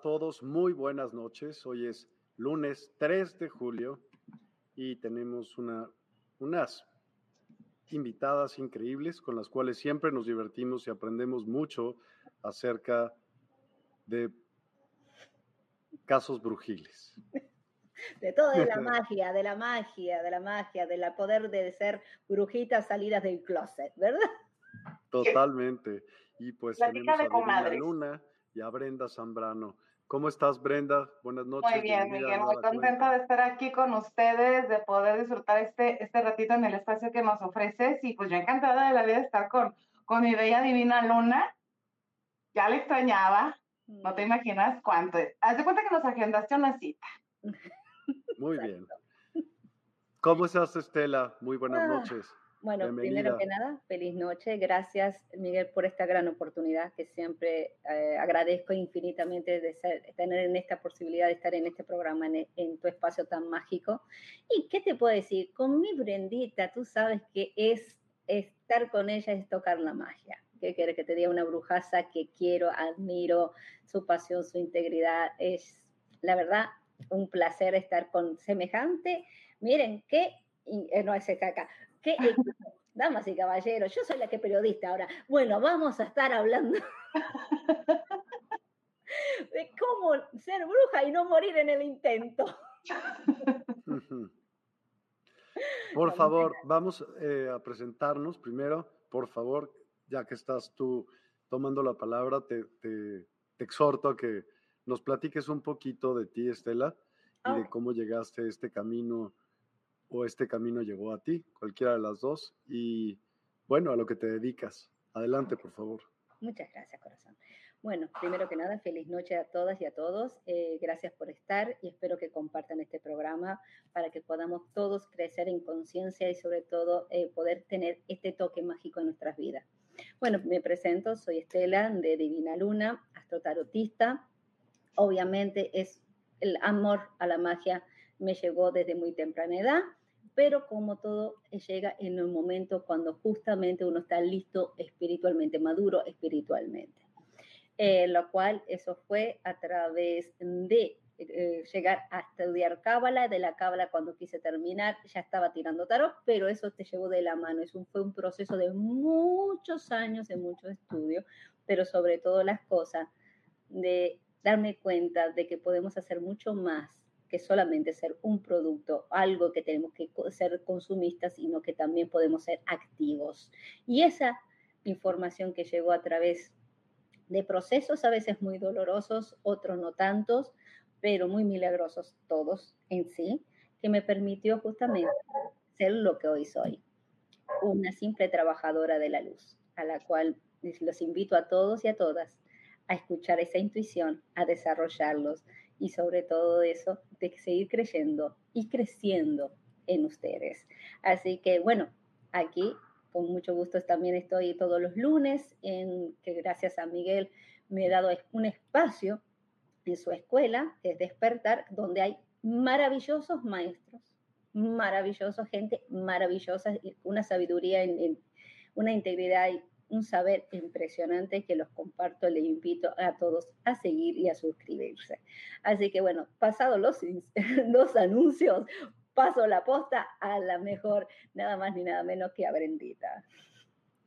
a todos, muy buenas noches. Hoy es lunes 3 de julio y tenemos una, unas invitadas increíbles con las cuales siempre nos divertimos y aprendemos mucho acerca de casos brujiles. De todo, de la magia, de la magia, de la magia, de la poder de ser brujitas salidas del closet, ¿verdad? Totalmente. Y pues tenemos a Luna y a Brenda Zambrano. ¿Cómo estás, Brenda? Buenas noches. Muy bien, Miguel. Muy contenta de estar aquí con ustedes, de poder disfrutar este, este ratito en el espacio que nos ofreces. Y pues yo encantada de la vida de estar con, con mi bella divina Luna. Ya le extrañaba. No te mm. imaginas cuánto. Haz de cuenta que nos agendaste una cita. Muy bien. ¿Cómo estás, Estela? Muy buenas ah. noches. Bueno, primero que nada, feliz noche. Gracias, Miguel, por esta gran oportunidad que siempre eh, agradezco infinitamente de tener en esta posibilidad de estar en este programa, en, tu espacio tan mágico. ¿Y qué te puedo decir? Con mi Brendita, tú sabes que es estar con ella, es tocar la magia. ¿Qué quieres que te diga? Una brujaza que quiero, admiro, su pasión, su integridad. Es, la verdad, un placer estar con semejante. Miren, qué, eh, no es acá, ¿Qué Damas y caballeros, yo soy la que periodista ahora. Bueno, vamos a estar hablando de cómo ser bruja y no morir en el intento. Por favor, vamos eh, a presentarnos primero, por favor, ya que estás tú tomando la palabra, te, exhorto a que nos platiques un poquito de ti, Estela, y de cómo llegaste a este camino o este camino llegó a ti, cualquiera de las dos, y bueno, a lo que te dedicas. Adelante, por favor. Muchas gracias, corazón. Bueno, primero que nada, feliz noche a todas y a todos. Eh, gracias por estar y espero que compartan este programa para que podamos todos crecer en conciencia y sobre todo eh, poder tener este toque mágico en nuestras vidas. Bueno, me presento, soy Estela de Divina Luna, astrotarotista. Obviamente es el amor a la magia me llegó desde muy temprana edad pero como todo llega en un momento cuando justamente uno está listo espiritualmente, maduro espiritualmente. Eh, lo cual eso fue a través de eh, llegar a estudiar cábala, de la cábala cuando quise terminar ya estaba tirando tarot, pero eso te llevó de la mano, eso fue un proceso de muchos años, de mucho estudio, pero sobre todo las cosas de darme cuenta de que podemos hacer mucho más que solamente ser un producto, algo que tenemos que ser consumistas, sino que también podemos ser activos. Y esa información que llegó a través de procesos a veces muy dolorosos, otros no tantos, pero muy milagrosos todos en sí, que me permitió justamente ser lo que hoy soy, una simple trabajadora de la luz, a la cual los invito a todos y a todas a escuchar esa intuición, a desarrollarlos y sobre todo eso, de seguir creyendo y creciendo en ustedes. Así que bueno, aquí con mucho gusto también estoy todos los lunes, en que gracias a Miguel me he dado un espacio en su escuela, es Despertar, donde hay maravillosos maestros, maravillosa gente maravillosa, una sabiduría, en, una integridad un saber impresionante que los comparto, les invito a todos a seguir y a suscribirse. Así que bueno, pasados los, los anuncios, paso la posta a la mejor, nada más ni nada menos que a Brendita.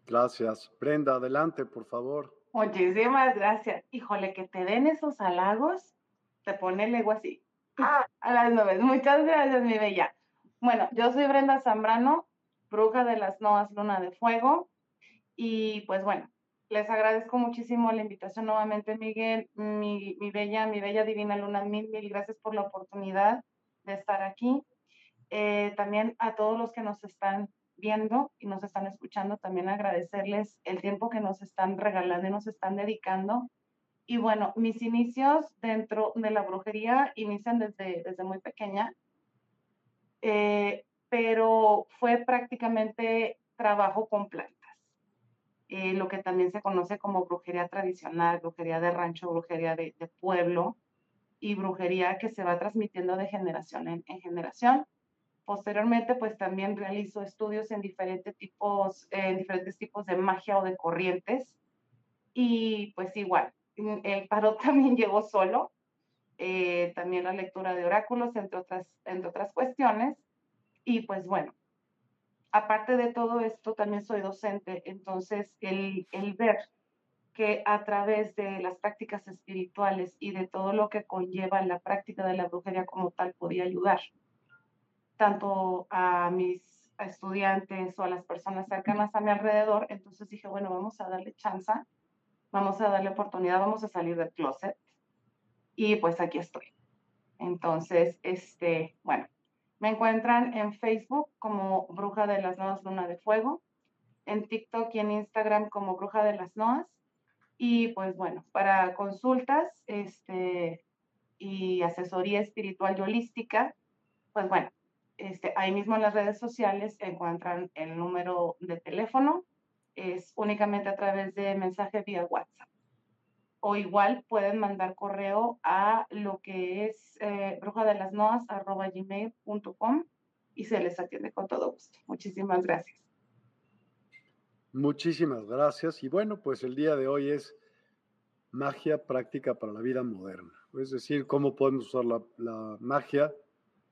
Gracias. Brenda, adelante, por favor. Muchísimas gracias. Híjole, que te den esos halagos, te pone el ego así. Ah, a las nubes. Muchas gracias, mi bella. Bueno, yo soy Brenda Zambrano, bruja de las Noas Luna de Fuego. Y pues bueno, les agradezco muchísimo la invitación nuevamente, Miguel, mi, bella, mi bella divina luna, mil, mil gracias por la oportunidad de estar aquí. Eh, también a todos los que nos están viendo y nos están escuchando, también agradecerles el tiempo que nos están regalando y nos están dedicando. Y bueno, mis inicios dentro de la brujería inician desde, desde muy pequeña, eh, pero fue prácticamente trabajo con plantas. Eh, lo que también se conoce como brujería tradicional, brujería de rancho, brujería de, pueblo y brujería que se va transmitiendo de generación en, generación. Posteriormente, pues también realizo estudios en diferentes tipos, en diferentes tipos de magia o de corrientes. Y pues igual, mm, el tarot también llegó solo, eh, también la lectura de oráculos, entre otras, entre otras cuestiones. Y pues bueno, aparte de todo esto, también soy docente, entonces el, el ver que a través de las prácticas espirituales y de todo lo que conlleva la práctica de la brujería como tal podía ayudar tanto a mis estudiantes o a las personas cercanas a mi alrededor. Entonces dije, bueno, vamos a darle chance, vamos a darle oportunidad, vamos a salir del closet. Y pues aquí estoy. Entonces, este, bueno, me encuentran en Facebook como Bruja de las Noas Luna de Fuego, en TikTok y en Instagram como Bruja de las Noas. Y pues bueno, para consultas este, y asesoría espiritual y holística, pues bueno, este, ahí mismo en las redes sociales encuentran el número de teléfono, es únicamente a través de mensaje vía WhatsApp. O igual pueden mandar correo a lo que es eh, gmail.com y se les atiende con todo gusto. Muchísimas gracias. Muchísimas gracias. Y bueno, pues el día de hoy es magia práctica para la vida moderna. Es decir, cómo podemos usar la, la magia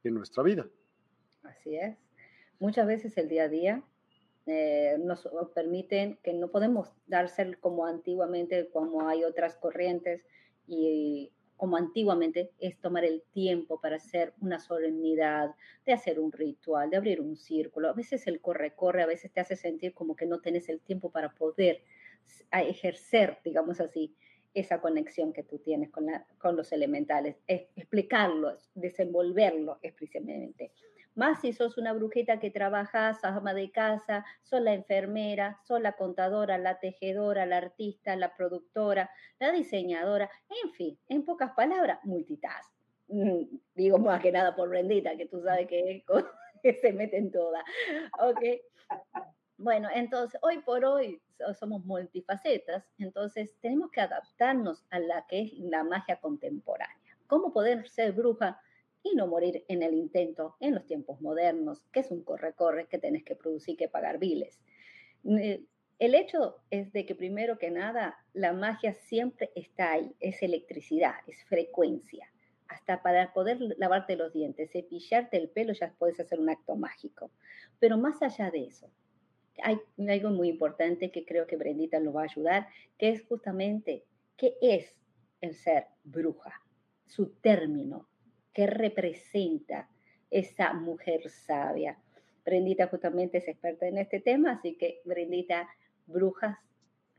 en nuestra vida. Así es. Muchas veces el día a día eh, nos permiten que no podemos darse como antiguamente, como hay otras corrientes y como antiguamente es tomar el tiempo para hacer una solemnidad, de hacer un ritual, de abrir un círculo. A veces el corre-corre, a veces te hace sentir como que no tienes el tiempo para poder ejercer, digamos así, esa conexión que tú tienes con, la, con los elementales, explicarlo, desenvolverlo explícitamente. Más si sos una brujita que trabaja, ama de casa, sos la enfermera, sos la contadora, la tejedora, la artista, la productora, la diseñadora, en fin, en pocas palabras, multitask. Mm, digo más que nada por Brendita, que tú sabes que, se mete en toda. Ok. Bueno, entonces, hoy por hoy somos multifacetas, entonces tenemos que adaptarnos a la que es la magia contemporánea. ¿Cómo poder ser bruja y no morir en el intento en los tiempos modernos, que es un corre-corre que tenés que producir, que pagar biles. Eh, el hecho es de que primero que nada, la magia siempre está ahí, es electricidad, es frecuencia. Hasta para poder lavarte los dientes, cepillarte el pelo, ya puedes hacer un acto mágico. Pero más allá de eso, hay algo muy importante que creo que Brendita lo va a ayudar, que es justamente qué es el ser bruja, su término, qué representa esa mujer sabia. Brendita justamente es experta en este tema, así que Brendita, brujas,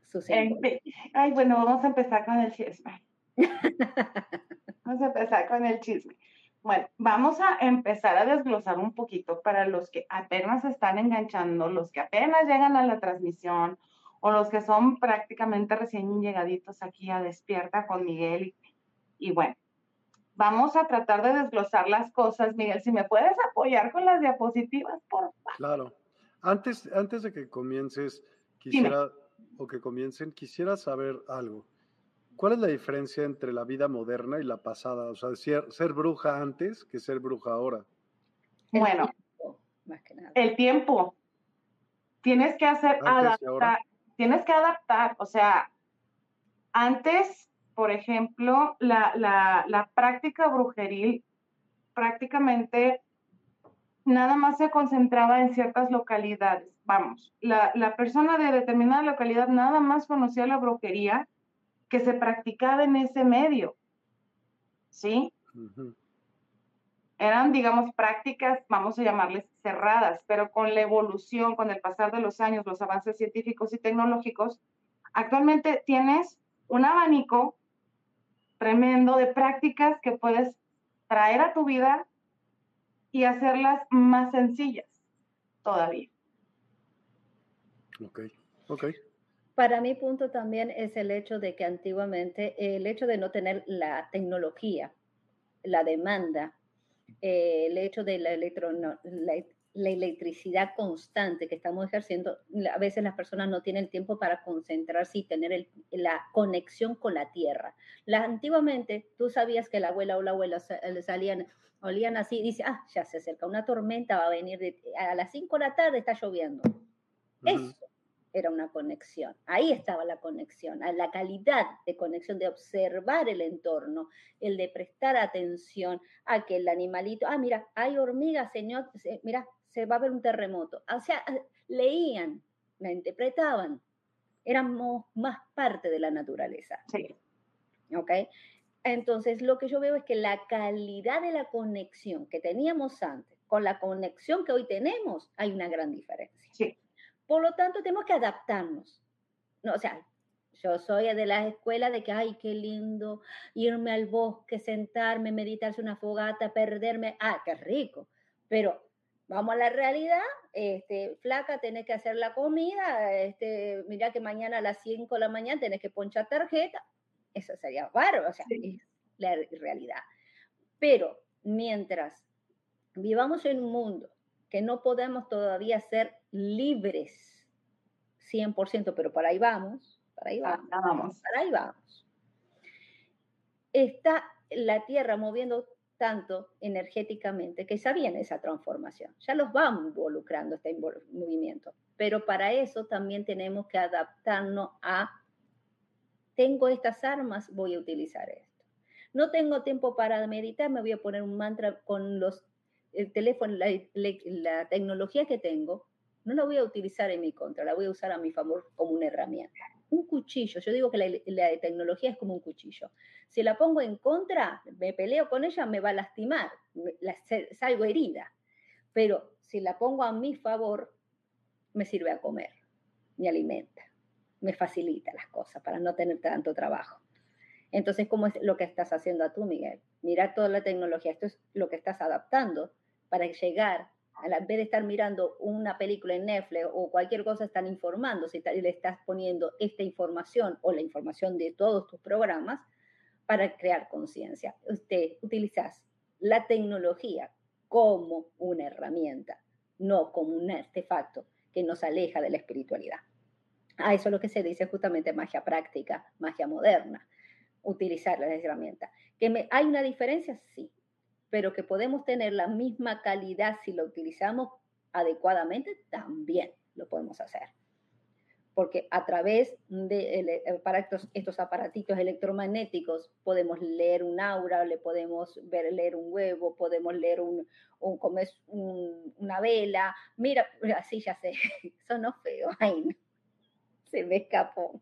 sus Ay, bueno, vamos a empezar con el chisme. vamos a empezar con el chisme. Bueno, vamos a empezar a desglosar un poquito para los que apenas están enganchando, los que apenas llegan a la transmisión o los que son prácticamente recién llegaditos aquí a Despierta con Miguel. y bueno, vamos a tratar de desglosar las cosas. Miguel, si me puedes apoyar con las diapositivas, por favor. Claro. Antes, antes de que comiences, quisiera, o que comiencen, quisiera saber algo. ¿Cuál es la diferencia entre la vida moderna y la pasada? O sea, ser, ser bruja antes que ser bruja ahora. Bueno, el tiempo. Tienes que hacer adaptar. Tienes que adaptar. O sea, antes por ejemplo, la, práctica brujeril prácticamente nada más se concentraba en ciertas localidades. Vamos, la, persona de determinada localidad nada más conocía la brujería que se practicaba en ese medio. ¿Sí? Eran, digamos, prácticas, vamos a llamarles cerradas, pero con la evolución, con el pasar de los años, los avances científicos y tecnológicos, actualmente tienes un abanico tremendo de prácticas que puedes traer a tu vida y hacerlas más sencillas todavía. Ok, ok. Para mi punto también es el hecho de que antiguamente el hecho de no tener la tecnología, la demanda, eh, el hecho de la, electro, la electricidad constante que estamos ejerciendo, a veces las personas no tienen tiempo para concentrarse y tener la conexión con la tierra. La, antiguamente tú sabías que la abuela o la abuela salían, olían así, dice, ah, ya se acerca una tormenta, va a venir a las 5 de la tarde, está lloviendo. Eso era una conexión. Ahí estaba la conexión, la calidad de conexión, de observar el entorno, el de prestar atención a que el animalito, ah, mira, hay hormigas, señor, mira, se va a ver un terremoto. O sea, leían, la interpretaban, éramos más parte de la naturaleza. Sí. ¿Ok? Entonces, lo que yo veo es que la calidad de la conexión que teníamos antes con la conexión que hoy tenemos, hay una gran diferencia. Sí. Por lo tanto, tenemos que adaptarnos. No, o sea, yo soy de la escuela de que, ay, qué lindo irme al bosque, sentarme, meditarse una fogata, perderme. Ah, qué rico. Pero vamos a la realidad, este, flaca, tenés que hacer la comida, este, mira que mañana a las 5 de la mañana tenés que ponchar tarjeta. Eso sería bárbaro, o sea, es la realidad. Pero mientras vivamos en un mundo que no podemos todavía ser libres 100%, pero para ahí vamos, para ahí ah, vamos, para ahí vamos. Está la Tierra moviendo tanto energéticamente que ya viene esa transformación, ya los va involucrando este movimiento, pero para eso también tenemos que adaptarnos a, tengo estas armas, voy a utilizar esto. No tengo tiempo para meditar, me voy a poner un mantra con los el teléfono, la, tecnología que tengo, no la voy a utilizar en mi contra, la voy a usar a mi favor como una herramienta. Un cuchillo, yo digo que la, tecnología es como un cuchillo. Si la pongo en contra, me peleo con ella, me va a lastimar, salgo herida. Pero si la pongo a mi favor, me sirve a comer, me alimenta, me facilita las cosas para no tener tanto trabajo. Entonces, ¿cómo es lo que estás haciendo a tú, Miguel? Mira toda la tecnología, esto es lo que estás adaptando para llegar, la, en vez de estar mirando una película en Netflix o cualquier cosa, están informando, si le estás poniendo esta información o la información de todos tus programas para crear conciencia. Usted utilizas la tecnología como una herramienta, no como un artefacto que nos aleja de la espiritualidad. A eso es lo que se dice justamente magia práctica, magia moderna, utilizar la herramienta. ¿Que hay una diferencia? Sí, pero que podemos tener la misma calidad si lo utilizamos adecuadamente, también lo podemos hacer. Porque a través de eh, para estos, estos aparatitos electromagnéticos podemos leer un aura, le podemos ver, leer un huevo, podemos leer un, un, una vela. Mira, así ya sé, sonó feo. Ay, se me escapó.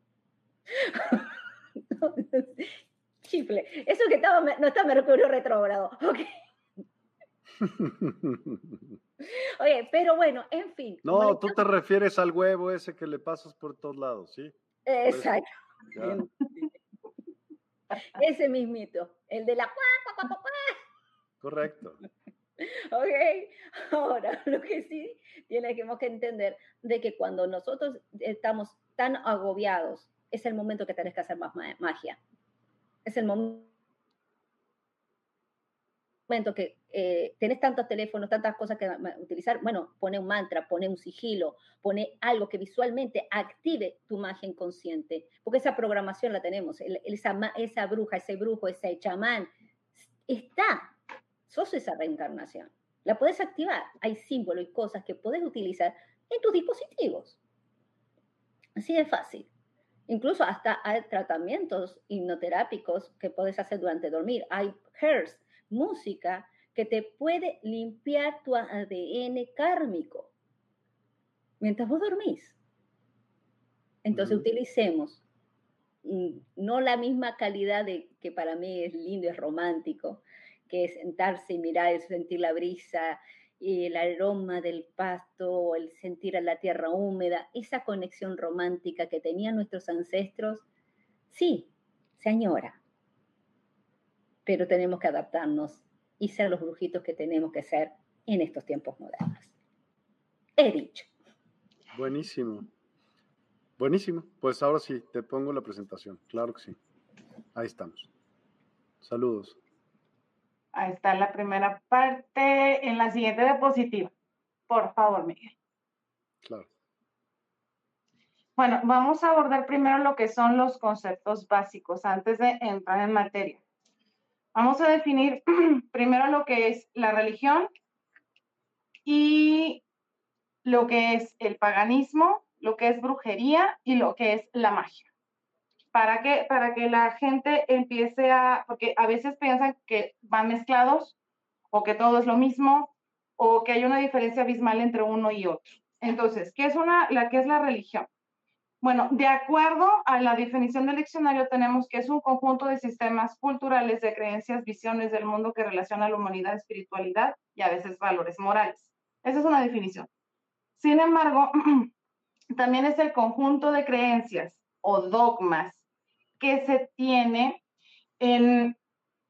Chifle. Eso que estaba, no está Mercurio retrógrado. Okay. Oye, pero bueno, en fin. No, tú te refieres al huevo ese que le pasas por todos lados, ¿sí? Exacto. ese mismito, el de la Correcto. Ok, ahora lo que sí tenemos que entender de que cuando nosotros estamos tan agobiados, es el momento que tenés que hacer más magia. Es el momento que eh, tenés tantos teléfonos, tantas cosas que utilizar, bueno, pone un mantra, pone un sigilo, pone algo que visualmente active tu magia inconsciente, porque esa programación la tenemos, esa, esa bruja, ese brujo, ese chamán, está, sos esa reencarnación, la puedes activar, hay símbolos y cosas que puedes utilizar en tus dispositivos. Así de fácil. Incluso hasta hay tratamientos hipnoterápicos que puedes hacer durante dormir. Hay hairs, música que te puede limpiar tu ADN kármico mientras vos dormís. Entonces utilicemos mm, no la misma calidad de que para mí es lindo, es romántico, que es sentarse y mirar, sentir la brisa, el aroma del pasto, el sentir a la tierra húmeda, esa conexión romántica que tenían nuestros ancestros, sí, se añora, pero tenemos que adaptarnos y ser los brujitos que tenemos que ser en estos tiempos modernos. He dicho. Buenísimo. Buenísimo. Pues ahora sí, te pongo la presentación. Claro que sí. Ahí estamos. Saludos. Ahí está la primera parte. En la siguiente diapositiva. Por favor, Miguel. Claro. Bueno, vamos a abordar primero lo que son los conceptos básicos antes de entrar en materia. Vamos a definir primero lo que es la religión y lo que es el paganismo lo que es brujería y lo que es la magia. ¿Para qué? Para que la gente empiece a, porque a veces piensan que van mezclados o que todo es lo mismo o que hay una diferencia abismal entre uno y otro. Entonces, ¿qué es una, la que es la religión? Bueno, de acuerdo a la definición del diccionario, tenemos que es un conjunto de sistemas culturales, de creencias, visiones del mundo que relaciona la humanidad, espiritualidad y a veces valores morales. Esa es una definición. Sin embargo, también es el conjunto de creencias o dogmas que se tiene en,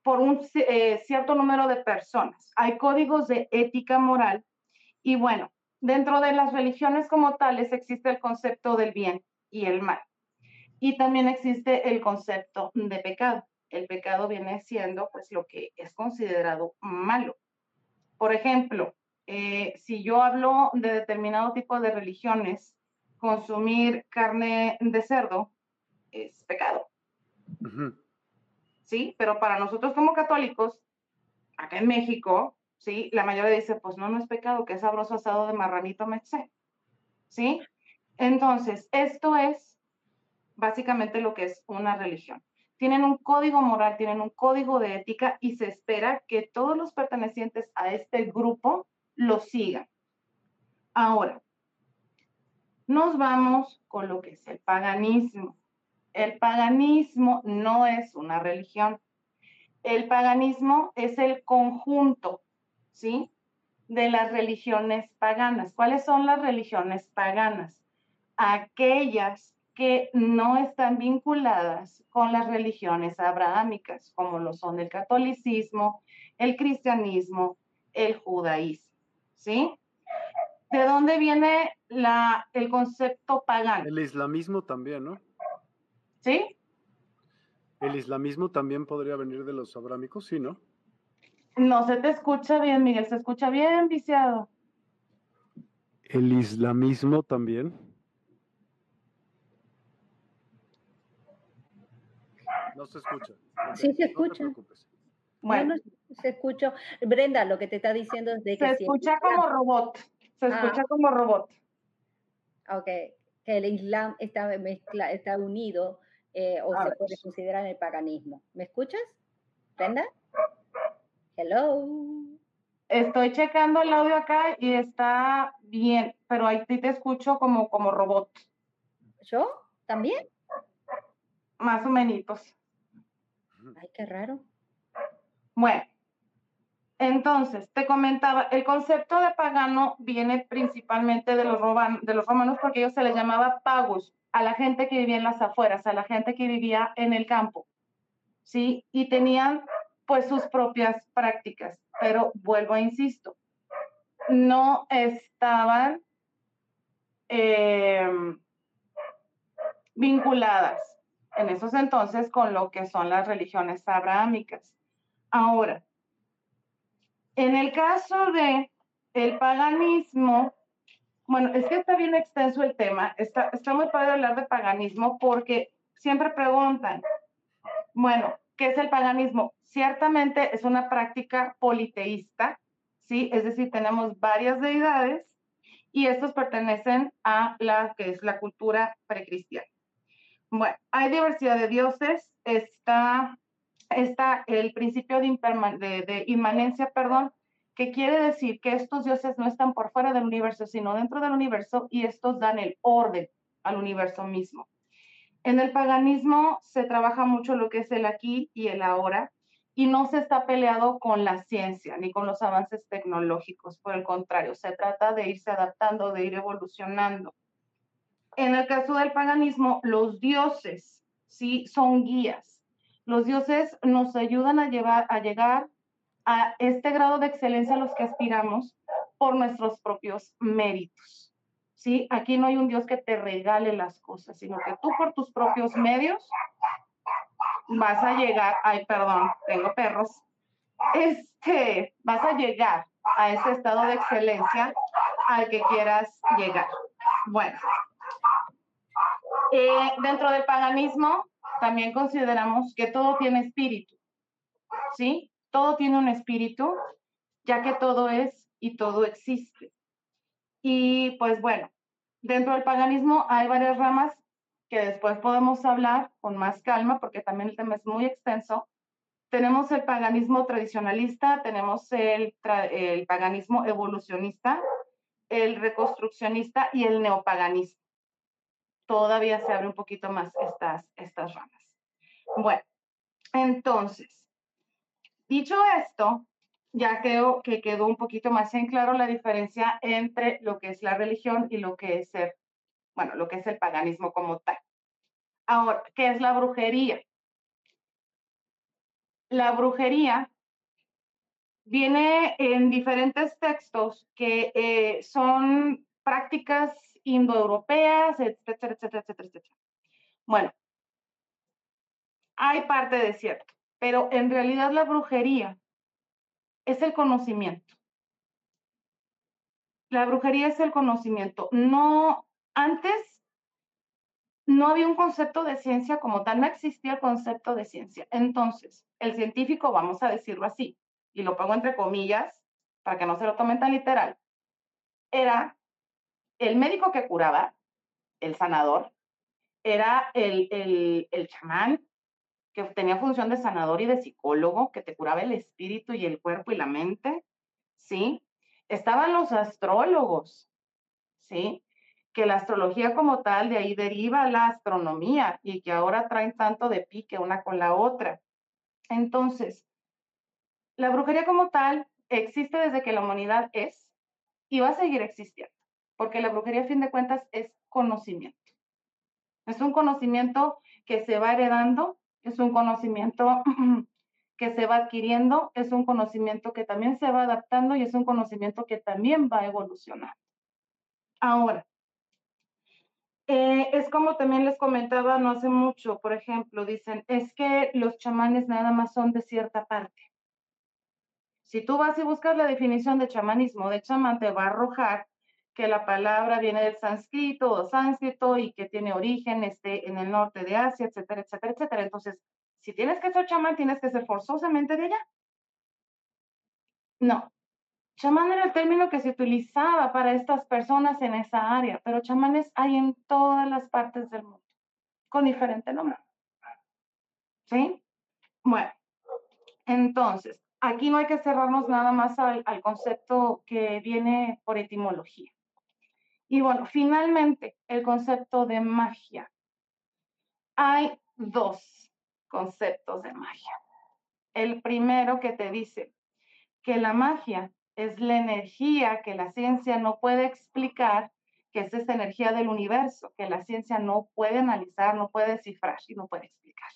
por un eh, cierto número de personas. Hay códigos de ética moral y bueno, dentro de las religiones como tales existe el concepto del bien y el mal. Y también existe el concepto de pecado. El pecado viene siendo pues lo que es considerado malo. Por ejemplo, eh, si yo hablo de determinado tipo de religiones, consumir carne de cerdo es pecado. Sí, pero para nosotros como católicos, acá en México, sí, la mayoría dice, pues no, no es pecado, que es sabroso asado de marranito mexe. ¿Sí? Entonces, esto es básicamente lo que es una religión. Tienen un código moral, tienen un código de ética y se espera que todos los pertenecientes a este grupo lo sigan. Ahora, nos vamos con lo que es el paganismo. El paganismo no es una religión. El paganismo es el conjunto, ¿sí? De las religiones paganas. ¿Cuáles son las religiones paganas? aquellas que no están vinculadas con las religiones abrahámicas, como lo son el catolicismo, el cristianismo, el judaísmo. ¿Sí? ¿De dónde viene la, el concepto pagano? El islamismo también, ¿no? ¿Sí? El islamismo también podría venir de los abrámicos, sí, ¿no? No se te escucha bien, Miguel, se escucha bien viciado. El islamismo también. No se escucha. Sí, se escucha. bueno, se escucha. Brenda, lo que te está diciendo es de que... Se escucha como robot. Se ah. escucha como robot. Ok, que el Islam está, mezcla, está unido eh, o se puede considerar el paganismo. ¿Me escuchas, Brenda? Hello. Estoy checando el audio acá y está bien, pero ahí te escucho como, como robot. ¿Yo? ¿También? Más o menos. Ay, qué raro. Bueno, entonces, te comentaba, el concepto de pagano viene principalmente de los, romanos porque ellos se les llamaba pagus a la gente que vivía en las afueras, a la gente que vivía en el campo, ¿sí? Y tenían pues sus propias prácticas, pero vuelvo a insisto, no estaban em, vinculadas en esos entonces con lo que son las religiones abrahámicas. Ahora, en el caso de el paganismo, bueno, es que está bien extenso el tema, está, está muy padre hablar de paganismo porque siempre preguntan, bueno, ¿qué es el paganismo? Ciertamente es una práctica politeísta, ¿sí? Es decir, tenemos varias deidades y estos pertenecen a la que es la cultura precristiana. Bueno, hay diversidad de dioses, está, está el principio de, de, inmanencia, perdón, que quiere decir que estos dioses no están por fuera del universo, sino dentro del universo y estos dan el orden al universo mismo. En el paganismo se trabaja mucho lo que es el aquí y el ahora y no se está peleado con la ciencia ni con los avances tecnológicos, por el contrario, se trata de irse adaptando, de ir evolucionando. En el caso del paganismo, los dioses, ¿sí? Son guías. Los dioses nos ayudan a, llevar, a llegar a este grado de excelencia a los que aspiramos por nuestros propios méritos. ¿Sí? Aquí no hay un Dios que te regale las cosas, sino que tú por tus propios medios vas a llegar, ay, perdón, tengo perros, este, vas a llegar a ese estado de excelencia al que quieras llegar. Bueno, eh, dentro del paganismo también consideramos que todo tiene espíritu, ¿sí? Todo tiene un espíritu, ya que todo es y todo existe. Y pues bueno, dentro del paganismo hay varias ramas que después podemos hablar con más calma porque también el tema es muy extenso. Tenemos el paganismo tradicionalista, tenemos el, paganismo evolucionista, el reconstruccionista y el neopaganismo. Todavía se abre un poquito más estas, estas ramas. Bueno, entonces, dicho esto, ya creo que quedó un poquito más en claro la diferencia entre lo que es la religión y lo que es el, bueno, lo que es el paganismo como tal. Ahora, ¿qué es la brujería? La brujería viene en diferentes textos que eh, son prácticas indoeuropeas, etcétera, etcétera, etcétera, etcétera. Bueno, hay parte de cierto, pero en realidad la brujería es el conocimiento. La brujería es el conocimiento. No, antes no había un concepto de ciencia como tal, no existía el concepto de ciencia. Entonces, el científico, vamos a decirlo así, y lo pongo entre comillas para que no se lo tomen tan literal, era el médico que curaba, el sanador, era el, el, el chamán, que tenía función de sanador y de psicólogo, que te curaba el espíritu y el cuerpo y la mente, ¿sí? Estaban los astrólogos, ¿sí? Que la astrología como tal, de ahí deriva la astronomía y que ahora traen tanto de pique una con la otra. Entonces, la brujería como tal existe desde que la humanidad es y va a seguir existiendo, porque la brujería a fin de cuentas es conocimiento. Es un conocimiento que se va heredando es un conocimiento que se va adquiriendo, es un conocimiento que también se va adaptando y es un conocimiento que también va a evolucionar. Ahora, eh, es como también les comentaba no hace mucho, por ejemplo, dicen, es que los chamanes nada más son de cierta parte. Si tú vas y buscas la definición de chamanismo, de chamán te va a arrojar que la palabra viene del sánscrito o sánscrito y que tiene origen este, en el norte de Asia, etcétera, etcétera, etcétera. Entonces, si tienes que ser chamán, tienes que ser forzosamente de allá. No. Chamán era el término que se utilizaba para estas personas en esa área, pero chamanes hay en todas las partes del mundo, con diferente nombre. ¿Sí? Bueno, entonces, aquí no hay que cerrarnos nada más al concepto que viene por etimología. Y bueno, finalmente, el concepto de magia. Hay dos conceptos de magia. El primero que te dice que la magia es la energía que la ciencia no puede explicar, que es esa energía del universo, que la ciencia no puede analizar, no puede descifrar y no puede explicar.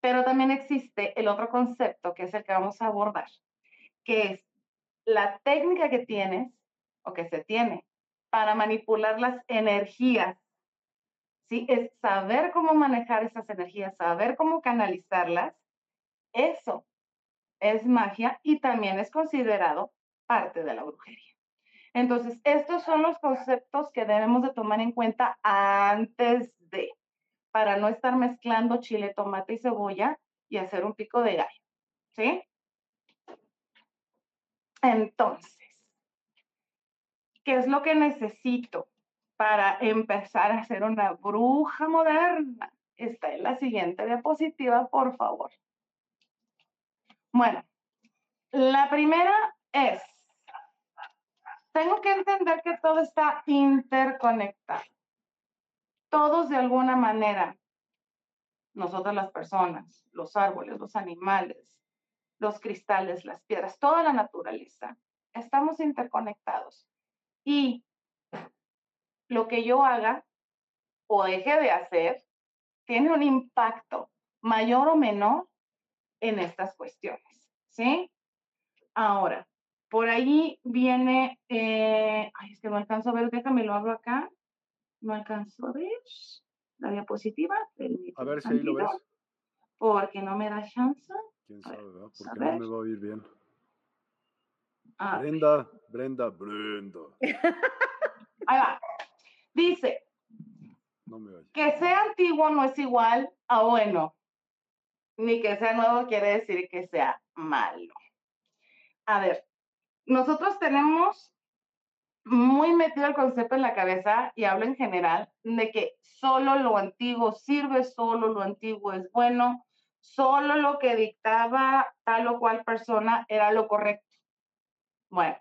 Pero también existe el otro concepto, que es el que vamos a abordar, que es la técnica que tienes o que se tiene para manipular las energías. ¿Sí? Es saber cómo manejar esas energías, saber cómo canalizarlas. Eso es magia y también es considerado parte de la brujería. Entonces, estos son los conceptos que debemos de tomar en cuenta antes de, para no estar mezclando chile, tomate y cebolla y hacer un pico de gallo. ¿Sí? Entonces, ¿Qué es lo que necesito para empezar a ser una bruja moderna? Está en la siguiente diapositiva, por favor. Bueno, la primera es, tengo que entender que todo está interconectado. Todos de alguna manera, nosotras las personas, los árboles, los animales, los cristales, las piedras, toda la naturaleza, estamos interconectados y lo que yo haga o deje de hacer tiene un impacto mayor o menor en estas cuestiones, ¿sí? Ahora, por ahí viene, eh, ay, es que no alcanzo a ver, déjame lo abro acá, no alcanzo a ver la diapositiva. A ver si ahí lo ves. Porque no me da chance. Quién sabe, ¿verdad? Porque no me va a oír bien. Ah. Brenda, Brenda, Brenda. Ahí va. Dice, que sea antiguo no es igual a bueno, ni que sea nuevo quiere decir que sea malo. A ver, nosotros tenemos muy metido el concepto en la cabeza y hablo en general de que solo lo antiguo sirve, solo lo antiguo es bueno, solo lo que dictaba tal o cual persona era lo correcto. Bueno,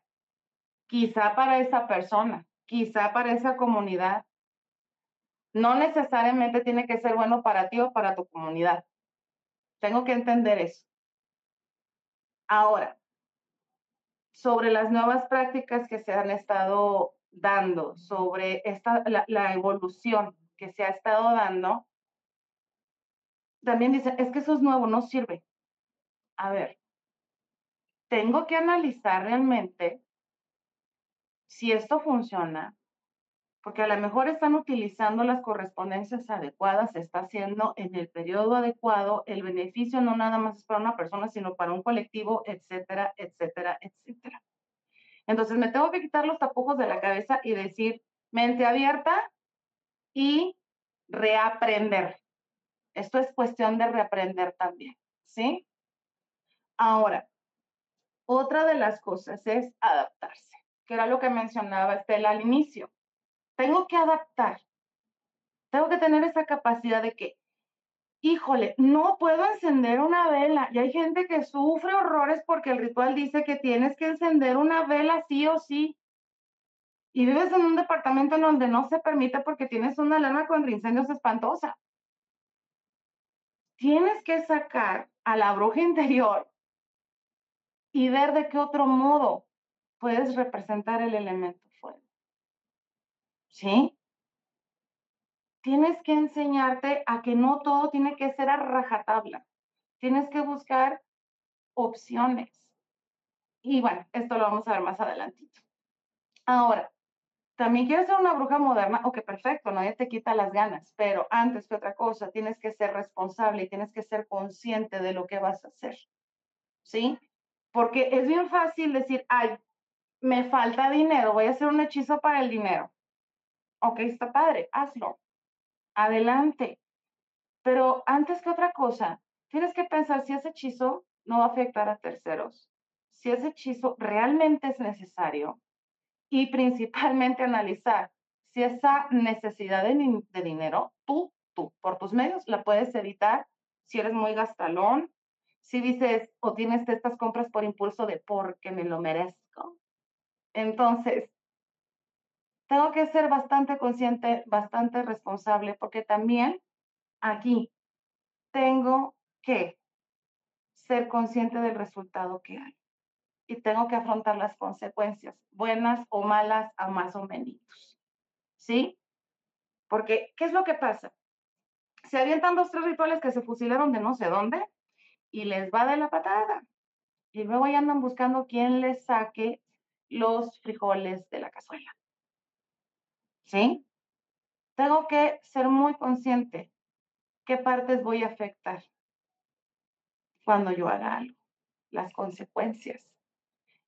quizá para esa persona, quizá para esa comunidad, no necesariamente tiene que ser bueno para ti o para tu comunidad. Tengo que entender eso. Ahora, sobre las nuevas prácticas que se han estado dando, sobre esta, la, evolución que se ha estado dando, también dice, es que eso es nuevo, no sirve. A ver, tengo que analizar realmente si esto funciona, porque a lo mejor están utilizando las correspondencias adecuadas, se está haciendo en el periodo adecuado, el beneficio no nada más para una persona, sino para un colectivo, etcétera, etcétera, etcétera. Entonces me tengo que quitar los tapujos de la cabeza y decir mente abierta y reaprender. Esto es cuestión de reaprender también, ¿sí? Ahora, otra de las cosas es adaptarse, que era lo que mencionaba Estela al inicio tengo que adaptar. Tengo que tener esa capacidad de que, híjole, no puedo encender una vela. Y hay gente que sufre horrores porque el ritual dice que tienes que encender una vela sí o sí. Y vives en un departamento en donde no se permite porque tienes una alarma contra incendios espantosa. Tienes que sacar a la bruja interior y ver de qué otro modo puedes representar el elemento. ¿sí? Tienes que enseñarte a que no todo tiene que ser a rajatabla. Tienes que buscar opciones. Y bueno, esto lo vamos a ver más adelantito. Ahora, también quieres ser una bruja moderna, ok, perfecto, nadie te quita las ganas, pero antes que otra cosa, tienes que ser responsable y tienes que ser consciente de lo que vas a hacer, ¿sí? Porque es bien fácil decir, ay, me falta dinero, voy a hacer un hechizo para el dinero ok, está padre, hazlo, adelante. Pero antes que otra cosa, tienes que pensar si ese hechizo no va a afectar a terceros, si ese hechizo realmente es necesario y principalmente analizar si esa necesidad de, de dinero, tú, tú, por tus medios, la puedes evitar si eres muy gastalón, si dices o tienes estas compras por impulso de porque me lo merezco. Entonces, tengo que ser bastante consciente, bastante responsable, porque también aquí tengo que ser consciente del resultado que hay. Y tengo que afrontar las consecuencias, buenas o malas, a más o menos. ¿Sí? Porque, ¿qué es lo que pasa? Se avientan dos, tres rituales que se fusilaron de no sé dónde y les va de la patada. Y luego ya andan buscando quién les saque los frijoles de la cazuela. ¿sí? Tengo que ser muy consciente qué partes voy a afectar cuando yo haga algo, las consecuencias.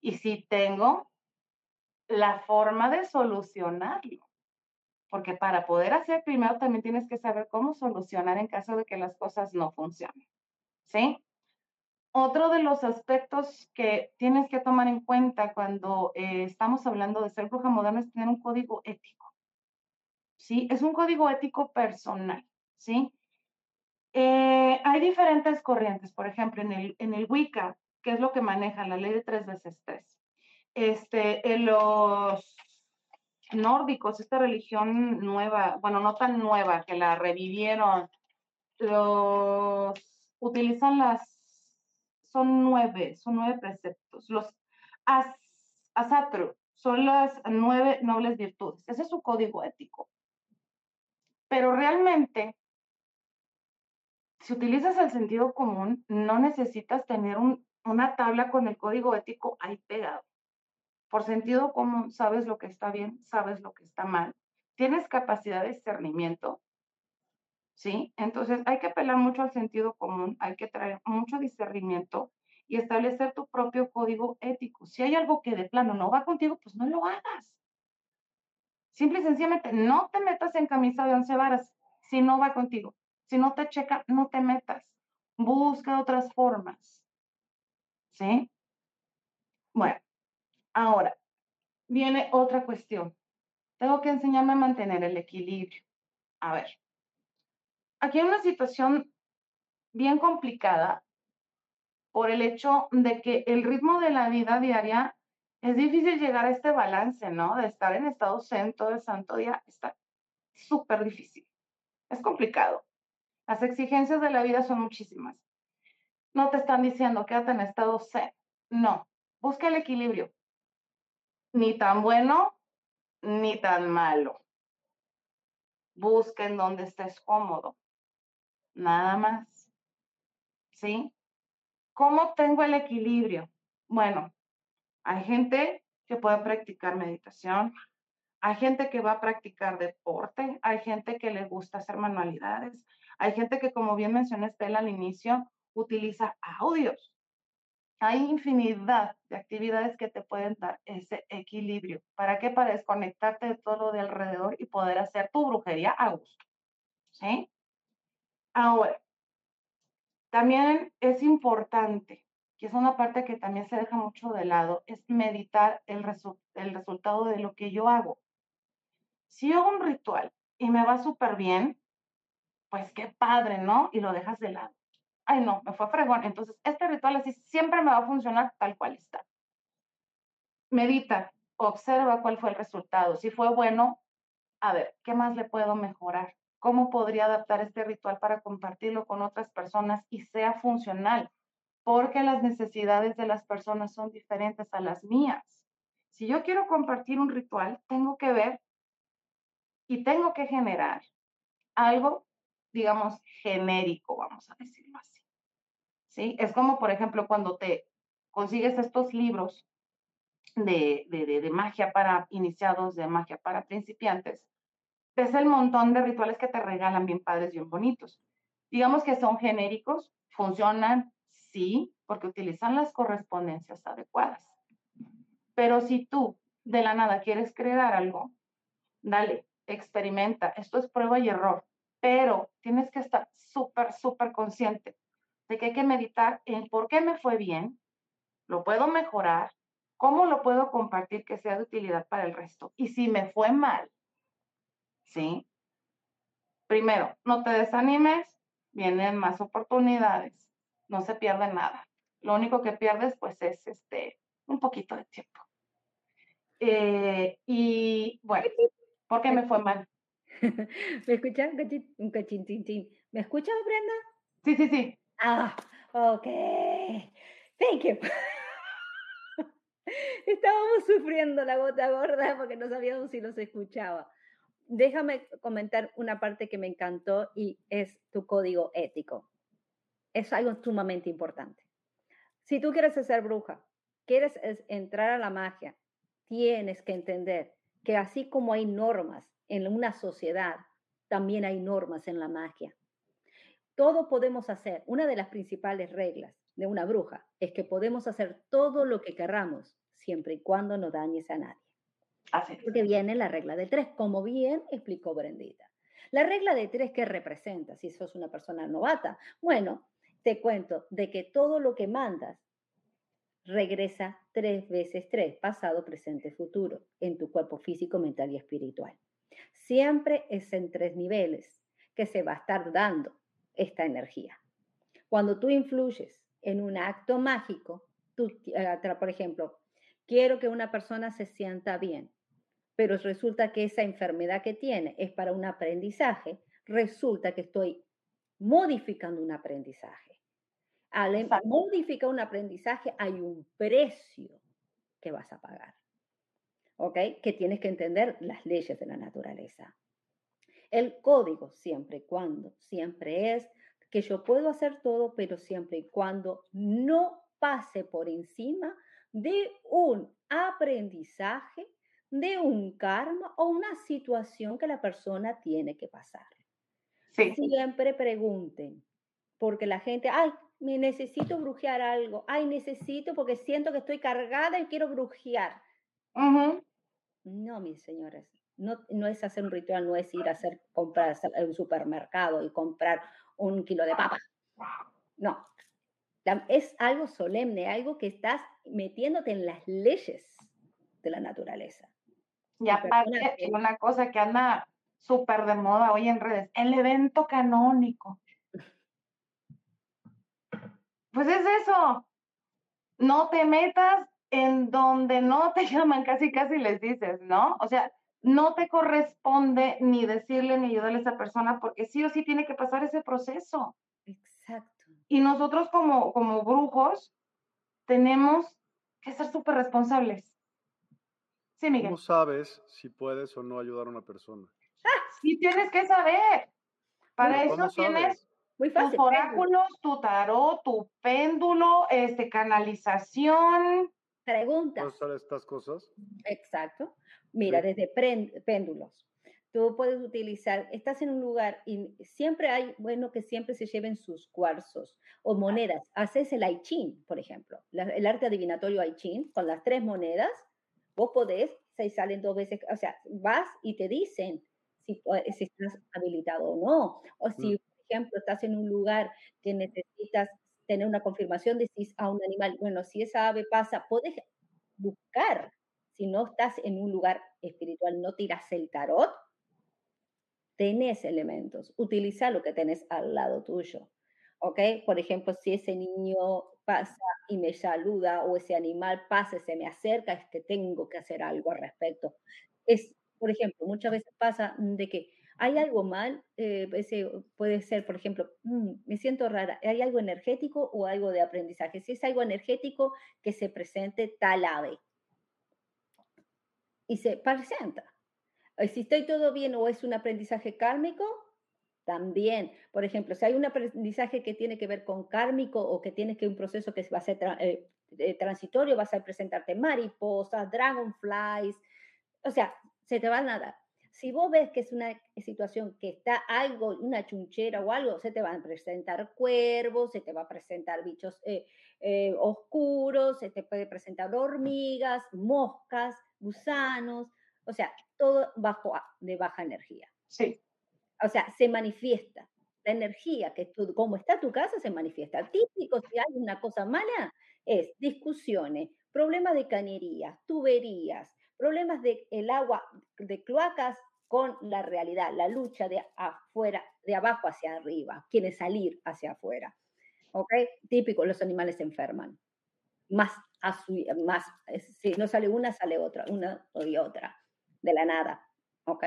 Y si tengo la forma de solucionarlo. Porque para poder hacer primero también tienes que saber cómo solucionar en caso de que las cosas no funcionen. ¿Sí? Otro de los aspectos que tienes que tomar en cuenta cuando eh, estamos hablando de ser bruja moderna es tener un código ético. ¿sí? Es un código ético personal, ¿sí? Eh, hay diferentes corrientes, por ejemplo, en el, en el Wicca, que es lo que maneja la ley de tres veces tres. Este, en los nórdicos, esta religión nueva, bueno, no tan nueva, que la revivieron, los utilizan las, son nueve, son nueve preceptos. Los as, asatru son las nueve nobles virtudes. Ese es su código ético. Pero realmente, si utilizas el sentido común, no necesitas tener una tabla con el código ético ahí pegado. Por sentido común, sabes lo que está bien, sabes lo que está mal, tienes capacidad de discernimiento, ¿sí? Entonces hay que apelar mucho al sentido común, hay que traer mucho discernimiento y establecer tu propio código ético. Si hay algo que de plano no va contigo, pues no lo hagas. Simple y sencillamente, no te metas en camisa de once varas si no va contigo. Si no te checa, no te metas. Busca otras formas. ¿Sí? Bueno, ahora, viene otra cuestión. Tengo que enseñarme a mantener el equilibrio. A ver, aquí hay una situación bien complicada por el hecho de que el ritmo de la vida diaria es difícil llegar a este balance, ¿no? De estar en estado zen todo el santo día, está súper difícil. Es complicado. Las exigencias de la vida son muchísimas. No te están diciendo quédate en estado zen. No, busca el equilibrio. Ni tan bueno, ni tan malo. Busca en donde estés cómodo. Nada más. ¿Sí? ¿Cómo tengo el equilibrio? Bueno, hay gente que puede practicar meditación, hay gente que va a practicar deporte, hay gente que le gusta hacer manualidades, hay gente que, como bien mencioné Estela al inicio, utiliza audios. Hay infinidad de actividades que te pueden dar ese equilibrio. ¿Para qué? Para desconectarte de todo lo de alrededor y poder hacer tu brujería a gusto. ¿Sí? Ahora, también es importante, que es una parte que también se deja mucho de lado, es meditar el, el resultado de lo que yo hago. Si yo hago un ritual y me va súper bien, pues qué padre, ¿no? Y lo dejas de lado. Ay, no, me fue fregón. Entonces, este ritual así siempre me va a funcionar tal cual está. Medita, observa cuál fue el resultado. Si fue bueno, a ver, ¿qué más le puedo mejorar? Cómo podría adaptar este ritual para compartirlo con otras personas y sea funcional, porque las necesidades de las personas son diferentes a las mías. Si yo quiero compartir un ritual, tengo que ver y tengo que generar algo, digamos, genérico, vamos a decirlo así. ¿Sí? Es como, por ejemplo, cuando te consigues estos libros de, de, de magia para iniciados, de magia para principiantes, ves el montón de rituales que te regalan bien padres, bien bonitos. Digamos que son genéricos, funcionan, sí, porque utilizan las correspondencias adecuadas. Pero si tú de la nada quieres crear algo, dale, experimenta. Esto es prueba y error, pero tienes que estar súper, súper consciente de que hay que meditar en por qué me fue bien, lo puedo mejorar, cómo lo puedo compartir que sea de utilidad para el resto. Y si me fue mal, ¿sí? Primero, no te desanimes, vienen más oportunidades, no se pierde nada. Lo único que pierdes, pues, es este, un poquito de tiempo. Eh, y bueno, ¿por qué me fue mal? ¿Me escuchas? Un cachín, ¿Me escuchas, Brenda? Sí, sí, sí. Ah, ok. Thank you. Estábamos sufriendo la gota gorda porque no sabíamos si los escuchaba déjame comentar una parte que me encantó y es tu código ético. Es algo sumamente importante. Si tú quieres ser bruja, quieres entrar a la magia, tienes que entender que así como hay normas en una sociedad, también hay normas en la magia. Todo podemos hacer. Una de las principales reglas de una bruja es que podemos hacer todo lo que querramos, siempre y cuando no dañes a nadie. Porque viene la regla de tres, como bien explicó Brendita. La regla de tres, ¿qué representa? Si sos una persona novata, bueno, te cuento de que todo lo que mandas regresa tres veces tres, pasado, presente, futuro, en tu cuerpo físico, mental y espiritual. Siempre es en tres niveles que se va a estar dando esta energía. Cuando tú influyes en un acto mágico, tú, eh, por ejemplo, quiero que una persona se sienta bien pero resulta que esa enfermedad que tiene es para un aprendizaje, resulta que estoy modificando un aprendizaje. Al em, modificar un aprendizaje hay un precio que vas a pagar. ¿Ok? Que tienes que entender las leyes de la naturaleza. El código siempre y cuando, siempre es que yo puedo hacer todo, pero siempre y cuando no pase por encima de un aprendizaje de un karma o una situación que la persona tiene que pasar. Siempre pregunten, porque la gente, ay, me necesito brujear algo, ay, necesito porque siento que estoy cargada y quiero brujear. No, mis señores, no, no es hacer un ritual, no es ir a hacer compras al supermercado y comprar un kilo de papa. No, es algo solemne, algo que estás metiéndote en las leyes de la naturaleza. Y aparte, una cosa que anda súper de moda hoy en redes, el evento canónico. Pues es eso. No te metas en donde no te llaman, casi casi les dices, ¿no? O sea, no te corresponde ni decirle ni ayudarle a esa persona porque sí o sí tiene que pasar ese proceso. Exacto. Y nosotros como, como brujos tenemos que ser súper responsables. Sí, Miguel. ¿Cómo sabes si puedes o no ayudar a una persona? Sí, tienes que saber. Para eso tienes Muy tus oráculos, tu tarot, tu péndulo, este, canalización. Pregunta. ¿Puedes usar estas cosas? Exacto. Mira, desde péndulos. Tú puedes utilizar, estás en un lugar y siempre hay, bueno, que siempre se lleven sus cuarzos o monedas. Haces el Aichín, por ejemplo, el arte adivinatorio Aichín, con las tres monedas, vos podés, se salen dos veces, o sea, vas y te dicen si, si estás habilitado o no, o si, mm. por ejemplo, estás en un lugar que necesitas tener una confirmación, decís a un animal, bueno, si esa ave pasa, podés buscar, si no estás en un lugar espiritual, no tiras el tarot, tenés elementos, utiliza lo que tenés al lado tuyo. ¿Ok? Por ejemplo, si ese niño pasa y me saluda o ese animal pasa se me acerca, es que tengo que hacer algo al respecto. Es, por ejemplo, muchas veces pasa de que hay algo mal, eh, ese puede ser, por ejemplo, mm, me siento rara, ¿hay algo energético o algo de aprendizaje? Si es algo energético, que se presente tal ave. Y se presenta. Si estoy todo bien o es un aprendizaje kármico, también. Por ejemplo, si hay un aprendizaje que tiene que ver con kármico o que tiene que un proceso que va a ser eh, eh, transitorio, vas a presentarte mariposas, dragonflies, o sea, se te va a nadar. Si vos ves que es una situación que está algo, una chunchera o algo, se te van a presentar cuervos, se te va a presentar bichos eh, oscuros, se te puede presentar hormigas, moscas, gusanos, o sea, todo bajo de baja energía. Sí. O sea, se manifiesta. La energía que tú, como está tu casa, se manifiesta. Típico, si hay una cosa mala, es discusiones, problemas de cañerías, tuberías, problemas de el agua, de cloacas con la realidad, la lucha de afuera, de abajo hacia arriba, quiere salir hacia afuera. ¿Ok? Típico, los animales se enferman. Más, más, si no sale una, sale otra, una y otra de la nada, ¿ok?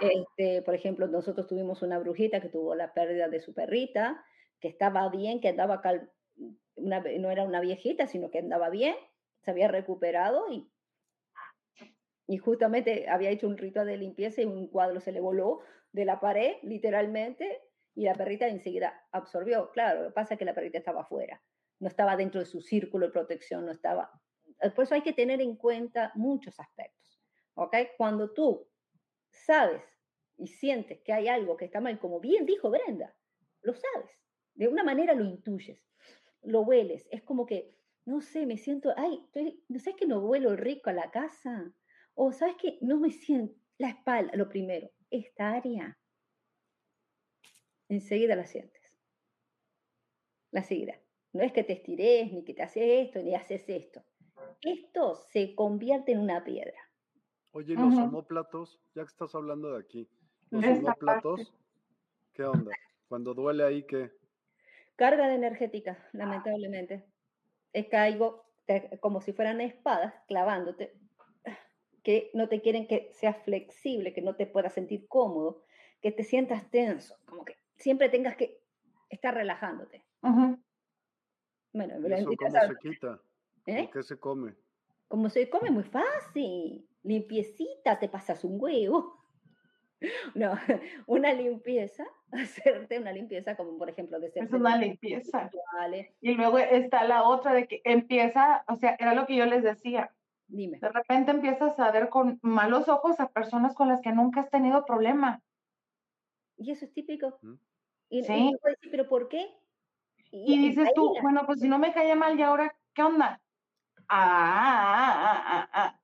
Este, por ejemplo, nosotros tuvimos una brujita que tuvo la pérdida de su perrita, que estaba bien, que andaba, cal, una, no era una viejita, sino que andaba bien, se había recuperado y, y justamente había hecho un ritual de limpieza y un cuadro se le voló de la pared, literalmente, y la perrita enseguida absorbió. Claro, lo que pasa es que la perrita estaba afuera, no estaba dentro de su círculo de protección, no estaba... Por eso hay que tener en cuenta muchos aspectos. ¿ok? Cuando tú sabes y sientes que hay algo que está mal, como bien dijo Brenda, lo sabes, de una manera lo intuyes, lo hueles, es como que, no sé, me siento, ay, ¿no sabes que no huelo rico a la casa? O sabes que no me siento, la espalda, lo primero, esta área, enseguida la sientes. La seguirá. No es que te estires, ni que te haces esto, ni haces esto. Esto se convierte en una piedra. Oye, los homóplatos, ya que estás hablando de aquí, los homóplatos, ¿qué onda? Cuando duele ahí, ¿qué? Carga de energética, lamentablemente. Es que algo como si fueran espadas clavándote, que no te quieren que seas flexible, que no te puedas sentir cómodo, que te sientas tenso, como que siempre tengas que estar relajándote. Bueno, ¿Y ¿Cómo se quita? ¿Eh? ¿Qué se come? Como se come muy fácil limpiecita, te pasas un huevo. No, una limpieza, hacerte una limpieza como por ejemplo de ser... Es una limpieza. Y luego está la otra de que empieza, o sea, era lo que yo les decía. Dime. De repente empiezas a ver con malos ojos a personas con las que nunca has tenido problema. Y eso es típico. Y, sí. pero ¿por qué? Y, dices tú, bueno, pues si no me cae mal, ¿y ahora qué onda? Ah, ah, ah, ah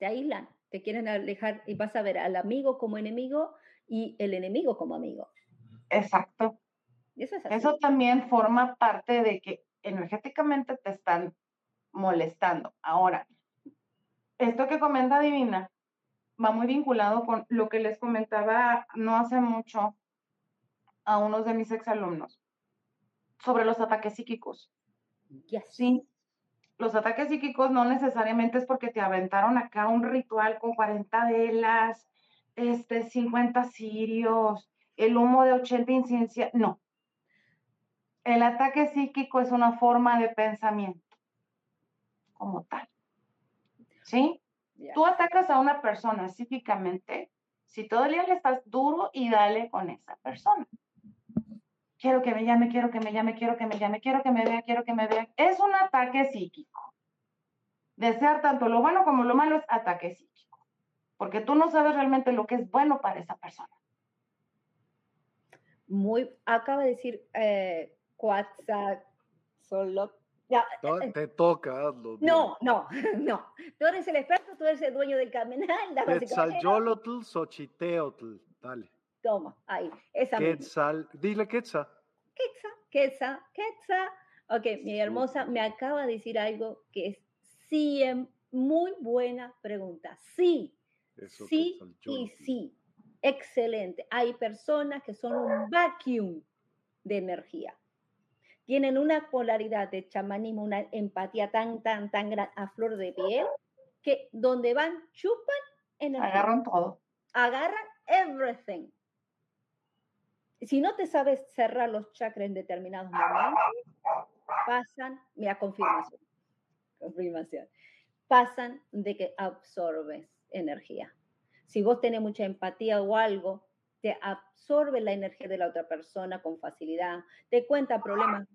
te aíslan, te quieren alejar y vas a ver al amigo como enemigo y el enemigo como amigo. Exacto. Eso, Eso también forma parte de que energéticamente te están molestando. Ahora, esto que comenta Divina va muy vinculado con lo que les comentaba no hace mucho a unos de mis exalumnos sobre los ataques psíquicos. Sí, los ataques psíquicos no necesariamente es porque te aventaron acá un ritual con 40 velas, este, 50 cirios, el humo de 80 incidencias. No. El ataque psíquico es una forma de pensamiento como tal. ¿Sí? Tú atacas a una persona psíquicamente si todo el día le estás duro y dale con esa persona. Quiero que me llame, quiero que me llame, quiero que me llame, quiero que me vea, quiero que me vea. Es un ataque psíquico. Desear tanto lo bueno como lo malo es ataque psíquico. Porque tú no sabes realmente lo que es bueno para esa persona. Muy, acaba de decir eh, solo eh, te toca, No, no, no. Tú eres el experto, tú eres el dueño del caminal. Quetzalolotl, Xochiteotl. Dale. Toma, ahí. Esa Quetzal. Dile Quetzal. Quetzal, Quetzal, Quetzal. Ok, mi hermosa me acaba de decir algo que es sí, muy buena pregunta. Sí, sí y sí. Excelente. Hay personas que son un vacuum de energía tienen una polaridad de chamanismo, una empatía tan, tan, tan grande a flor de piel, que donde van, chupan energía. Agarran todo. Agarran everything. Si no te sabes cerrar los chakras en determinados momentos, pasan, mira, confirmación, confirmación, pasan de que absorbes energía. Si vos tenés mucha empatía o algo, te absorbe la energía de la otra persona con facilidad, te cuenta problemas,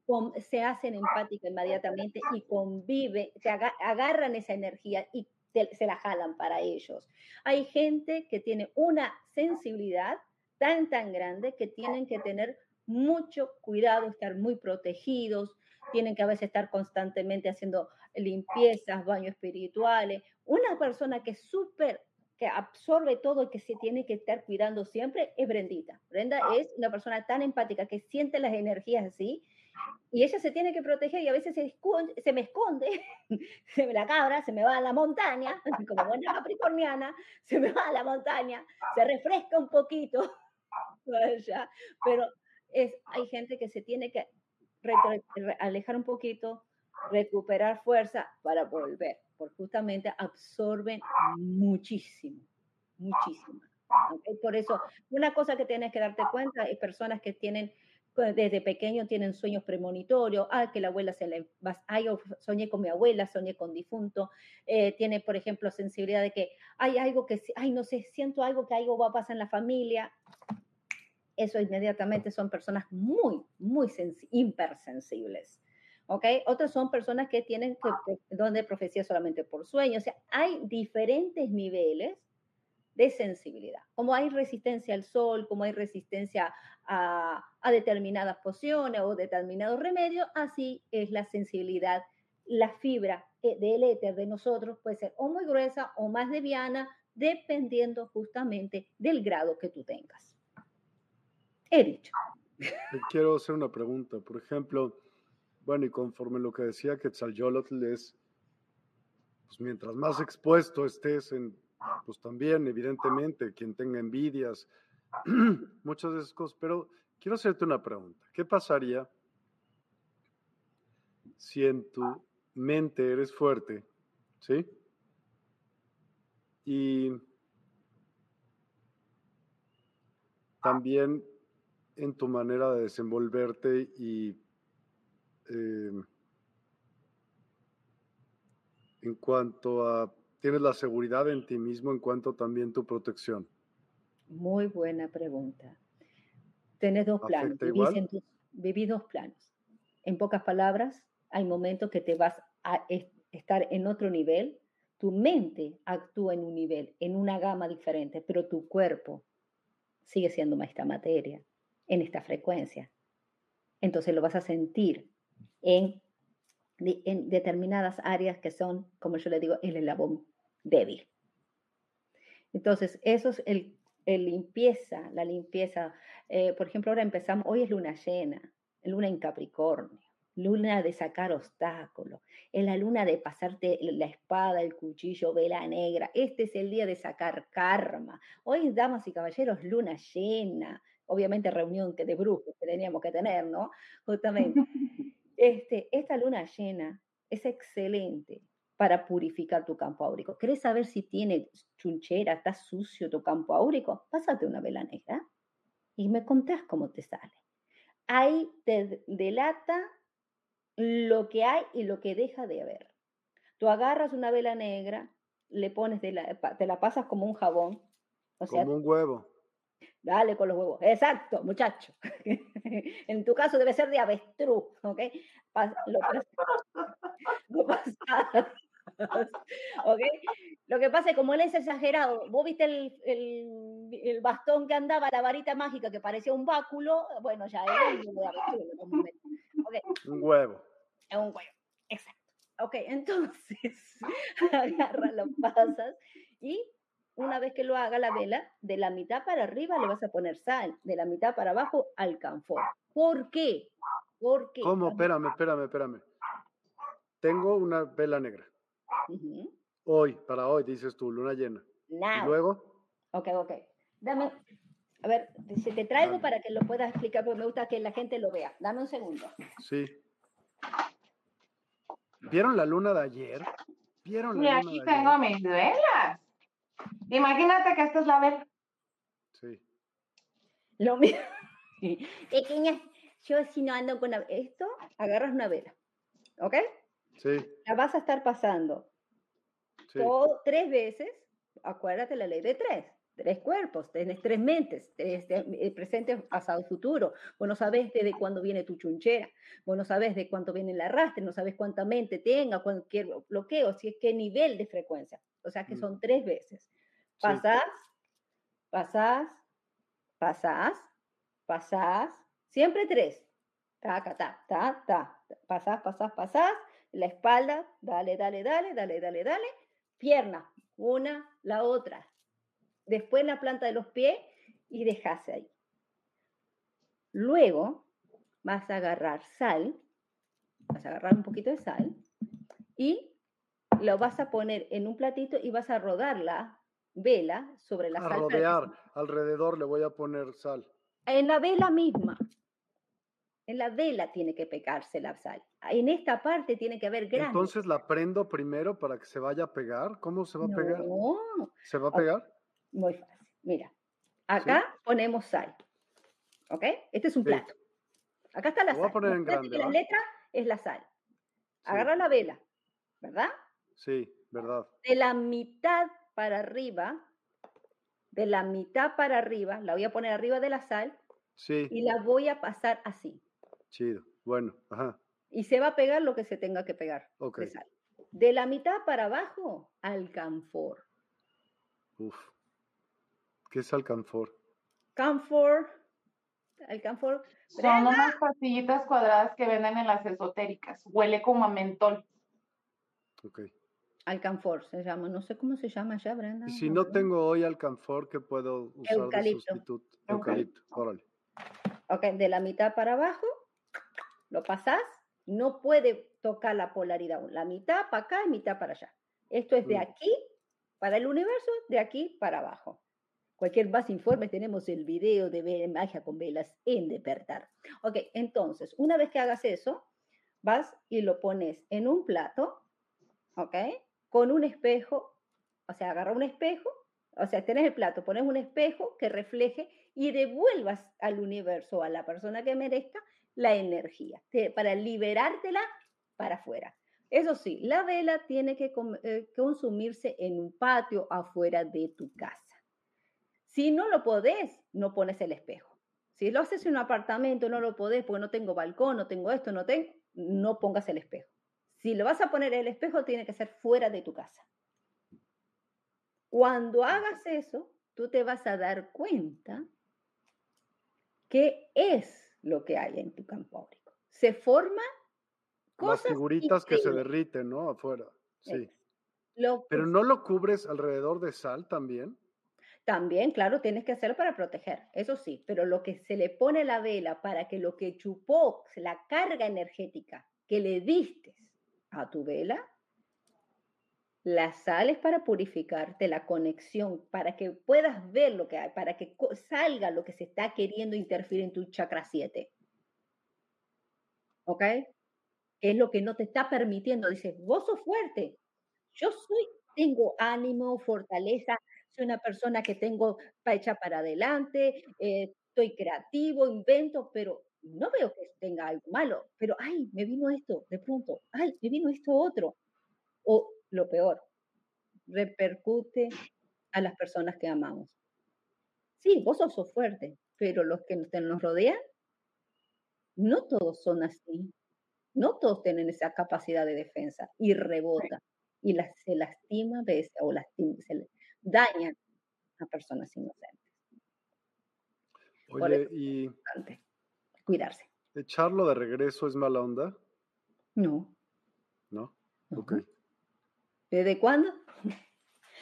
se hacen empáticos inmediatamente y convive, se agarran esa energía y se la jalan para ellos. Hay gente que tiene una sensibilidad tan, tan grande que tienen que tener mucho cuidado, estar muy protegidos, tienen que a veces estar constantemente haciendo limpiezas, baños espirituales. Una persona que es súper que absorbe todo y que se tiene que estar cuidando siempre es Brendita. Brenda es una persona tan empática que siente las energías así y ella se tiene que proteger y a veces se, se me esconde, se me la cabra, se me va a la montaña, como buena capricorniana, se me va a la montaña, se refresca un poquito, pero es, hay gente que se tiene que alejar un poquito, recuperar fuerza para volver porque justamente absorben muchísimo, muchísimo. Por eso, una cosa que tienes que darte cuenta es personas que tienen desde pequeño tienen sueños premonitorios, ah, que la abuela se le va, ay, soñé con mi abuela, soñé con difunto, eh, tiene, por ejemplo, sensibilidad de que hay algo que, ay, no sé, siento algo que algo va a pasar en la familia. Eso inmediatamente son personas muy, muy hipersensibles. ¿ok? Otras son personas que tienen que, donde profecía solamente por sueño. O sea, hay diferentes niveles de sensibilidad. Como hay resistencia al sol, como hay resistencia a, a determinadas pociones o determinados remedios, así es la sensibilidad, la fibra eh, del éter de nosotros puede ser o muy gruesa o más liviana, dependiendo justamente del grado que tú tengas. He dicho. Quiero hacer una pregunta. Por ejemplo, bueno, y conforme lo que decía Quetzalcóatl es, pues mientras más expuesto estés pues también, evidentemente, quien tenga envidias, muchas de esas cosas, pero quiero hacerte una pregunta. ¿Qué pasaría si en tu mente eres fuerte, ¿sí? Y también en tu manera de desenvolverte y Em, en cuanto a, tienes la seguridad en ti mismo en cuanto también tu protección? Muy buena pregunta. Tienes dos planos, vivís, dos planos. En pocas palabras, hay momentos que te vas a estar en otro nivel, tu mente actúa en un nivel, en una gama diferente, pero tu cuerpo sigue siendo esta materia, en esta frecuencia. Entonces lo vas a sentir en, en determinadas áreas que son, como yo le digo, el eslabón débil. Entonces, eso es el, el limpieza, la limpieza. Eh, por ejemplo, ahora empezamos, hoy es luna llena, luna en Capricornio. luna de sacar obstáculos, es la luna de pasarte la espada, el cuchillo, vela negra. Este es el día de sacar karma. Hoy, damas y caballeros, luna llena. Obviamente reunión de brujos que teníamos que tener, ¿no? Justamente. Este, esta luna llena es excelente para purificar tu campo áurico. ¿Querés saber si tiene chunchera, está sucio tu campo áurico? Pásate una vela negra y me contás cómo te sale. Ahí te delata lo que hay y lo que deja de haber. Tú agarras una vela negra, le pones, de la, te la pasas como un jabón. O sea, como un huevo. Dale con los huevos. Exacto, muchacho. en tu caso debe ser de avestruz, ¿ok? Lo, lo pasas, ¿Ok? Lo que pasa es como él es exagerado, vos viste el, el, el, bastón que andaba, la varita mágica que parecía un báculo, bueno, ya es un okay. Un huevo. Es un huevo, exacto. Ok, entonces agarra, lo pasas y una vez que lo haga la vela, de la mitad para arriba le vas a poner sal, de la mitad para abajo alcanfor. ¿Por qué? ¿Por qué? ¿Cómo? Espérame, espérame, espérame. Tengo una vela negra. Hoy, para hoy, dices tú, luna llena. ¿Y luego? Ok, ok. Dame, a ver, si te traigo para que lo puedas explicar, porque me gusta que la gente lo vea. Dame un segundo. Sí. ¿Vieron la luna de ayer? ¿Vieron la y aquí tengo mis velas. Imagínate que esta es la vela. Sí. Lo mismo. Pequeña, yo si no ando con esto, agarras una vela. ¿Ok? Sí. La vas a estar pasando tres veces, acuérdate la ley de tres, tres cuerpos, tienes tres mentes, tres, eh, presente, pasado, futuro. Vos no sabes desde cuándo viene tu chunchera, vos no sabes de cuánto viene el arrastre, no sabes cuánta mente tenga, cualquier bloqueo, si es qué nivel de frecuencia. O sea que mm. son tres veces. Pasás, pasás, pasás, pasás, siempre tres. Ta, ta, ta, ta, ta. Pasás, pasás, pasás, la espalda, dale, dale, dale, dale, dale, dale, pierna, una, la otra. Después la planta de los pies y dejase ahí. Luego vas a agarrar sal, vas a agarrar un poquito de sal y lo vas a poner en un platito y vas a rodar la vela sobre la a sal. rodear, alrededor le voy a poner sal. En la vela misma. En la vela tiene que pegarse la sal. En esta parte tiene que haber grano. Entonces la prendo primero para que se vaya a pegar. ¿Cómo se va a pegar? ¿Se va a pegar? Muy fácil. Mira, acá ponemos sal. ¿Ok? Este es un plato. Acá está la sal. Voy a poner en grande, la letra es la sal. Agarra la vela, ¿verdad? Sí, verdad. De la mitad para arriba, de la mitad para arriba, la voy a poner arriba de la sal. Sí. Y la voy a pasar así. Chido. Bueno, ajá. Y se va a pegar lo que se tenga que pegar. Ok. De, de la mitad para abajo, alcanfor. Uf. ¿Qué es alcanfor? Canfor. Alcanfor. Son unas pastillitas cuadradas que venden en las esotéricas. Huele como a mentol. Ok. Alcanfor se llama, no sé cómo se llama ya, Brenda. Y si no tengo hoy alcanfor, ¿qué puedo usar Eucalipto. de sustituto? Eucalipto, órale. Ok, de la mitad para abajo, lo pasás, no puede tocar la polaridad, la mitad para acá y mitad para allá. Esto es de mm. aquí para el universo, de aquí para abajo. Cualquier más informe tenemos el video de magia con velas en despertar. Ok, entonces, una vez que hagas eso, vas y lo pones en un plato, ok, con un espejo, o sea, agarra un espejo, o sea, tenés el plato, pones un espejo que refleje y devuelvas al universo, a la persona que merezca, la energía, para liberártela para afuera. Eso sí, la vela tiene que eh, consumirse en un patio afuera de tu casa. Si no lo podés, no pones el espejo. Si lo haces en un apartamento, no lo podés porque no tengo balcón, no tengo esto, no tengo, no pongas el espejo. Si lo vas a poner el espejo, tiene que ser fuera de tu casa. Cuando hagas eso, tú te vas a dar cuenta qué es lo que hay en tu campo áurico. Se forman cosas. Las figuritas que se derriten, ¿no? Afuera. Sí. Pero no lo cubres alrededor de sal también. También, claro, tienes que hacerlo para proteger, eso sí, pero lo que se le pone a la vela para que lo que chupó, la carga energética que le diste a tu vela, la sales para purificarte la conexión, para que puedas ver lo que hay, para que salga lo que se está queriendo interferir en tu chakra 7. ¿Ok? Es lo que no te está permitiendo. Dices, vos sos fuerte. Yo soy, tengo ánimo, fortaleza, soy una persona que tengo hecha para adelante, eh, estoy creativo, invento, pero no veo que tenga algo malo. Pero, ay, me vino esto de pronto, ay, me vino esto otro. O lo peor, repercute a las personas que amamos. Sí, vos sos fuerte, pero los que nos rodean, no todos son así. No todos tienen esa capacidad de defensa y rebota y se lastima veces o lastima, se dañan a personas inocentes. Oye, y cuidarse. ¿Echarlo de regreso es mala onda? No. ¿No? Ok. ¿Desde cuándo?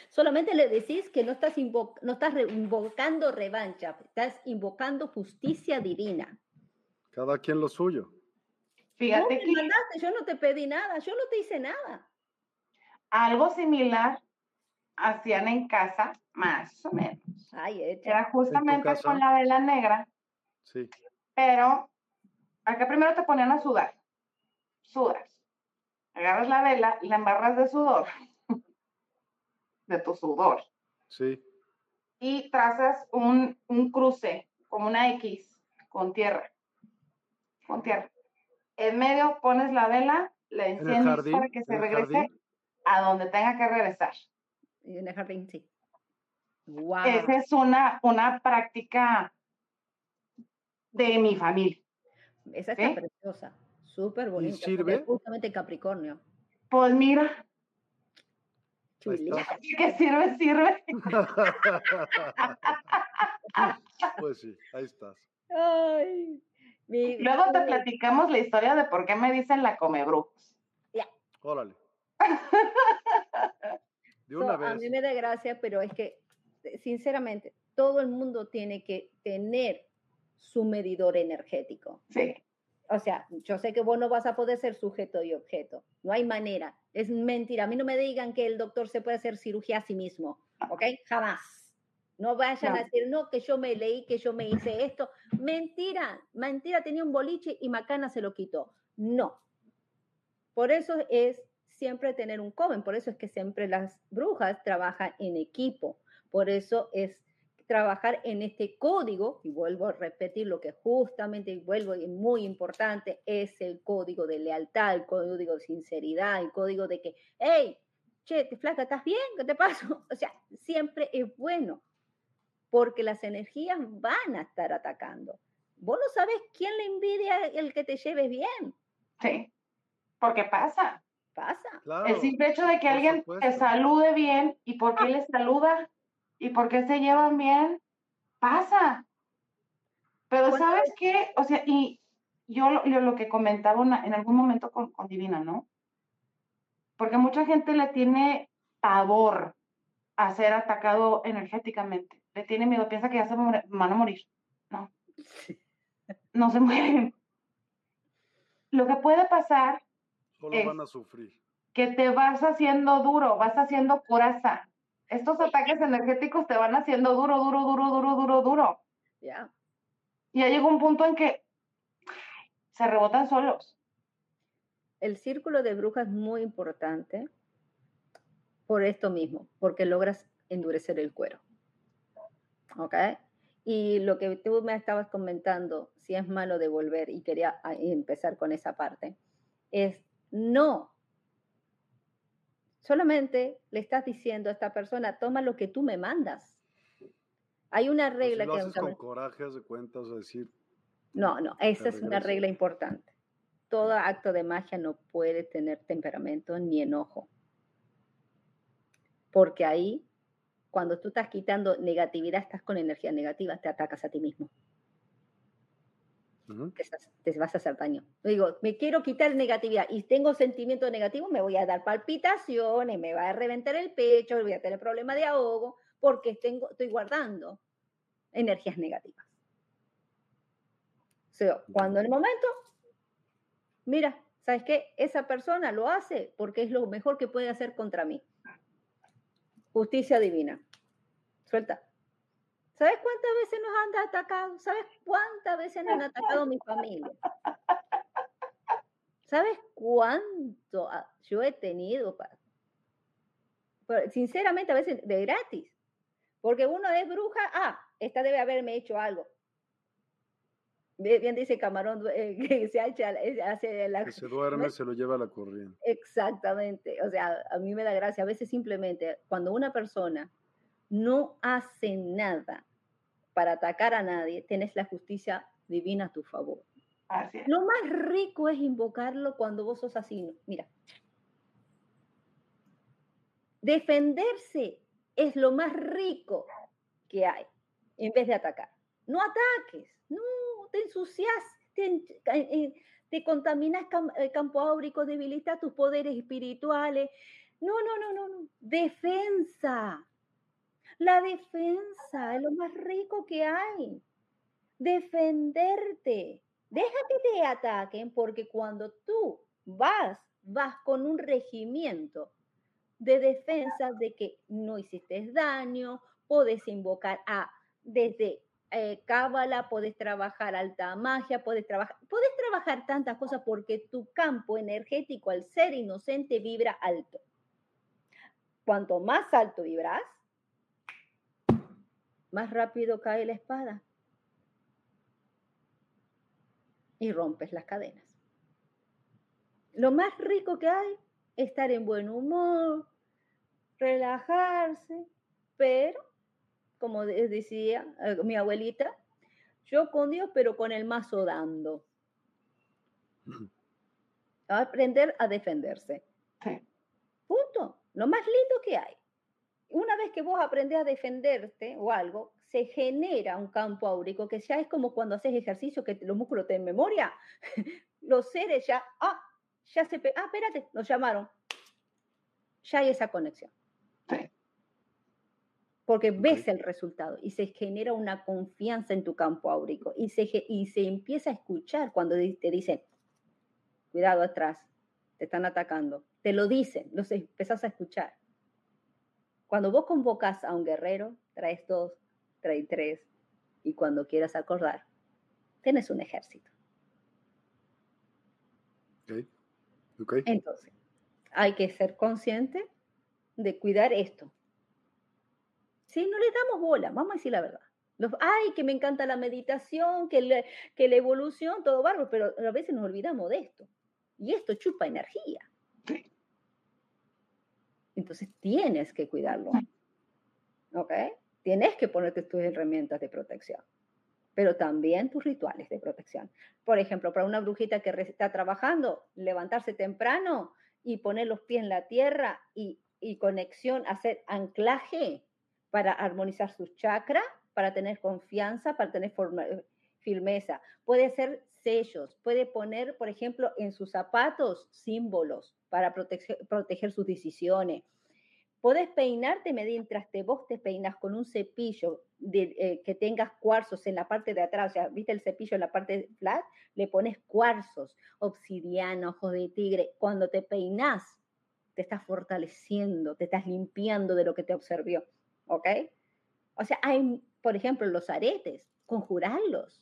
Solamente le decís que no estás, no estás invocando revancha, estás invocando justicia divina. Cada quien lo suyo. Fíjate que... Mandaste, yo no te pedí nada, yo no te hice nada. Algo similar hacían en casa, más o menos. Ay, Era justamente con la vela negra. Sí. Pero acá primero te ponían a sudar. Sudas agarras la vela, la embarras de sudor, de tu sudor. Sí. Y trazas un, cruce, como una X, con tierra. Con tierra. En medio pones la vela, la enciendes para que se regrese a donde tenga que regresar. En el jardín, sí. Wow. Esa es una, una práctica de mi familia. Esa está preciosa. Súper bonito. ¿Y sirve? Justamente Capricornio. Pues mira. ¿Qué sirve? Sirve. pues sí, ahí estás. Ay, Luego te platicamos la historia de por qué me dicen la come Ya. Órale. De una vez. A mí me da gracia, pero es que, sinceramente, todo el mundo tiene que tener su medidor energético. Sí. O sea, yo sé que vos no vas a poder ser sujeto y objeto. No hay manera. Es mentira. A mí no me digan que el doctor se puede hacer cirugía a sí mismo. ¿Ok? Jamás. No vayan a decir, no, que yo me leí, que yo me hice esto. Mentira. Mentira. Tenía un boliche y Macana se lo quitó. No. Por eso es siempre tener un coven. Por eso es que siempre las brujas trabajan en equipo. Por eso es trabajar en este código, y vuelvo a repetir lo que justamente, y vuelvo, y muy importante, es el código de lealtad, el código de sinceridad, el código de que, hey, che, te flaca, ¿estás bien? ¿Qué te pasa? O sea, siempre es bueno, porque las energías van a estar atacando. Vos no sabes quién le envidia el que te lleves bien. Sí, porque pasa. Pasa. el simple hecho de que alguien te salude bien y porque le saluda y porque se llevan bien, pasa. Pero ¿sabes qué? O sea, y yo lo, lo que comentaba en algún momento con, Divina, ¿no? Porque mucha gente le tiene pavor a ser atacado energéticamente. Le tiene miedo, piensa que ya se van a morir. No. No se mueren. Lo que puede pasar Solo van a sufrir. Que te vas haciendo duro, vas haciendo coraza estos ataques energéticos te van haciendo duro, duro, duro, duro, duro, duro. Ya. Y ya llega un punto en que se rebotan solos. El círculo de brujas es muy importante por esto mismo, porque logras endurecer el cuero. ¿Ok? Y lo que tú me estabas comentando, si es malo devolver, y quería ah, empezar con esa parte, es no Solamente le estás diciendo a esta persona, toma lo que tú me mandas. Hay una regla que... Haces con coraje, de cuentas, decir... No, no, esa es una regla importante. Todo acto de magia no puede tener temperamento ni enojo. Porque ahí, cuando tú estás quitando negatividad, estás con energía negativa, te atacas a ti mismo te, vas a hacer daño. Digo, me quiero quitar negatividad y tengo sentimiento negativo, me voy a dar palpitaciones, me va a reventar el pecho, voy a tener problema de ahogo, porque tengo, estoy guardando energías negativas. O sea, cuando en el momento, mira, ¿sabes qué? Esa persona lo hace porque es lo mejor que puede hacer contra mí. Justicia divina. Suelta. ¿Sabes cuántas veces nos han atacado? ¿Sabes cuántas veces nos han atacado mi familia? ¿Sabes cuánto yo he tenido? sinceramente, a veces de gratis. Porque uno es bruja, ah, esta debe haberme hecho algo. Bien dice Camarón eh, que se hace la... Que se duerme, se lo lleva a la corriente. Exactamente. O sea, a mí me da gracia. A veces simplemente cuando una persona no hace nada para atacar a nadie, tenés la justicia divina a tu favor. Lo más rico es invocarlo cuando vos sos así. Mira, defenderse es lo más rico que hay en vez de atacar. No ataques, no te ensucias, te, eh, te contaminas el campo áurico, debilitas tus poderes espirituales. No, no, no, no, no. Defensa. La defensa es lo más rico que hay. Defenderte. Deja que te ataquen porque cuando tú vas, vas con un regimiento de defensa de que no hiciste daño, puedes invocar a desde eh, cábala, trabajar alta magia, puedes trabajar, puedes trabajar tantas cosas porque tu campo energético al ser inocente vibra alto. Cuanto más alto vibras, más rápido cae la espada. y rompes las cadenas. Lo más rico que hay es estar en buen humor, relajarse, pero, como decía eh, mi abuelita, yo con Dios, pero con el mazo dando. Aprender a defenderse. Punto. Lo más lindo que hay. Una vez que vos aprendes a defenderte o algo, se genera un campo áurico que ya es como cuando haces ejercicio, que los músculos te en memoria. los seres ya, ah, ya se, ah, espérate, nos llamaron. Ya hay esa conexión. Porque ves el resultado y se genera una confianza en tu campo áurico y se, y se empieza a escuchar cuando te dicen, cuidado atrás, te están atacando. Te lo dicen, los empezás a escuchar. Cuando vos convocas a un guerrero, traes dos, trae tres, y cuando quieras acordar, tienes un ejército. Entonces, hay que ser consciente de cuidar esto. Si no le damos bola, vamos a decir la verdad. ay, que me encanta la meditación, que, que la evolución, todo barro, pero a veces nos olvidamos de esto. Y esto chupa energía. Entonces tienes que cuidarlo. ¿Ok? Tienes que ponerte tus herramientas de protección, pero también tus rituales de protección. Por ejemplo, para una brujita que está trabajando, levantarse temprano y poner los pies en la tierra y, y conexión, hacer anclaje para armonizar sus chakras, para tener confianza, para tener firmeza. Puede hacer sellos, puede poner, por ejemplo, en sus zapatos símbolos para proteger sus decisiones Podés peinarte mientras te vos te peinas con un cepillo de, eh, que tengas cuarzos en la parte de atrás, o sea, viste el cepillo en la parte flat, le pones cuarzos, obsidiana, ojos de tigre. Cuando te peinas, te estás fortaleciendo, te estás limpiando de lo que te observió, ¿ok? O sea, hay, por ejemplo, los aretes, conjurarlos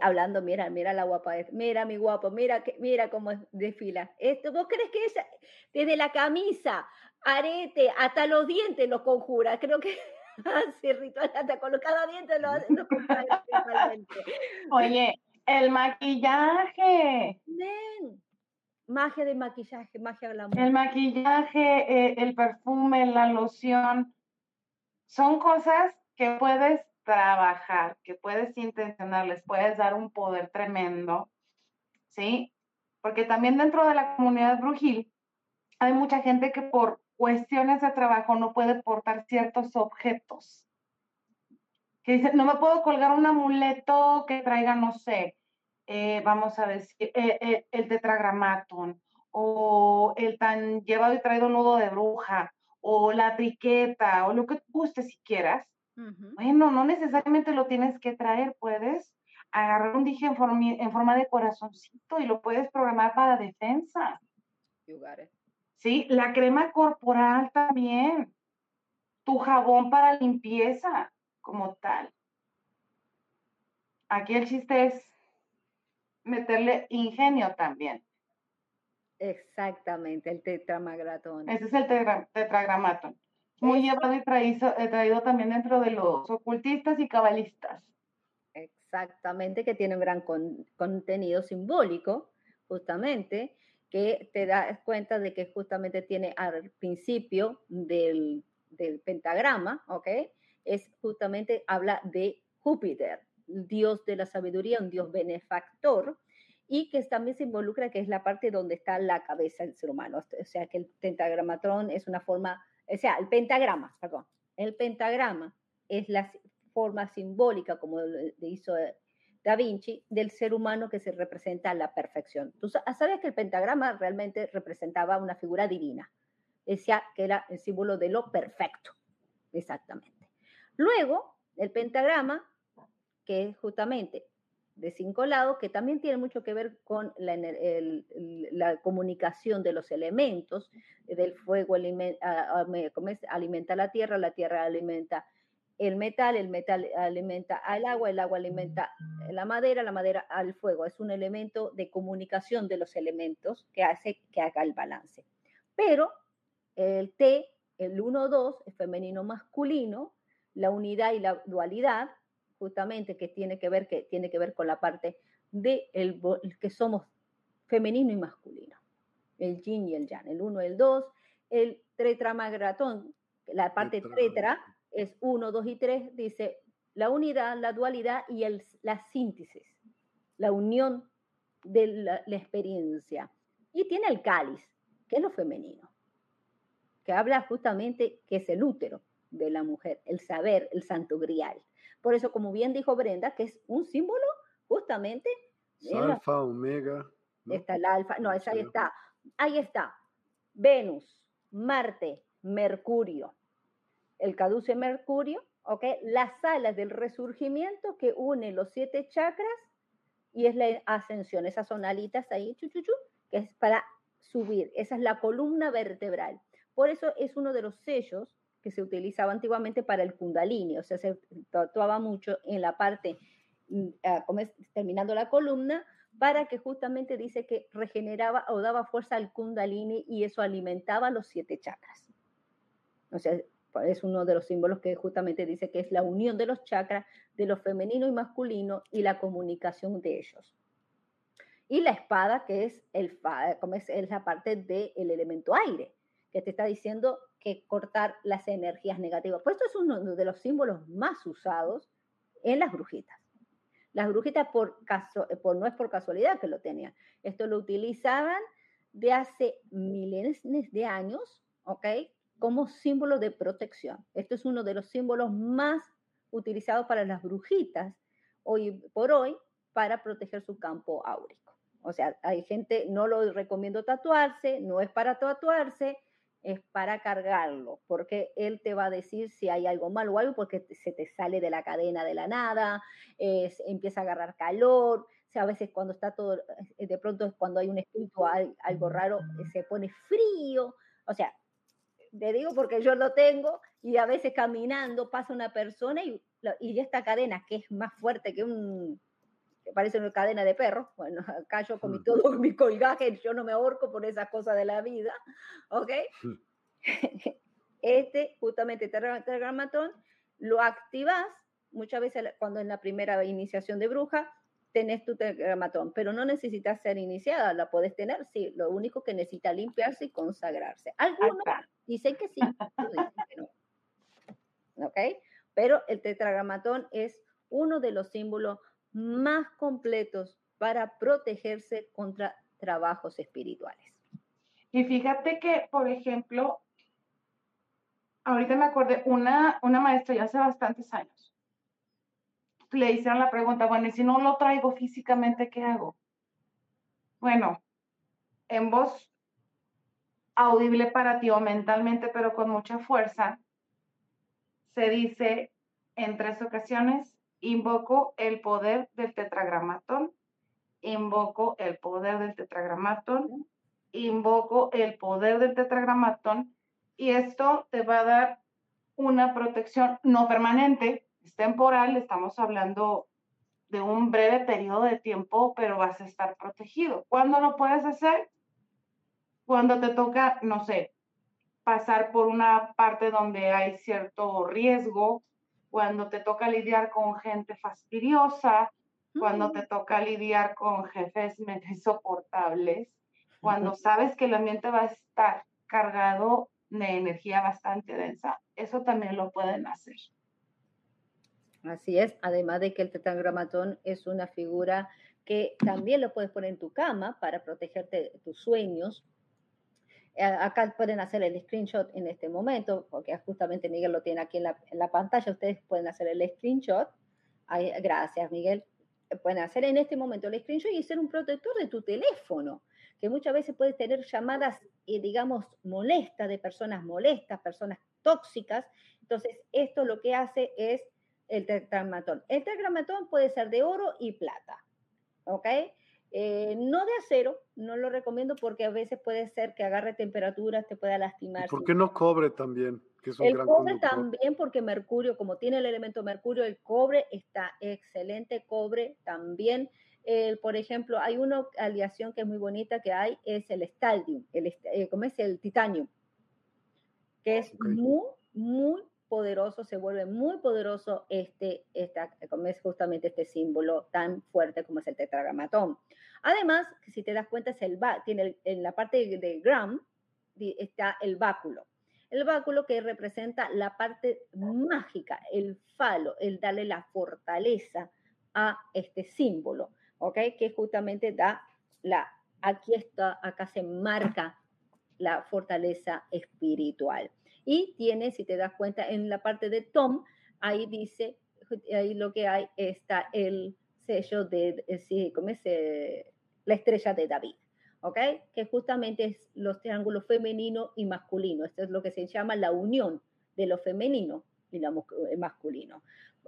hablando, mira, mira la guapa, mira mi guapo, mira, mira cómo desfila. Esto, ¿Vos crees que ella, desde la camisa, arete, hasta los dientes los conjura? Creo que hace ritual, hasta con cada diente lo hace. Oye, el maquillaje. Ven. Magia de maquillaje, magia glamour. El maquillaje, eh, el perfume, la loción, son cosas que puedes trabajar, que puedes intencionar, les puedes dar un poder tremendo, ¿sí? Porque también dentro de la comunidad brujil hay mucha gente que por cuestiones de trabajo no puede portar ciertos objetos. Que dice, no me puedo colgar un amuleto que traiga, no sé, eh, vamos a decir, eh, eh, el tetragramaton o el tan llevado y traído nudo de bruja o la triqueta o lo que guste si quieras, bueno, no necesariamente lo tienes que traer, puedes agarrar un dije en, forma, de corazoncito y lo puedes programar para defensa. Sí, la crema corporal también, tu jabón para limpieza como tal. Aquí el chiste es meterle ingenio también. Exactamente, el tetramagatón. Ese es el tetragramatón. Muy llevado y traído, eh, traído también dentro de los ocultistas y cabalistas. Exactamente, que tiene un gran contenido simbólico, justamente, que te das cuenta de que justamente tiene al principio del, del pentagrama, ¿ok? Es justamente, habla de Júpiter, dios de la sabiduría, un dios benefactor, y que también se involucra que es la parte donde está la cabeza del ser humano. O sea, que el pentagramatón es una forma, o sea, el pentagrama, perdón, el pentagrama es la forma simbólica, como hizo eh, Da Vinci, del ser humano que se representa a la perfección. Tú sabes que el pentagrama realmente representaba una figura divina, decía que era el símbolo de lo perfecto, exactamente. Luego, el pentagrama, que es justamente de cinco lados, que también tiene mucho que ver con la, comunicación de los elementos, del fuego alimenta, alimenta la tierra, la tierra alimenta el metal, el metal alimenta al agua, el agua alimenta la madera, la madera al fuego. Es un elemento de comunicación de los elementos que hace que haga el balance. Pero el T, el 1-2, es femenino masculino, la unidad y la dualidad justamente que tiene que ver, que tiene que ver con la parte de el, que somos femenino y masculino, el yin y el yang, el uno y el dos, el tetramagratón, la parte tetra es uno, dos y tres, dice la unidad, la dualidad y el, la síntesis, la unión de la, la experiencia. Y tiene el cáliz, que es lo femenino, que habla justamente que es el útero de la mujer, el saber, el santo grial. Por eso, como bien dijo Brenda, que es un símbolo justamente. alfa, omega. Está el alfa, no, ahí está. Ahí está. Venus, Marte, Mercurio. El caduce Mercurio, ¿ok? Las alas del resurgimiento que une los siete chakras y es la ascensión. Esas son alitas ahí, chuchuchu, que es para subir. Esa es la columna vertebral. Por eso es uno de los sellos que se utilizaba antiguamente para el kundalini, o sea, se tatuaba mucho en la parte, mm, ah, terminando la columna, para que justamente dice que regeneraba o daba fuerza al kundalini y eso alimentaba los siete chakras. O sea, es uno de los símbolos que justamente dice que es la unión de los chakras, de lo femenino y masculino y la comunicación de ellos. Y la espada, que es, el, es, es la parte del elemento aire, que te está diciendo que cortar las energías negativas. Por esto es uno de los símbolos más usados en las brujitas. Las brujitas por caso, por, no es por casualidad que lo tenían. Esto lo utilizaban de hace miles de años, ¿ok? Como símbolo de protección. Esto es uno de los símbolos más utilizados para las brujitas hoy por hoy para proteger su campo áurico. O sea, hay gente, no lo recomiendo tatuarse, no es para tatuarse, es para cargarlo, porque él te va a decir si hay algo malo o algo, porque se te sale de la cadena de la nada, empieza a agarrar calor, o sea, a veces cuando está todo, eh, de pronto es cuando hay un espíritu, algo raro, se pone frío, o sea, te digo porque yo lo tengo y a veces caminando pasa una persona y, y esta cadena que es más fuerte que un parece una cadena de perros. Bueno, acá yo con mi, todo mi colgaje, yo no me ahorco por esas cosas de la vida, ¿ok? Este, justamente, tetragramatón, lo activas muchas veces cuando en la primera iniciación de bruja tenés tu tetragramatón, pero no necesitas ser iniciada, la puedes tener, sí, lo único que necesita limpiarse y consagrarse. Algunos dicen que sí, dicen que no. ¿Ok? Pero el tetragramatón es uno de los símbolos más completos para protegerse contra trabajos espirituales. Y fíjate que, por ejemplo, ahorita me acordé, una, una maestra ya hace bastantes años, le hicieron la pregunta, bueno, y si no lo traigo físicamente, ¿qué hago? Bueno, en voz audible para ti o mentalmente, pero con mucha fuerza, se dice en tres ocasiones, invoco el poder del tetragramatón, invoco el poder del tetragramatón, invoco el poder del tetragramatón y esto te va a dar una protección no permanente, es temporal, estamos hablando de un breve periodo de tiempo, pero vas a estar protegido. ¿Cuándo lo puedes hacer? Cuando te toca, no sé, pasar por una parte donde hay cierto riesgo, cuando te toca lidiar con gente fastidiosa, cuando te toca lidiar con jefes insoportables, cuando sabes que el ambiente va a estar cargado de energía bastante densa. Eso también lo pueden hacer. Así es, además de que el tetragramatón es una figura que también lo puedes poner en tu cama para protegerte de tus sueños. Eh, acá pueden hacer el screenshot en este momento, porque justamente Miguel lo tiene aquí en la, pantalla. Ustedes pueden hacer el screenshot. gracias, Miguel. Pueden hacer en este momento el screenshot y ser un protector de tu teléfono que muchas veces puedes tener llamadas, eh, digamos, molestas de personas molestas, personas tóxicas. Entonces, esto lo que hace es el tetragramatón. El tetragramatón puede ser de oro y plata, ¿ok? Eh, no de acero, no lo recomiendo porque a veces puede ser que agarre temperaturas, te pueda lastimar. ¿Por qué no cobre también? Que es un el cobre también porque mercurio, como tiene el elemento mercurio, el cobre está excelente, cobre también. por ejemplo, hay una aleación que es muy bonita que hay, es el Staldium, el, eh, ¿cómo es? El titanio, que es muy, muy poderoso, se vuelve muy poderoso este, esta, es justamente este símbolo tan fuerte como es el tetragramatón. Además, si te das cuenta, es el, tiene en la parte de, gram está el báculo. El báculo que representa la parte mágica, el falo, el darle la fortaleza a este símbolo, ¿ok? Que justamente da la, aquí está, acá se marca la fortaleza espiritual. Y tiene, si te das cuenta, en la parte de Tom, ahí dice, ahí lo que hay está el sello de, eh, sí, ¿cómo es? Eh, la estrella de David, ¿ok? Que justamente es los triángulos femenino y masculino. Esto es lo que se llama la unión de lo femenino y lo eh, masculino.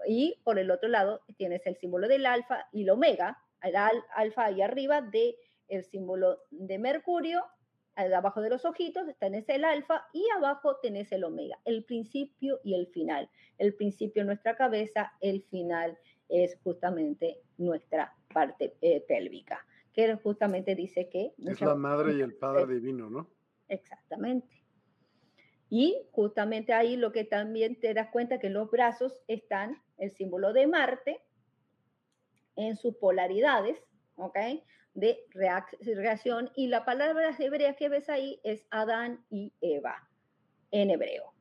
Y por el otro lado tienes el símbolo del alfa y el omega, el alfa ahí arriba de el símbolo de Mercurio abajo de los ojitos tenés el alfa y abajo tenés el omega, el principio y el final. El principio es nuestra cabeza, el final es justamente nuestra parte eh, pélvica, que justamente dice que... Es la madre y el padre divino, ¿no? Exactamente. Y justamente ahí lo que también te das cuenta que en los brazos están el símbolo de Marte en sus polaridades, ¿ok? De reacción y la palabra hebrea que ves ahí es Adán y Eva en hebreo.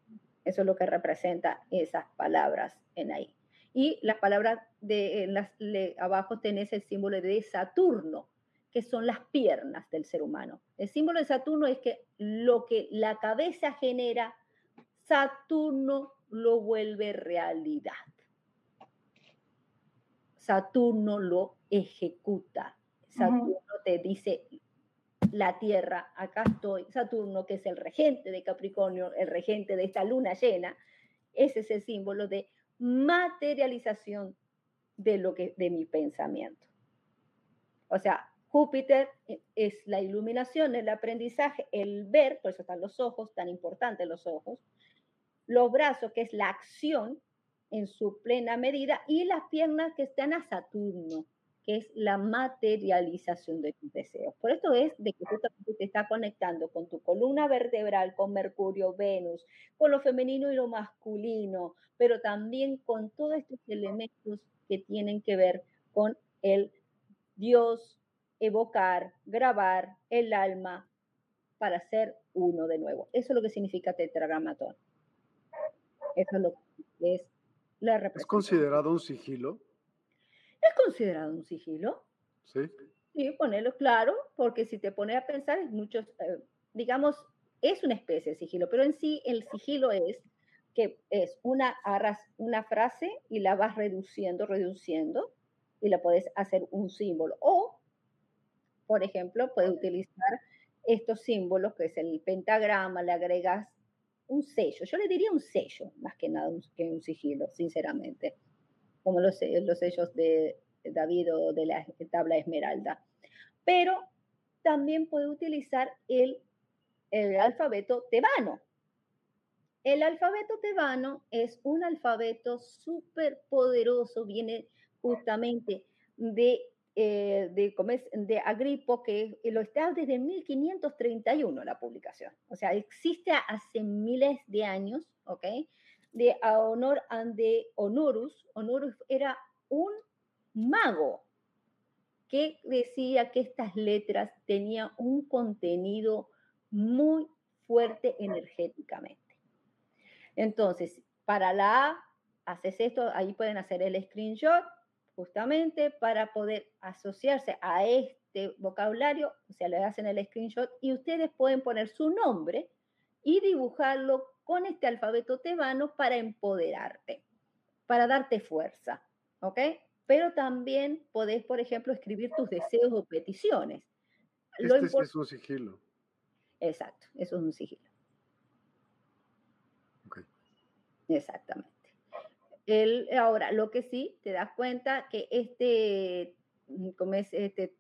Eso es lo que representa esas palabras en ahí. Y las palabras de las, abajo tenés el símbolo de Saturno, que son las piernas del ser humano. El símbolo de Saturno es que lo que la cabeza genera, Saturno lo vuelve realidad. Saturno lo ejecuta. Saturno te dice la Tierra, acá estoy, Saturno, que es el regente de Capricornio, el regente de esta luna llena, ese es el símbolo de materialización de lo que de mi pensamiento. O sea, Júpiter e, es la iluminación, el aprendizaje, el ver, por eso están los ojos, tan importantes los ojos, los brazos, que es la acción en su plena medida, y las piernas que están a Saturno, es la materialización de tus deseos. Por esto es de que tú te estás conectando con tu columna vertebral, con Mercurio, Venus, con lo femenino y lo masculino, pero también con todos estos elementos que tienen que ver con el Dios, evocar, grabar el alma para ser uno de nuevo. Eso es lo que significa tetragramatón. Eso es lo que es la representación. ¿Es considerado un sigilo? ¿Es considerado un sigilo? Sí. Sí, ponerlo claro, porque si te pones a pensar, es muchos, eh, digamos, es una especie de sigilo, pero en sí el sigilo es que es una, una frase y la vas reduciendo, reduciendo, y la puedes hacer un símbolo. O, por ejemplo, puedes utilizar estos símbolos, que es el pentagrama, le agregas un sello. Yo le diría un sello, más que nada que un sigilo, sinceramente, como los, los sellos de David o de la tabla esmeralda. Pero también puede utilizar el, el alfabeto tebano. El alfabeto tebano es un alfabeto súper poderoso, viene justamente de eh, de, de Agripo, que lo está desde 1531 la publicación. O sea, existe hace miles de años, ¿ok? De Honor de Honorus. Honorus era un mago que decía que estas letras tenían un contenido muy fuerte energéticamente. Entonces, para la A, haces esto, ahí pueden hacer el screenshot, justamente para poder asociarse a este vocabulario, o sea, le hacen el screenshot y ustedes pueden poner su nombre y dibujarlo con este alfabeto tebano para empoderarte, para darte fuerza, ¿ok? Pero también podés, por ejemplo, escribir tus deseos o peticiones. Este es un sigilo. Exacto, eso es un sigilo. Okay. Exactamente ahora, lo que sí, te das cuenta que este, como es este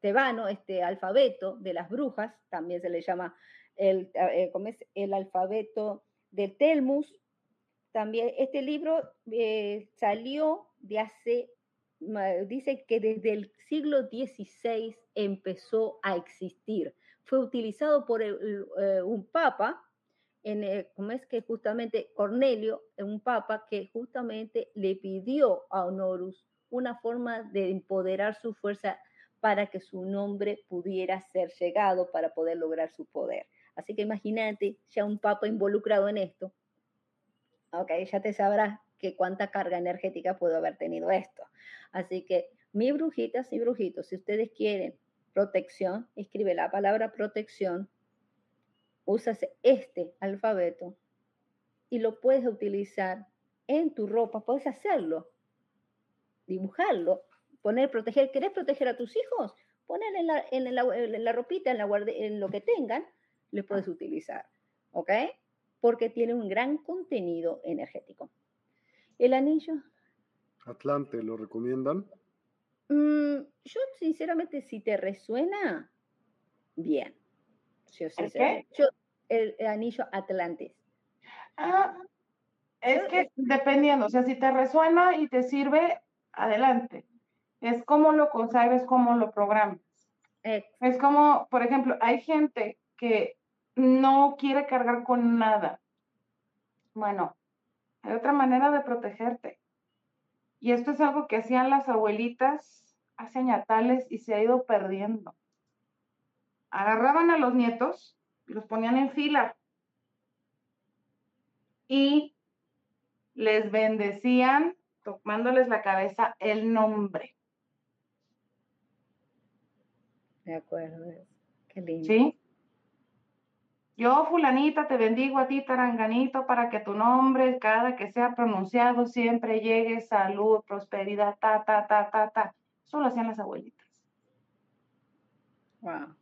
tebano, este alfabeto de las brujas, también se le llama el, eh, como es el alfabeto de Telmus, también este libro eh, salió de hace, dice que desde el siglo XVI empezó a existir. Fue utilizado por eh, un papa en, como es que justamente Cornelio, un papa que justamente le pidió a Honorus una forma de empoderar su fuerza para que su nombre pudiera ser llegado para poder lograr su poder. Así que imagínate ya un papa involucrado en esto. Ok, ya te sabrás que cuánta carga energética pudo haber tenido esto. Así que, mi brujitas y brujitos, si ustedes quieren protección, escribe la palabra protección usas este alfabeto y lo puedes utilizar en tu ropa, puedes hacerlo, dibujarlo, poner, proteger. ¿Querés proteger a tus hijos? Poner en la, en la, ropita, en, la en lo que tengan, le puedes utilizar, ¿ok? Porque tiene un gran contenido energético. El anillo. Atlante, ¿lo recomiendan? Mm, yo, sinceramente, si te resuena, bien. ¿El qué? el, anillo Atlantis. Ah, es que dependiendo, o sea, si te resuena y te sirve, adelante. Es como lo consagres, como lo programas. Es como, por ejemplo, hay gente que no quiere cargar con nada. Bueno, hay otra manera de protegerte. Y esto es algo que hacían las abuelitas hace añatales y se ha ido perdiendo agarraban a los nietos y los ponían en fila y les bendecían tomándoles la cabeza el nombre. De acuerdo, qué lindo. ¿Sí? Yo, fulanita, te bendigo a ti, taranganito, para que tu nombre, cada que sea pronunciado, siempre llegue salud, prosperidad, ta, ta, ta, ta, ta. Eso lo hacían las abuelitas. Wow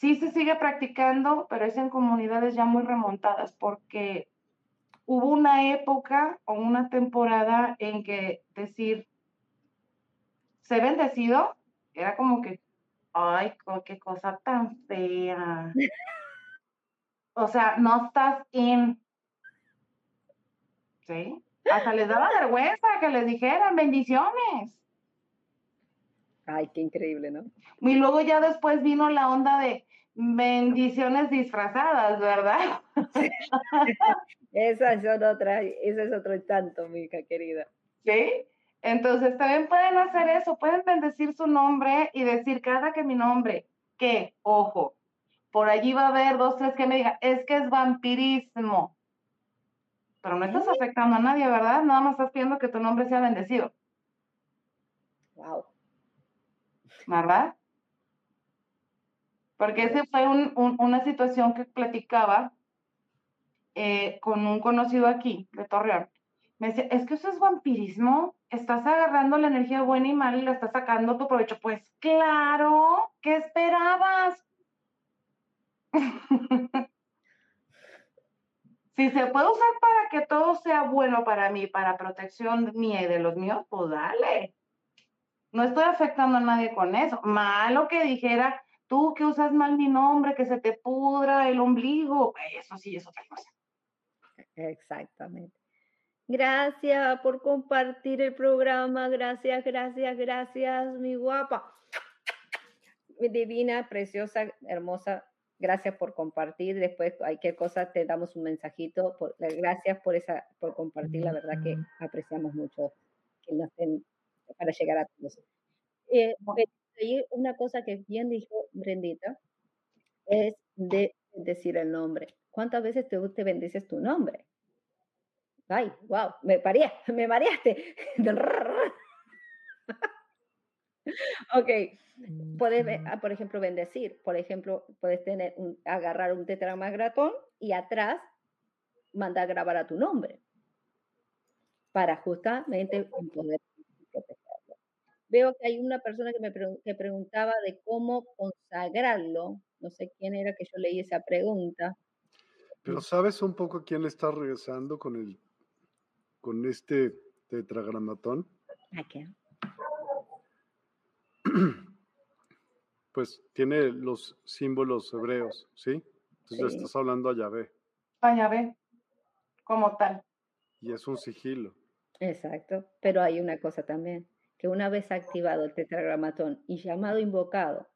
sí se sigue practicando, pero es en comunidades ya muy remontadas, porque hubo una época o una temporada en que decir, se bendecido, era como que, ay, qué cosa tan fea. o sea, no estás en... ¿Sí? Hasta les daba vergüenza que les dijeran bendiciones. Ay, qué increíble, ¿no? Y luego ya después vino la onda de, bendiciones disfrazadas, ¿verdad? Esa es otra, ese es otro tanto, mi hija querida. Sí, entonces también pueden hacer eso, pueden bendecir su nombre y decir cada que mi nombre, que, ojo, por allí va a haber dos, tres que me digan, es que es vampirismo. Pero no estás afectando a nadie, ¿verdad? Nada más estás pidiendo que tu nombre sea bendecido. Wow. ¿Verdad? Porque esa fue una situación que platicaba eh, con un conocido aquí de Torreón. Me decía, es que eso es vampirismo, estás agarrando la energía buena y mala y la estás sacando a tu provecho. Pues claro, ¿qué esperabas? si se puede usar para que todo sea bueno para mí, para protección mía y de los míos, pues dale. No estoy afectando a nadie con eso. Malo que dijera, tú que usas mal mi nombre, que se te pudra el ombligo, eso sí es otra cosa. Exactamente. Gracias por compartir el programa. Gracias, gracias, gracias, mi guapa. Divina, preciosa, hermosa. Gracias por compartir. Después, cualquier cosa, te damos un mensajito. gracias por esa, por compartir. La verdad que apreciamos mucho que nos den para llegar a todos. Eh, una cosa que bien dijo Brendita es de decir el nombre. ¿Cuántas veces te, te bendices tu nombre? Ay, wow, me paría, me mareaste. ok, puedes, ah, por ejemplo, bendecir. Por ejemplo, puedes tener agarrar un tetragrammatón y atrás mandar grabar a tu nombre para justamente poder protegerlo. Veo que hay una persona que me que preguntaba de cómo consagrarlo. No sé quién era que yo leí esa pregunta. Pero ¿sabes un poco quién le está regresando con el con este tetragramatón? ¿A qué? Pues tiene los símbolos hebreos, ¿sí? Entonces estás hablando a Yahvé. A Yahvé, como tal. Y es un sigilo. Exacto, pero hay una cosa también, que una vez activado el tetragramatón y llamado invocado,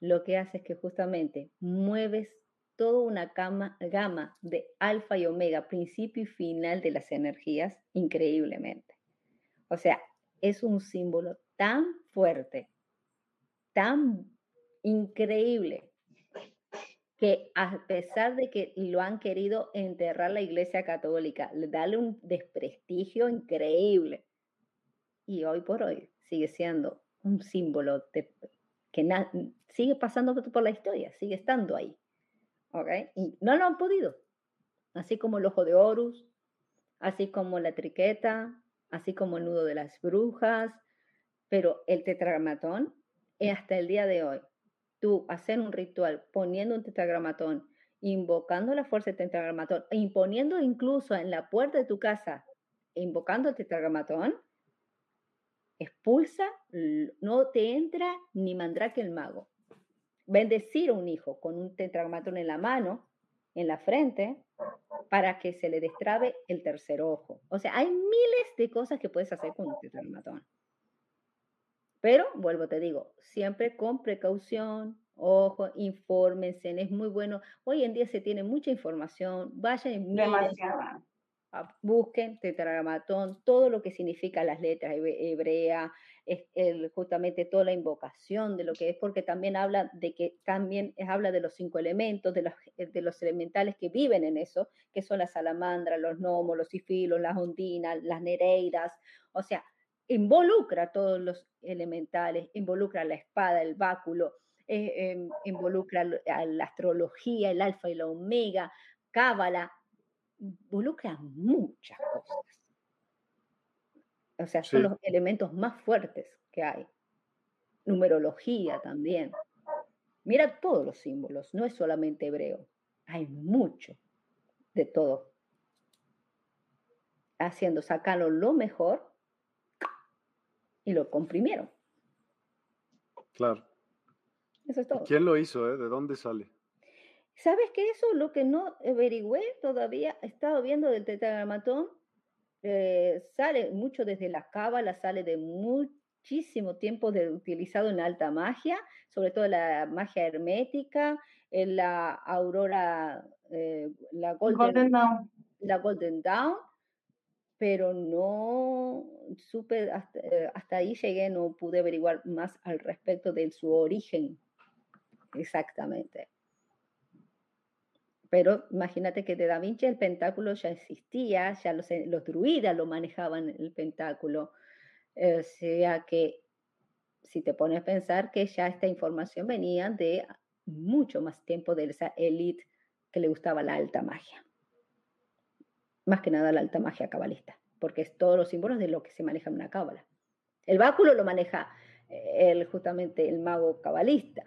lo que hace es que justamente mueves toda una gama, de alfa y omega, principio y final de las energías, increíblemente. O sea, es un símbolo tan fuerte, tan increíble, que a pesar de que lo han querido enterrar la Iglesia Católica, darle un desprestigio increíble, y hoy por hoy sigue siendo un símbolo que sigue pasando por la historia, sigue estando ahí. Y no lo han podido. Así como el ojo de Horus, así como la triqueta, así como el nudo de las brujas, pero el tetragramatón, hasta el día de hoy, tú hacer un ritual poniendo un tetragramatón, invocando la fuerza del tetragramatón, e imponiendo incluso en la puerta de tu casa, invocando el tetragramatón, expulsa, no te entra ni mandrake el mago bendecir a un hijo con un tetragramatón en la mano, en la frente, para que se le destrabe el tercer ojo. O sea, hay miles de cosas que puedes hacer con un tetragramatón. Pero, vuelvo, te digo, siempre con precaución, ojo, infórmense, es muy bueno. Hoy en día se tiene mucha información, vayan y busquen tetragramatón, todo lo que significa las letras hebreas, el, justamente toda la invocación de lo que es, porque también habla de que también habla de los cinco elementos, de los, eh, de los elementales que viven en eso, que son las salamandras, los gnomos, los sifilos, las ondinas, las nereidas, o sea, involucra todos los elementales, involucra la espada, el báculo, eh, em, involucra la astrología, el alfa y la omega, cábala, involucra muchas cosas. O sea, son los elementos más fuertes que hay. Numerología también. Mira todos los símbolos, no es solamente hebreo. Hay mucho de todo. Haciendo, sacaron lo mejor y lo comprimieron. Claro. Eso es todo. ¿Quién lo hizo? Eh? ¿De dónde sale? ¿Sabes que eso lo que no averigüé todavía? He estado viendo del tetragramatón eh, sale mucho desde la cábala, sale de muchísimo tiempo de, utilizado en alta magia, sobre todo la magia hermética, en la aurora, eh, la Golden, Dawn. La Golden Dawn, pero no supe, hasta, eh, hasta ahí llegué, no pude averiguar más al respecto de su origen exactamente. Pero imagínate que de Da Vinci el pentáculo ya existía, ya los, eh, los druidas lo manejaban el pentáculo. O sea que si te pones a pensar que ya esta información venía de mucho más tiempo de esa élite que le gustaba la alta magia. Más que nada la alta magia cabalista, porque es todos los símbolos de lo que se maneja en una cábala. El báculo lo maneja eh, el, justamente el mago cabalista,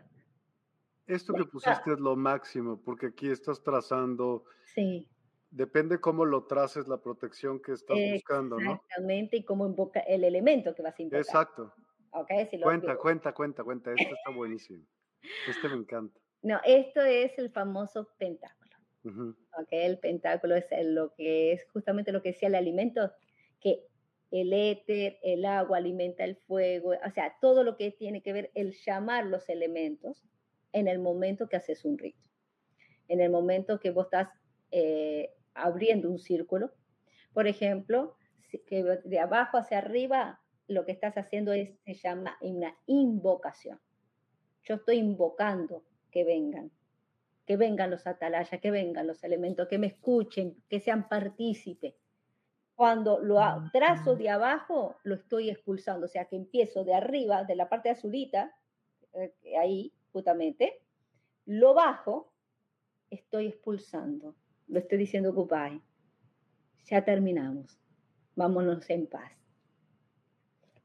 Esto que pusiste es lo máximo, porque aquí estás trazando. Sí. Depende cómo lo traces la protección que estás buscando, ¿no? Exactamente, y cómo invoca el elemento que vas a invocar. Exacto. Okay, si cuenta, cuenta, cuenta, cuenta. Esto está buenísimo. Este me encanta. No, esto es el famoso pentáculo. okay, el pentáculo es lo que es justamente lo que decía el alimento, que el éter, el agua alimenta el fuego, o sea, todo lo que tiene que ver el llamar los elementos en el momento que haces un rito. En el momento que vos estás eh, abriendo un círculo, por ejemplo, que de abajo hacia arriba lo que estás haciendo es, se llama una invocación. Yo estoy invocando que vengan, que vengan los atalayas, que vengan los elementos, que me escuchen, que sean partícipes. Cuando lo trazo de abajo, lo estoy expulsando, o sea que empiezo de arriba, de la parte azulita, eh, ahí lo bajo, estoy expulsando, lo estoy diciendo goodbye. Ya terminamos, vámonos en paz.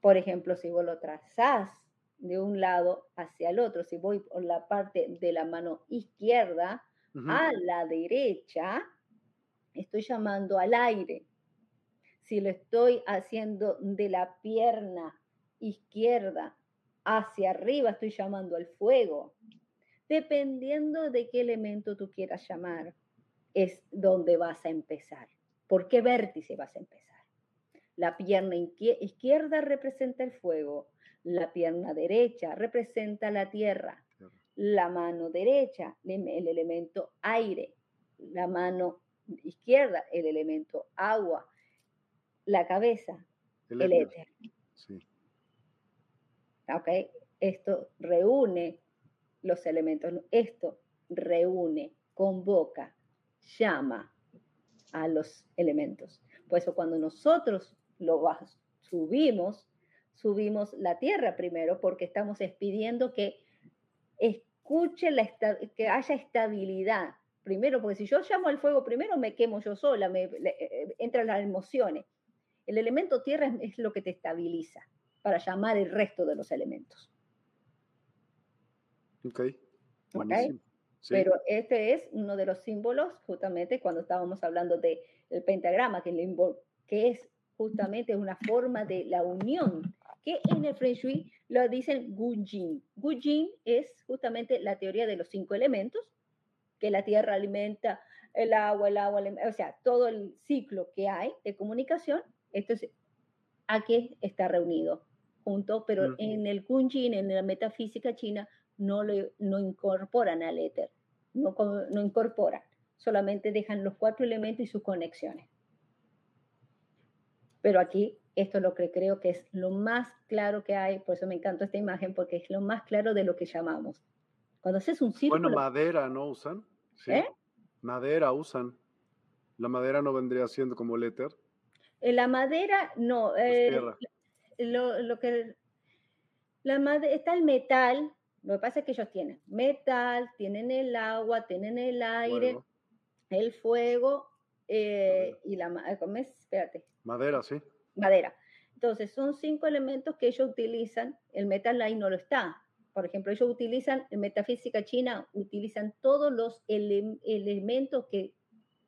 Por ejemplo, si vos lo trazás de un lado hacia el otro, si voy por la parte de la mano izquierda a la derecha, estoy llamando al aire. Si lo estoy haciendo de la pierna izquierda hacia arriba, estoy llamando al fuego. Dependiendo de qué elemento tú quieras llamar, es donde vas a empezar. ¿Por qué vértice vas a empezar? La pierna izquierda representa el fuego, la pierna derecha representa la tierra, la mano derecha el elemento aire, la mano izquierda el elemento agua, la cabeza el, éter. ¿Ok? Esto reúne los elementos, esto reúne, convoca, llama a los elementos. Por eso cuando nosotros lo subimos, subimos la tierra primero porque estamos pidiendo que escuche, la que haya estabilidad. Primero, porque si yo llamo al fuego primero, me quemo yo sola, me, eh, entran las emociones. El elemento tierra es, lo que te estabiliza para llamar el resto de los elementos. Ok. okay? Pero este es uno de los símbolos, justamente cuando estábamos hablando del pentagrama, que, que es justamente una forma de la unión, que en el Feng Shui lo dicen Gujin. Gujin es justamente la teoría de los cinco elementos, que la tierra alimenta el agua, el agua, o sea, todo el ciclo que hay de comunicación, esto es, aquí está reunido junto, pero en el Gujin, en la metafísica china, no, lo, no incorporan al éter, no, no incorporan, solamente dejan los cuatro elementos y sus conexiones. Pero aquí esto es lo que creo que es lo más claro que hay, por eso me encanta esta imagen, porque es lo más claro de lo que llamamos. Cuando haces un círculo... Bueno, madera, ¿no usan? ¿Sí? ¿Eh? Madera usan. La madera no vendría siendo como el éter. Eh, la madera, no. Eh, lo, que... La madera, está el metal, lo que pasa es que ellos tienen metal, tienen el agua, tienen el aire, el fuego y la... ¿cómo es? Espérate. Madera, sí. Madera. Entonces, son cinco elementos que ellos utilizan. El metal ahí no lo está. Por ejemplo, ellos utilizan, en metafísica china, utilizan todos los elementos que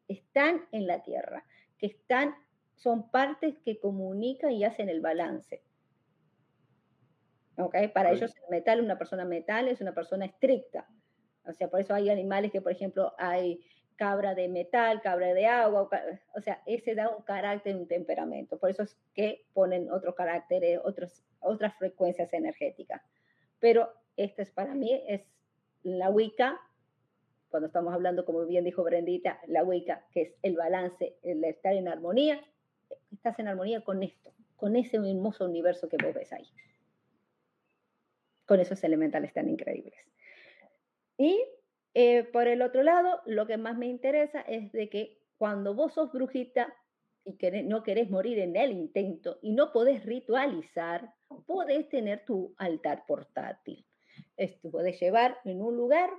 están en la Tierra, que están, son partes que comunican y hacen el balance. ¿Okay? Para ellos el metal, una persona metal es una persona estricta. O sea, por eso hay animales que, por ejemplo, hay cabra de metal, cabra de agua, o sea, ese da un carácter, un temperamento. Por eso es que ponen otros caracteres, otros, otras frecuencias energéticas. Pero esta es para mí, es la Wicca, cuando estamos hablando, como bien dijo Brendita, la Wicca, que es el balance, el estar en armonía, estás en armonía con esto, con ese hermoso universo que vos ves ahí. Con esos elementales tan increíbles. Y eh, por el otro lado, lo que más me interesa es de que cuando vos sos brujita y que no querés morir en el intento y no podés ritualizar, podés tener tu altar portátil. Esto podés llevar en un lugar,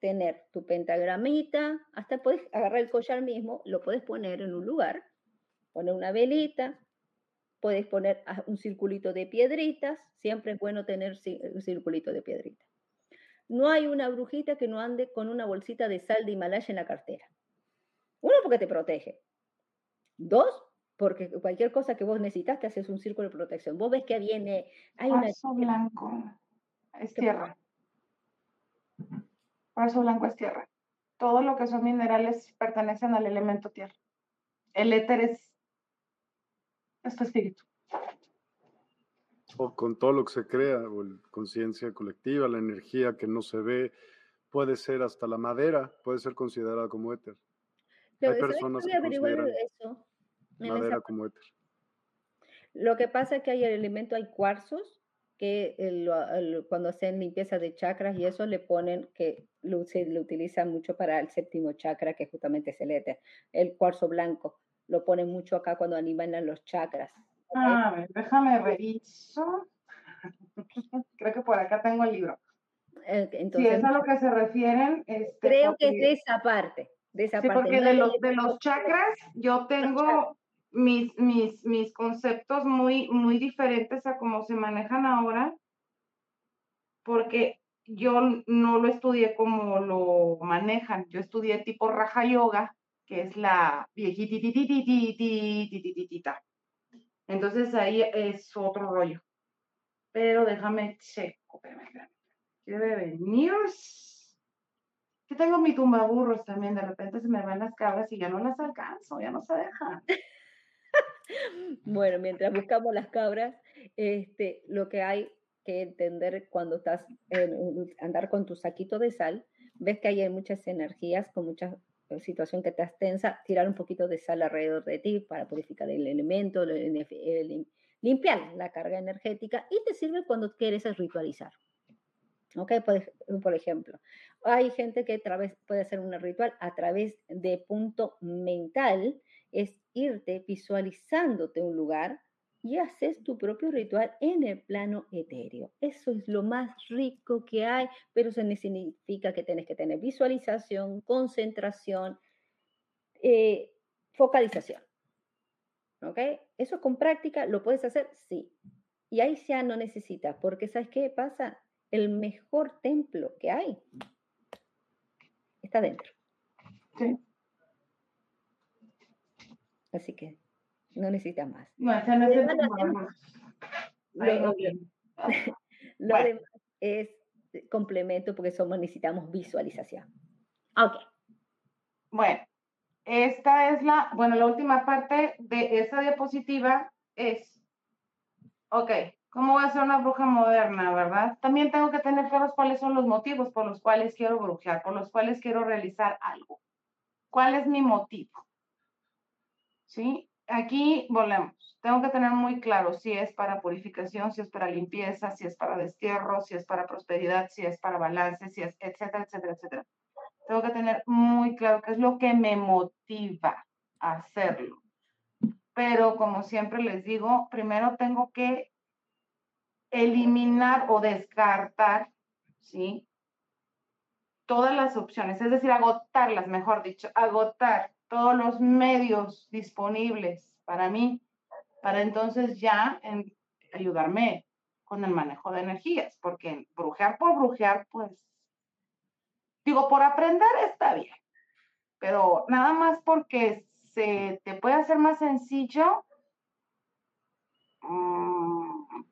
tener tu pentagramita, hasta podés agarrar el collar mismo, lo podés poner en un lugar, poner una velita, podés poner un circulito de piedritas, siempre es bueno tener un circulito de piedritas no hay una brujita que no ande con una bolsita de sal de Himalaya en la cartera. Uno, porque te protege. Dos, porque cualquier cosa que vos necesitas te haces un círculo de protección. Vos ves que viene... Hay Cuarzo blanco es tierra. Cuarzo blanco es tierra. Todo lo que son minerales pertenecen al elemento tierra. El éter es, es tu espíritu. O con todo lo que se crea, o conciencia colectiva, la energía que no se ve, puede ser hasta la madera, puede ser considerada como éter. Hay personas que consideran eso, madera como éter. Lo que pasa es que hay el elemento, hay cuarzos, que cuando hacen limpieza de chakras y eso le ponen que lo, se lo utilizan mucho para el séptimo chakra, que justamente es el éter. El cuarzo blanco lo ponen mucho acá cuando animan a los chakras. A ver, déjame reviso. Creo que por acá tengo el libro. Entonces, si es a lo que se refieren. Este, creo que es de esa parte. De esa sí, porque de, los, de los chakras yo tengo mis, mis, mis conceptos muy, muy diferentes a cómo se manejan ahora, porque yo no lo estudié como lo manejan. Yo estudié tipo Raja Yoga, que es la viejititititititititita. Entonces ahí es otro rollo. Pero déjame checo, ¿Qué debe venir? Yo tengo mi tumbaburros también, de repente se me van las cabras y ya no las alcanzo, ya no se dejan. bueno, mientras buscamos las cabras, este, lo que hay que entender cuando estás en, andar con tu saquito de sal, ves que hay muchas energías con mucha situación que estás tensa, tirar un poquito de sal alrededor de ti para purificar el elemento, limpiar la carga energética y te sirve cuando quieres ritualizar. ¿Ok? Por, ejemplo, hay gente que través, puede hacer un ritual a través de punto mental, es irte visualizándote un lugar y haces tu propio ritual en el plano etéreo. Eso es lo más rico que hay, pero eso significa que tienes que tener visualización, concentración, eh, focalización. ¿Ok? Eso con práctica lo puedes hacer, sí. Y ahí ya no necesitas, porque ¿sabes qué pasa? El mejor templo que hay está dentro. Sí. Así que no necesita más. No, no necesita más. Lo, demás es complemento porque somos, necesitamos visualización. Ok. Bueno, esta es la, bueno, la última parte de esta diapositiva es, ok, ¿cómo voy a ser una bruja moderna, verdad? También tengo que tener claros cuáles son los motivos por los cuales quiero brujear, por los cuales quiero realizar algo. ¿Cuál es mi motivo? ¿Sí? Aquí volvemos. Tengo que tener muy claro si es para purificación, si es para limpieza, si es para destierro, si es para prosperidad, si es para balance, si es, etcétera, etcétera, etcétera. Tengo que tener muy claro qué es lo que me motiva a hacerlo. Pero como siempre les digo, primero tengo que eliminar o descartar, ¿sí? Todas las opciones, es decir, agotarlas, mejor dicho, agotar todos los medios disponibles para mí, para entonces ya ayudarme con el manejo de energías, porque brujear por brujear, pues, digo, por aprender está bien, pero nada más porque se te puede hacer más sencillo, mm,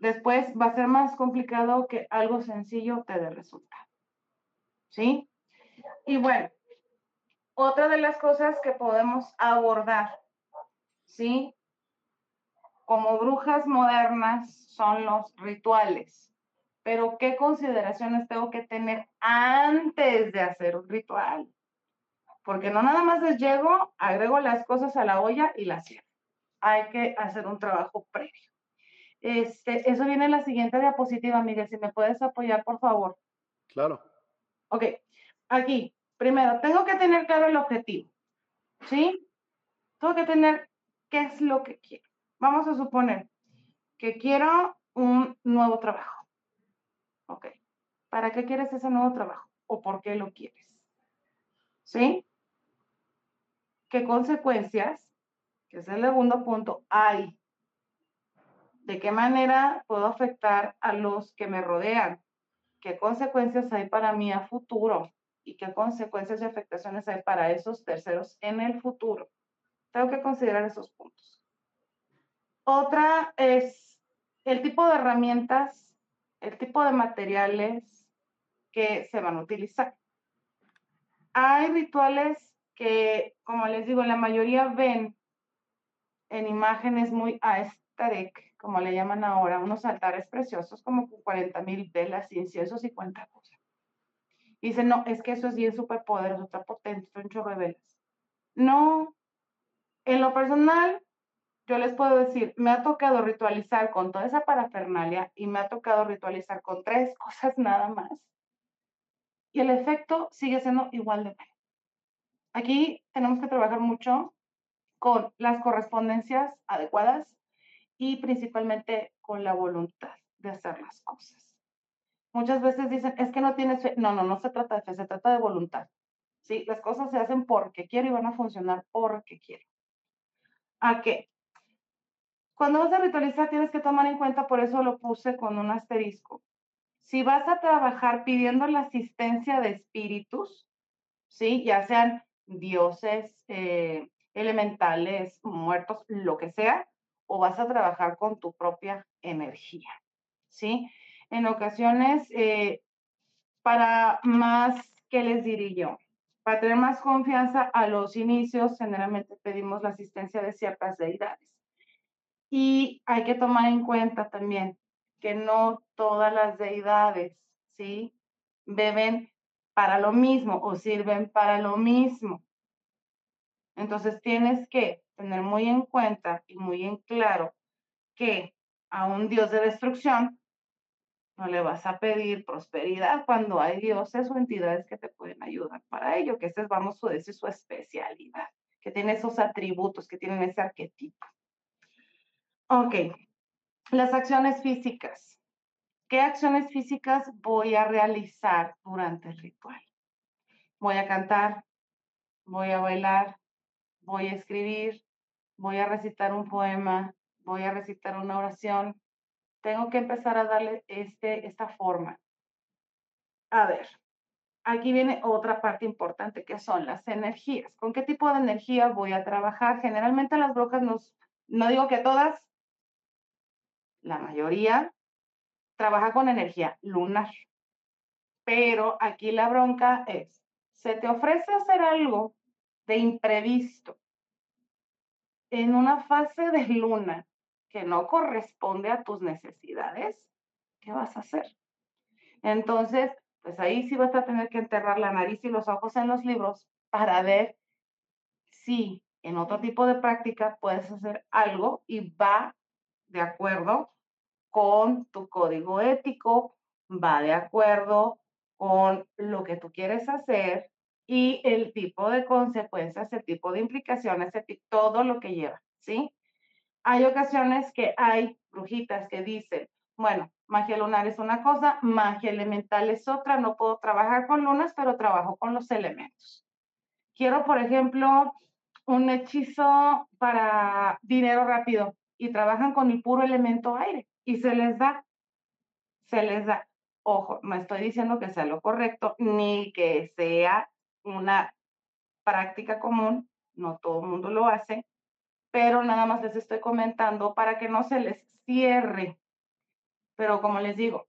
después va a ser más complicado que algo sencillo te dé resultado. ¿Sí? Y bueno, otra de las cosas que podemos abordar, ¿sí? Como brujas modernas son los rituales. Pero ¿qué consideraciones tengo que tener antes de hacer un ritual? Porque no nada más les llego, agrego las cosas a la olla y las cierro. Hay que hacer un trabajo previo. Este, eso viene en la siguiente diapositiva, Miguel, si me puedes apoyar, por favor. Claro. Ok, aquí, Primero, tengo que tener claro el objetivo. ¿Sí? Tengo que tener qué es lo que quiero. Vamos a suponer que quiero un nuevo trabajo. Ok. ¿Para qué quieres ese nuevo trabajo? ¿O por qué lo quieres? ¿Sí? ¿Qué consecuencias, que es el segundo punto, hay? ¿De qué manera puedo afectar a los que me rodean? qué consecuencias hay para mí a futuro y qué consecuencias y afectaciones hay para esos terceros en el futuro. Tengo que considerar esos puntos. Otra es el tipo de herramientas, el tipo de materiales que se van a utilizar. Hay rituales que, como les digo, la mayoría ven en imágenes muy aesthetic, como le llaman ahora, unos altares preciosos como con 40 mil velas, inciensos y cuenta. Dicen, no, es que eso es bien súper poderoso, está potente, son chorro de velas. No, en lo personal, yo les puedo decir, me ha tocado ritualizar con toda esa parafernalia y me ha tocado ritualizar con tres cosas nada más. Y el efecto sigue siendo igual de bueno. Aquí tenemos que trabajar mucho con las correspondencias adecuadas y principalmente con la voluntad de hacer las cosas. Muchas veces dicen, es que no tienes fe. No, no, no se trata de fe, se trata de voluntad. ¿Sí? Las cosas se hacen porque quiero y van a funcionar porque quiero. ¿A qué? Cuando vas a ritualizar tienes que tomar en cuenta, por eso lo puse con un asterisco. Si vas a trabajar pidiendo la asistencia de espíritus, ¿sí? Ya sean dioses, eh, elementales, muertos, lo que sea, o vas a trabajar con tu propia energía, ¿sí? En ocasiones, eh, para más, ¿qué les diría yo? Para tener más confianza a los inicios, generalmente pedimos la asistencia de ciertas deidades. Y hay que tomar en cuenta también que no todas las deidades, ¿sí? Beben para lo mismo o sirven para lo mismo. Entonces tienes que tener muy en cuenta y muy en claro que a un Dios de destrucción no le vas a pedir prosperidad cuando hay dioses o entidades que te pueden ayudar para ello, que esa es, vamos a decir, su especialidad, que tiene esos atributos, que tienen ese arquetipo. Ok, las acciones físicas. ¿Qué acciones físicas voy a realizar durante el ritual? Voy a cantar, voy a bailar, voy a escribir, voy a recitar un poema, voy a recitar una oración. Tengo que empezar a darle este, esta forma. A ver, aquí viene otra parte importante que son las energías. ¿Con qué tipo de energía voy a trabajar? Generalmente las brujas nos, no digo que todas, la mayoría trabaja con energía lunar. Pero aquí la bronca es, se te ofrece hacer algo de imprevisto en una fase de luna que no corresponde a tus necesidades, ¿qué vas a hacer? Entonces, pues ahí sí vas a tener que enterrar la nariz y los ojos en los libros para ver si en otro tipo de práctica puedes hacer algo y va de acuerdo con tu código ético, va de acuerdo con lo que tú quieres hacer y el tipo de consecuencias, el tipo de implicaciones, todo lo que lleva, ¿sí? Hay ocasiones que hay brujitas que dicen, bueno, magia lunar es una cosa, magia elemental es otra, no puedo trabajar con lunas, pero trabajo con los elementos. Quiero, por ejemplo, un hechizo para dinero rápido y trabajan con el puro elemento aire y se les da, se les da. Ojo, no estoy diciendo que sea lo correcto ni que sea una práctica común, no todo el mundo lo hace, pero nada más les estoy comentando para que no se les cierre. Pero como les digo,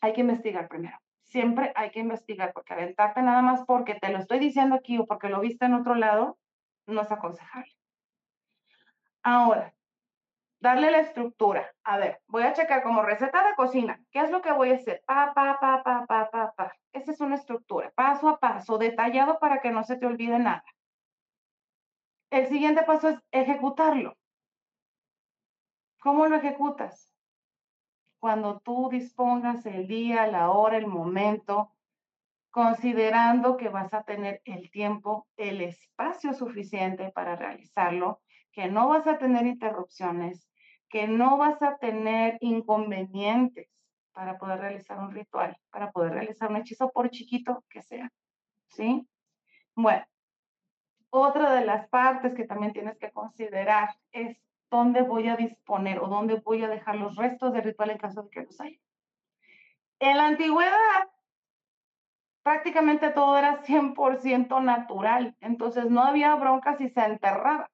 hay que investigar primero. Siempre hay que investigar, porque aventarte nada más porque te lo estoy diciendo aquí o porque lo viste en otro lado, no es aconsejable. Ahora, darle la estructura. A ver, voy a checar como receta de cocina. ¿Qué es lo que voy a hacer? Pa, pa, pa, pa, pa, pa, pa. Esa es una estructura, paso a paso, detallado para que no se te olvide nada. El siguiente paso es ejecutarlo. ¿Cómo lo ejecutas? Cuando tú dispongas el día, la hora, el momento, considerando que vas a tener el tiempo, el espacio suficiente para realizarlo, que no vas a tener interrupciones, que no vas a tener inconvenientes para poder realizar un ritual, para poder realizar un hechizo por chiquito que sea. ¿Sí? Bueno, otra de las partes que también tienes que considerar es dónde voy a disponer o dónde voy a dejar los restos del ritual en caso de que los haya. En la antigüedad, prácticamente todo era 100% natural, entonces no había bronca si se enterraba.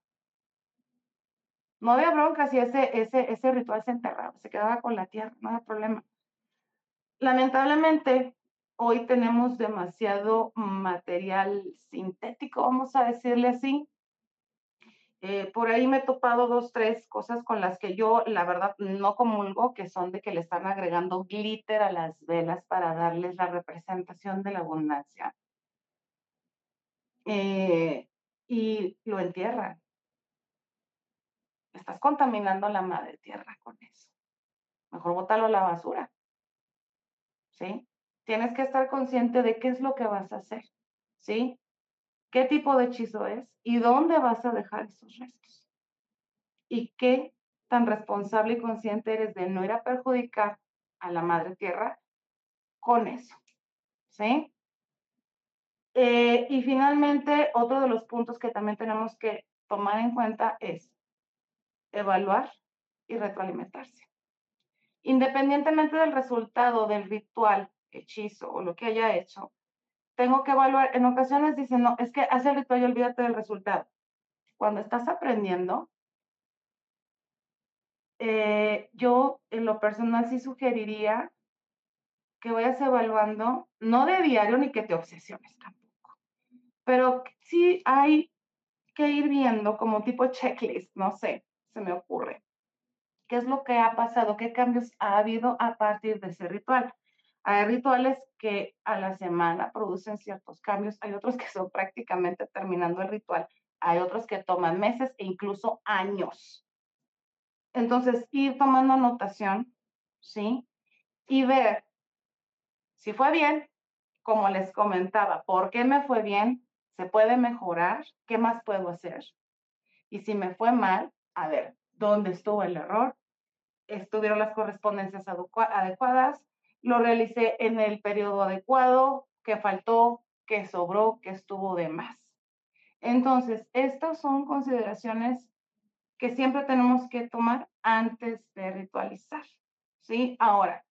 No había bronca si ese, ese, ese ritual se enterraba, se quedaba con la tierra, no había problema. Lamentablemente, hoy tenemos demasiado material sintético, vamos a decirle así. Eh, por ahí me he topado dos, tres cosas con las que yo, la verdad, no comulgo, que son de que le están agregando glitter a las velas para darles la representación de la abundancia. Eh, y lo entierran. Estás contaminando la madre tierra con eso. Mejor bótalo a la basura. ¿Sí? Tienes que estar consciente de qué es lo que vas a hacer, ¿sí? ¿Qué tipo de hechizo es y dónde vas a dejar esos restos? Y qué tan responsable y consciente eres de no ir a perjudicar a la madre tierra con eso, ¿sí? Eh, y finalmente, otro de los puntos que también tenemos que tomar en cuenta es evaluar y retroalimentarse. Independientemente del resultado del ritual hechizo o lo que haya hecho, tengo que evaluar. En ocasiones dicen, no, es que hace el ritual y olvídate del resultado. Cuando estás aprendiendo, eh, yo en lo personal sí sugeriría que vayas evaluando, no de diario ni que te obsesiones tampoco, pero sí hay que ir viendo como tipo checklist, no sé, se me ocurre. ¿Qué es lo que ha pasado? ¿Qué cambios ha habido a partir de ese ritual? Hay rituales que a la semana producen ciertos cambios, hay otros que son prácticamente terminando el ritual, hay otros que toman meses e incluso años. Entonces, ir tomando anotación, ¿sí? Y ver si fue bien, como les comentaba, ¿por qué me fue bien? ¿Se puede mejorar? ¿Qué más puedo hacer? Y si me fue mal, a ver, ¿dónde estuvo el error? ¿Estuvieron las correspondencias adecuadas? Lo realicé en el periodo adecuado, que faltó, que sobró, que estuvo de más. Entonces, estas son consideraciones que siempre tenemos que tomar antes de ritualizar. ¿Sí? Ahora,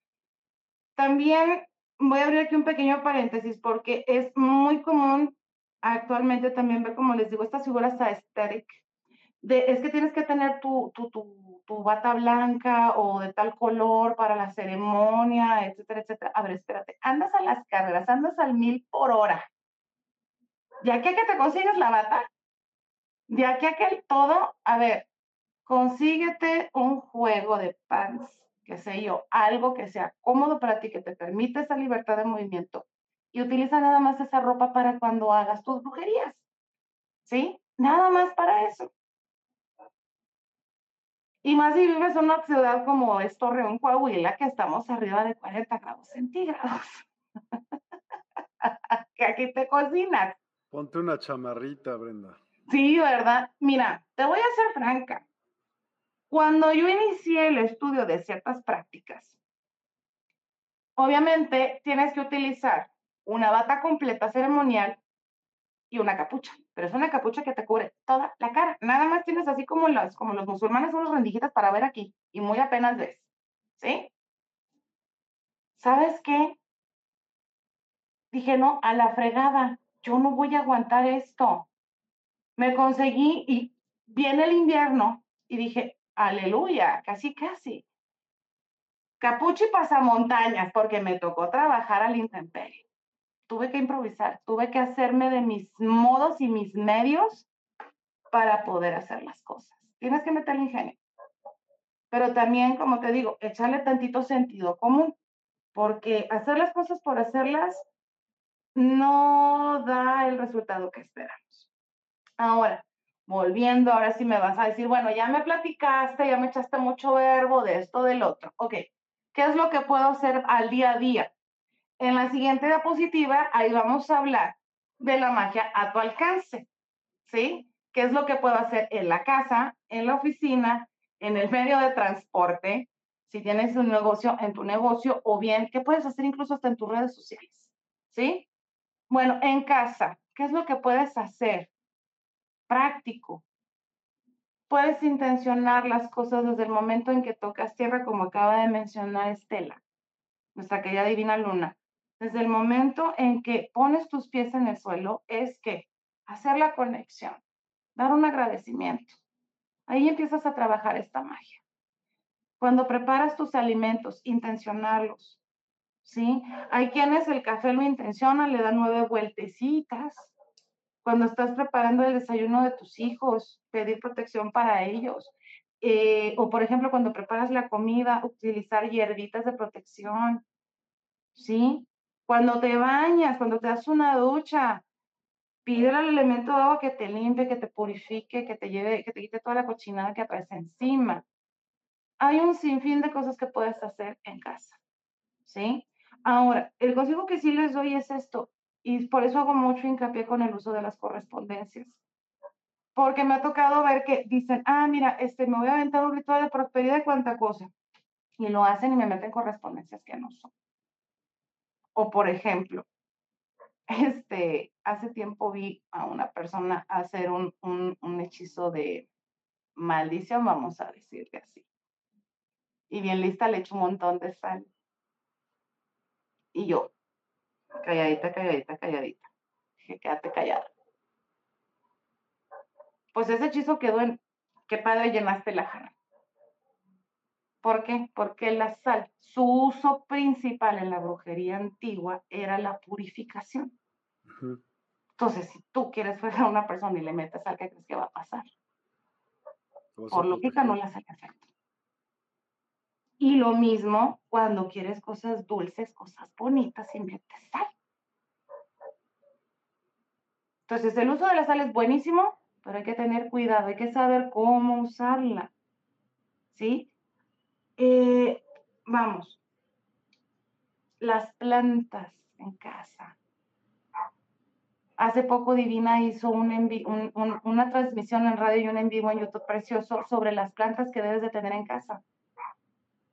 también voy a abrir aquí un pequeño paréntesis porque es muy común actualmente también ver, como les digo, estas figuras aesthetic. Es que tienes que tener tu, tu tu bata blanca o de tal color para la ceremonia, etcétera, etcétera. A ver, espérate, andas a las carreras, andas al mil por hora. De aquí a que te consigues la bata, de aquí a que el todo, a ver, consíguete un juego de pants, qué sé yo, algo que sea cómodo para ti, que te permita esa libertad de movimiento. Y utiliza nada más esa ropa para cuando hagas tus brujerías. ¿Sí? Nada más para eso. Y más si vives en una ciudad como es Torreón, Coahuila, que estamos arriba de 40 grados centígrados. que aquí te cocinas. Ponte una chamarrita, Brenda. Sí, ¿verdad? Mira, te voy a ser franca. Cuando yo inicié el estudio de ciertas prácticas, obviamente tienes que utilizar una bata completa ceremonial y una capucha, pero es una capucha que te cubre toda la cara. Nada más tienes así como los, como los musulmanes rendijitas para ver aquí y muy apenas ves, ¿sí? ¿Sabes qué? Dije, no, a la fregada, yo no voy a aguantar esto. Me conseguí y viene el invierno y dije, aleluya, casi, casi. Capucha y pasamontañas, porque me tocó trabajar al intemperie tuve que improvisar, tuve que hacerme de mis modos y mis medios para poder hacer las cosas. Tienes que meterle ingenio. Pero también, como te digo, echarle tantito sentido común, porque hacer las cosas por hacerlas no da el resultado que esperamos. Ahora, volviendo, ahora sí me vas a decir, bueno, ya me platicaste, ya me echaste mucho verbo de esto, del otro. Ok, ¿qué es lo que puedo hacer al día a día? En la siguiente diapositiva, ahí vamos a hablar de la magia a tu alcance, ¿sí? ¿Qué es lo que puedo hacer en la casa, en la oficina, en el medio de transporte, si tienes un negocio en tu negocio o bien, ¿qué puedes hacer incluso hasta en tus redes sociales? ¿Sí? Bueno, en casa, ¿qué es lo que puedes hacer? Práctico. Puedes intencionar las cosas desde el momento en que tocas tierra, como acaba de mencionar Estela. nuestra querida divina luna, desde el momento en que pones tus pies en el suelo, es que hacer la conexión, dar un agradecimiento. Ahí empiezas a trabajar esta magia. Cuando preparas tus alimentos, intencionarlos. ¿Sí? Hay quienes el café lo intencionan, le dan nueve vueltecitas. Cuando estás preparando el desayuno de tus hijos, pedir protección para ellos. Eh, o por ejemplo, cuando preparas la comida, utilizar hierbitas de protección. ¿Sí? Cuando te bañas, cuando te das una ducha, pide al elemento de agua que te limpie, que te purifique, que te lleve, que te quite toda la cochinada que traes encima. Hay un sinfín de cosas que puedes hacer en casa. ¿Sí? Ahora, el consejo que sí les doy es esto, y por eso hago mucho hincapié con el uso de las correspondencias. Porque me ha tocado ver que dicen, ah, mira, este, me voy a aventar un ritual de prosperidad de cuánta cosa. Y lo hacen y me meten correspondencias que no son. O por ejemplo, este, hace tiempo vi a una persona hacer un, un, hechizo de maldición, vamos a decirle así. Y bien lista le echo un montón de sal. Y yo, calladita, calladita, calladita. Dije, quédate callada. Pues ese hechizo quedó en, qué padre llenaste la jarra. ¿Por qué? Porque la sal, su uso principal en la brujería antigua era la purificación. Entonces, si tú quieres fuera a una persona y le metes sal, ¿qué crees que va a pasar? Por lógica no le hace efecto. Y lo mismo cuando quieres cosas dulces, cosas bonitas y metes sal. Entonces, el uso de la sal es buenísimo, pero hay que tener cuidado, hay que saber cómo usarla. ¿Sí? Eh, vamos, las plantas en casa. Hace poco Divina hizo una transmisión en radio y un en vivo en YouTube precioso sobre las plantas que debes de tener en casa.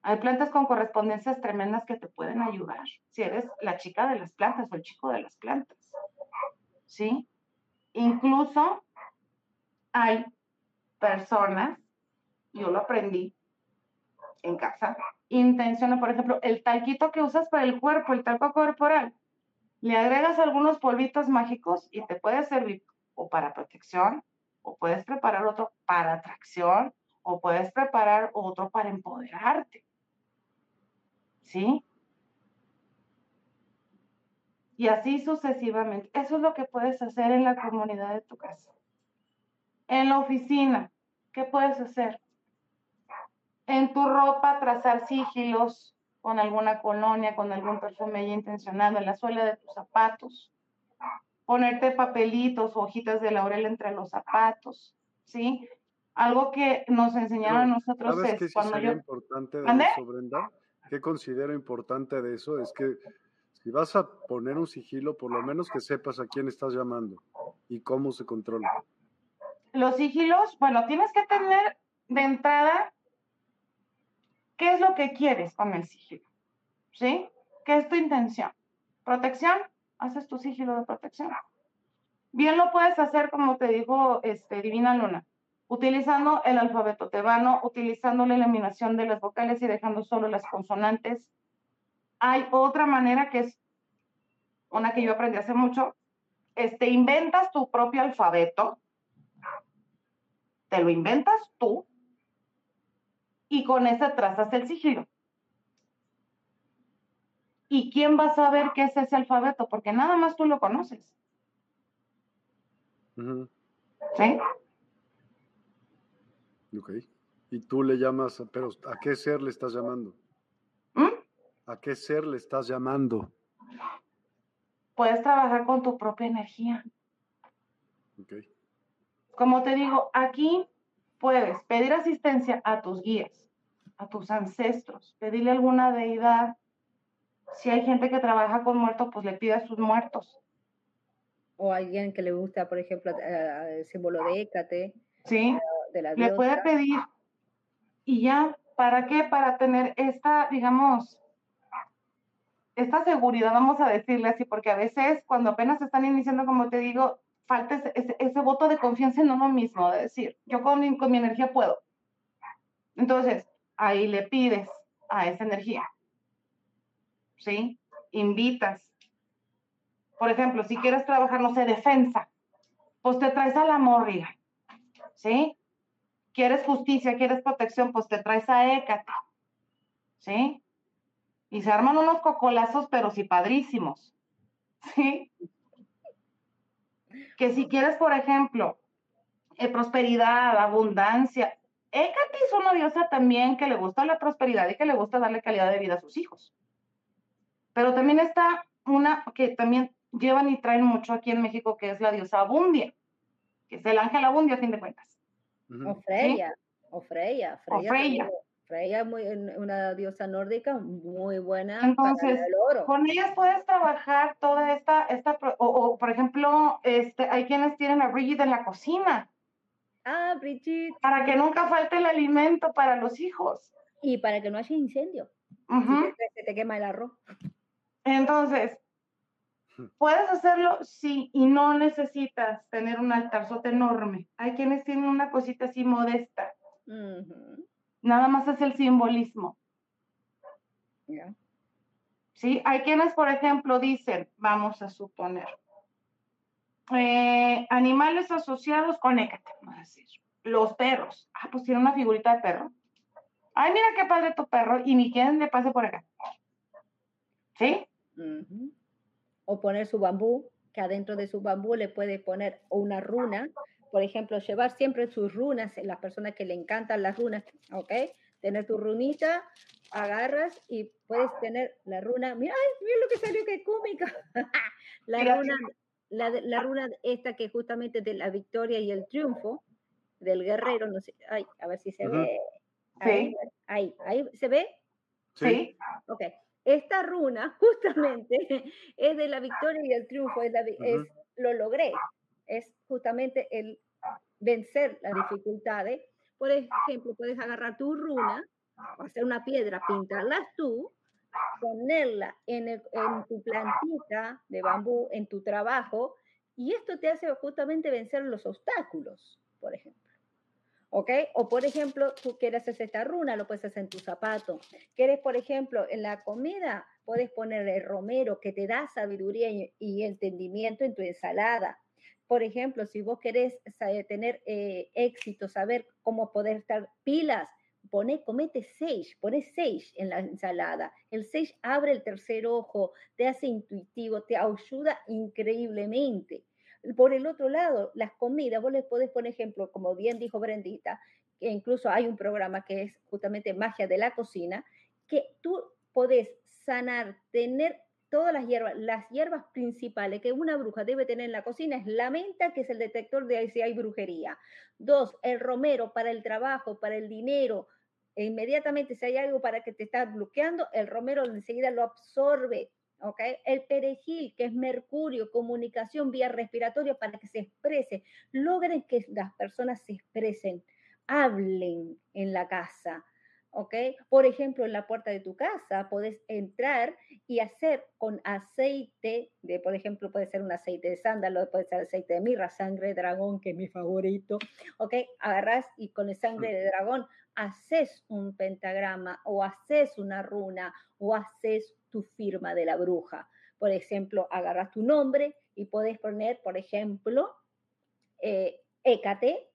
Hay plantas con correspondencias tremendas que te pueden ayudar, si eres la chica de las plantas o el chico de las plantas. ¿Sí? Incluso hay personas, yo lo aprendí, en casa. Intenciona, por ejemplo, el talquito que usas para el cuerpo, el talco corporal. Le agregas algunos polvitos mágicos y te puede servir o para protección, o puedes preparar otro para atracción, o puedes preparar otro para empoderarte. ¿Sí? Y así sucesivamente. Eso es lo que puedes hacer en la comunidad de tu casa. En la oficina, ¿qué puedes hacer? En tu ropa trazar sigilos con alguna colonia, con algún perfume ya intencionado en la suela de tus zapatos, ponerte papelitos o hojitas de laurel entre los zapatos, ¿sí? Algo que nos enseñaron a nosotros ¿sabes es cuando yo... importante de eso, Brenda? ¿Qué considero importante de eso? Es que si vas a poner un sigilo, por lo menos que sepas a quién estás llamando y cómo se controla. Los sigilos, bueno, tienes que tener de entrada ¿Qué es lo que quieres con el sigilo? ¿Sí? ¿Qué es tu intención? ¿Protección? Haces tu sigilo de protección. Bien lo puedes hacer, como te dijo este, Divina Luna, utilizando el alfabeto tebano, utilizando la eliminación de las vocales y dejando solo las consonantes. Hay otra manera que es una que yo aprendí hace mucho. Este, inventas tu propio alfabeto, te lo inventas tú, y con esa trazas el sigilo. ¿Y quién va a saber qué es ese alfabeto? Porque nada más tú lo conoces. ¿Sí? Ok. Y tú le llamas, pero ¿a qué ser le estás llamando? ¿Mm? ¿A qué ser le estás llamando? Puedes trabajar con tu propia energía. Ok. Como te digo, aquí puedes pedir asistencia a tus guías, a tus ancestros, pedirle alguna deidad. Si hay gente que trabaja con muertos, pues le pide a sus muertos. O alguien que le gusta, por ejemplo, el símbolo de Hécate. Sí, le puede pedir. Y ya, ¿para qué? Para tener esta, digamos, esta seguridad, vamos a decirle así, porque a veces cuando apenas están iniciando, como te digo, falta ese, voto de confianza en uno mismo, de decir, yo con con mi energía puedo. Entonces, ahí le pides a esa energía. ¿sí? Invitas. Por ejemplo, si quieres trabajar, no sé, defensa, pues te traes a la morriga, ¿sí? Quieres justicia, quieres protección, pues te traes a Écate, ¿sí? Y se arman unos cocolazos, pero sí padrísimos, ¿sí? Que si quieres, por ejemplo, eh, prosperidad, abundancia, Écate es una diosa también que le gusta la prosperidad y que le gusta darle calidad de vida a sus hijos. Pero también está una que también llevan y traen mucho aquí en México, que es la diosa Abundia, que es el ángel Abundia a fin de cuentas. O Freya, o Freya. Freya. Freya. Es muy, una diosa nórdica muy buena. Entonces, con ellas puedes trabajar toda esta, esta o, por ejemplo, este, hay quienes tienen a Bridget en la cocina. Ah, Bridget. Para que nunca falte el alimento para los hijos. Y para que no haya incendio. se te quema el arroz. Entonces, puedes hacerlo, sí, y no necesitas tener un altarzote enorme. Hay quienes tienen una cosita así modesta. Nada más es el simbolismo. Sí, hay quienes, por ejemplo, dicen, vamos a suponer, eh, animales asociados con Écate, vamos a decir. Los perros. Ah, pues tiene una figurita de perro. Ay, mira qué padre tu perro, y ni quien le pase por acá. ¿Sí? O poner su bambú, que adentro de su bambú le puede poner una runa. Por ejemplo, llevar siempre sus runas, las personas que le encantan las runas, ¿ok? Tener tu runita, agarras y puedes tener la runa. Mira, mira lo que salió, qué cómica. la runa, la, la, runa esta que justamente de la victoria y el triunfo del guerrero, no sé, ay, a ver si se ve. Ahí, ahí, ahí, ¿se ve? Sí. Ok. Esta runa justamente es de la victoria y el triunfo, es, lo logré, es justamente el vencer las dificultades. Por ejemplo, puedes agarrar tu runa, hacer una piedra, pintarlas tú, ponerla en, en tu plantita de bambú, en tu trabajo, y esto te hace justamente vencer los obstáculos, por ejemplo. ¿ok? O por ejemplo, tú quieres hacer esta runa, lo puedes hacer en tu zapato. Quieres, por ejemplo, en la comida, puedes poner el romero que te da sabiduría y, entendimiento en tu ensalada. Por ejemplo, si vos querés tener eh, éxito, saber cómo poder estar pilas, pone, comete sage, pone sage en la ensalada. El sage abre el tercer ojo, te hace intuitivo, te ayuda increíblemente. Por el otro lado, las comidas, vos les podés poner ejemplo, como bien dijo Brendita, que incluso hay un programa que es justamente magia de la cocina, que tú podés sanar, tener todas las hierbas, las hierbas principales que una bruja debe tener en la cocina es la menta, que es el detector de si hay brujería. Dos, el romero para el trabajo, para el dinero. E inmediatamente si hay algo para que te está bloqueando, el romero enseguida lo absorbe el perejil, que es mercurio, comunicación vía respiratoria para que se exprese. Logren que las personas se expresen, hablen en la casa, ¿ok? Por ejemplo, en la puerta de tu casa puedes entrar y hacer con aceite de, por ejemplo, puede ser un aceite de sándalo, puede ser aceite de mirra, sangre de dragón, que es mi favorito, ¿ok? Agarras y con el sangre de dragón haces un pentagrama o haces una runa o haces tu firma de la bruja. Por ejemplo, agarras tu nombre y puedes poner, por ejemplo, eh, Écate,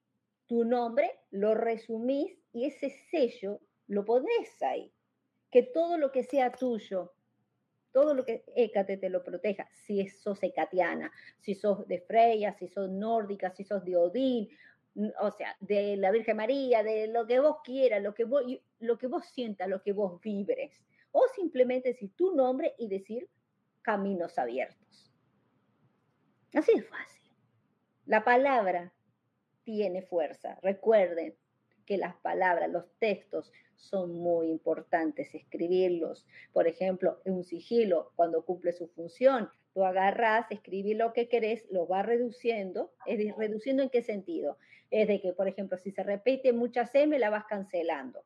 tu nombre, lo resumís y ese sello lo pones ahí. Que todo lo que sea tuyo, todo lo que Écate te lo proteja, si sos ecatiana, si sos de Freya, si sos nórdica, si sos de Odín, o sea, de la Virgen María, de lo que vos quieras, lo que vos, lo que vos sientas, lo que vos vibres o simplemente decir tu nombre y decir caminos abiertos. Así es fácil. La palabra tiene fuerza. Recuerden que las palabras, los textos son muy importantes escribirlos. Por ejemplo, un sigilo, cuando cumple su función, tú agarras, escribís lo que querés, lo vas reduciendo. ¿Es reduciendo en qué sentido? Es de que, por ejemplo, si se repite muchas M, la vas cancelando.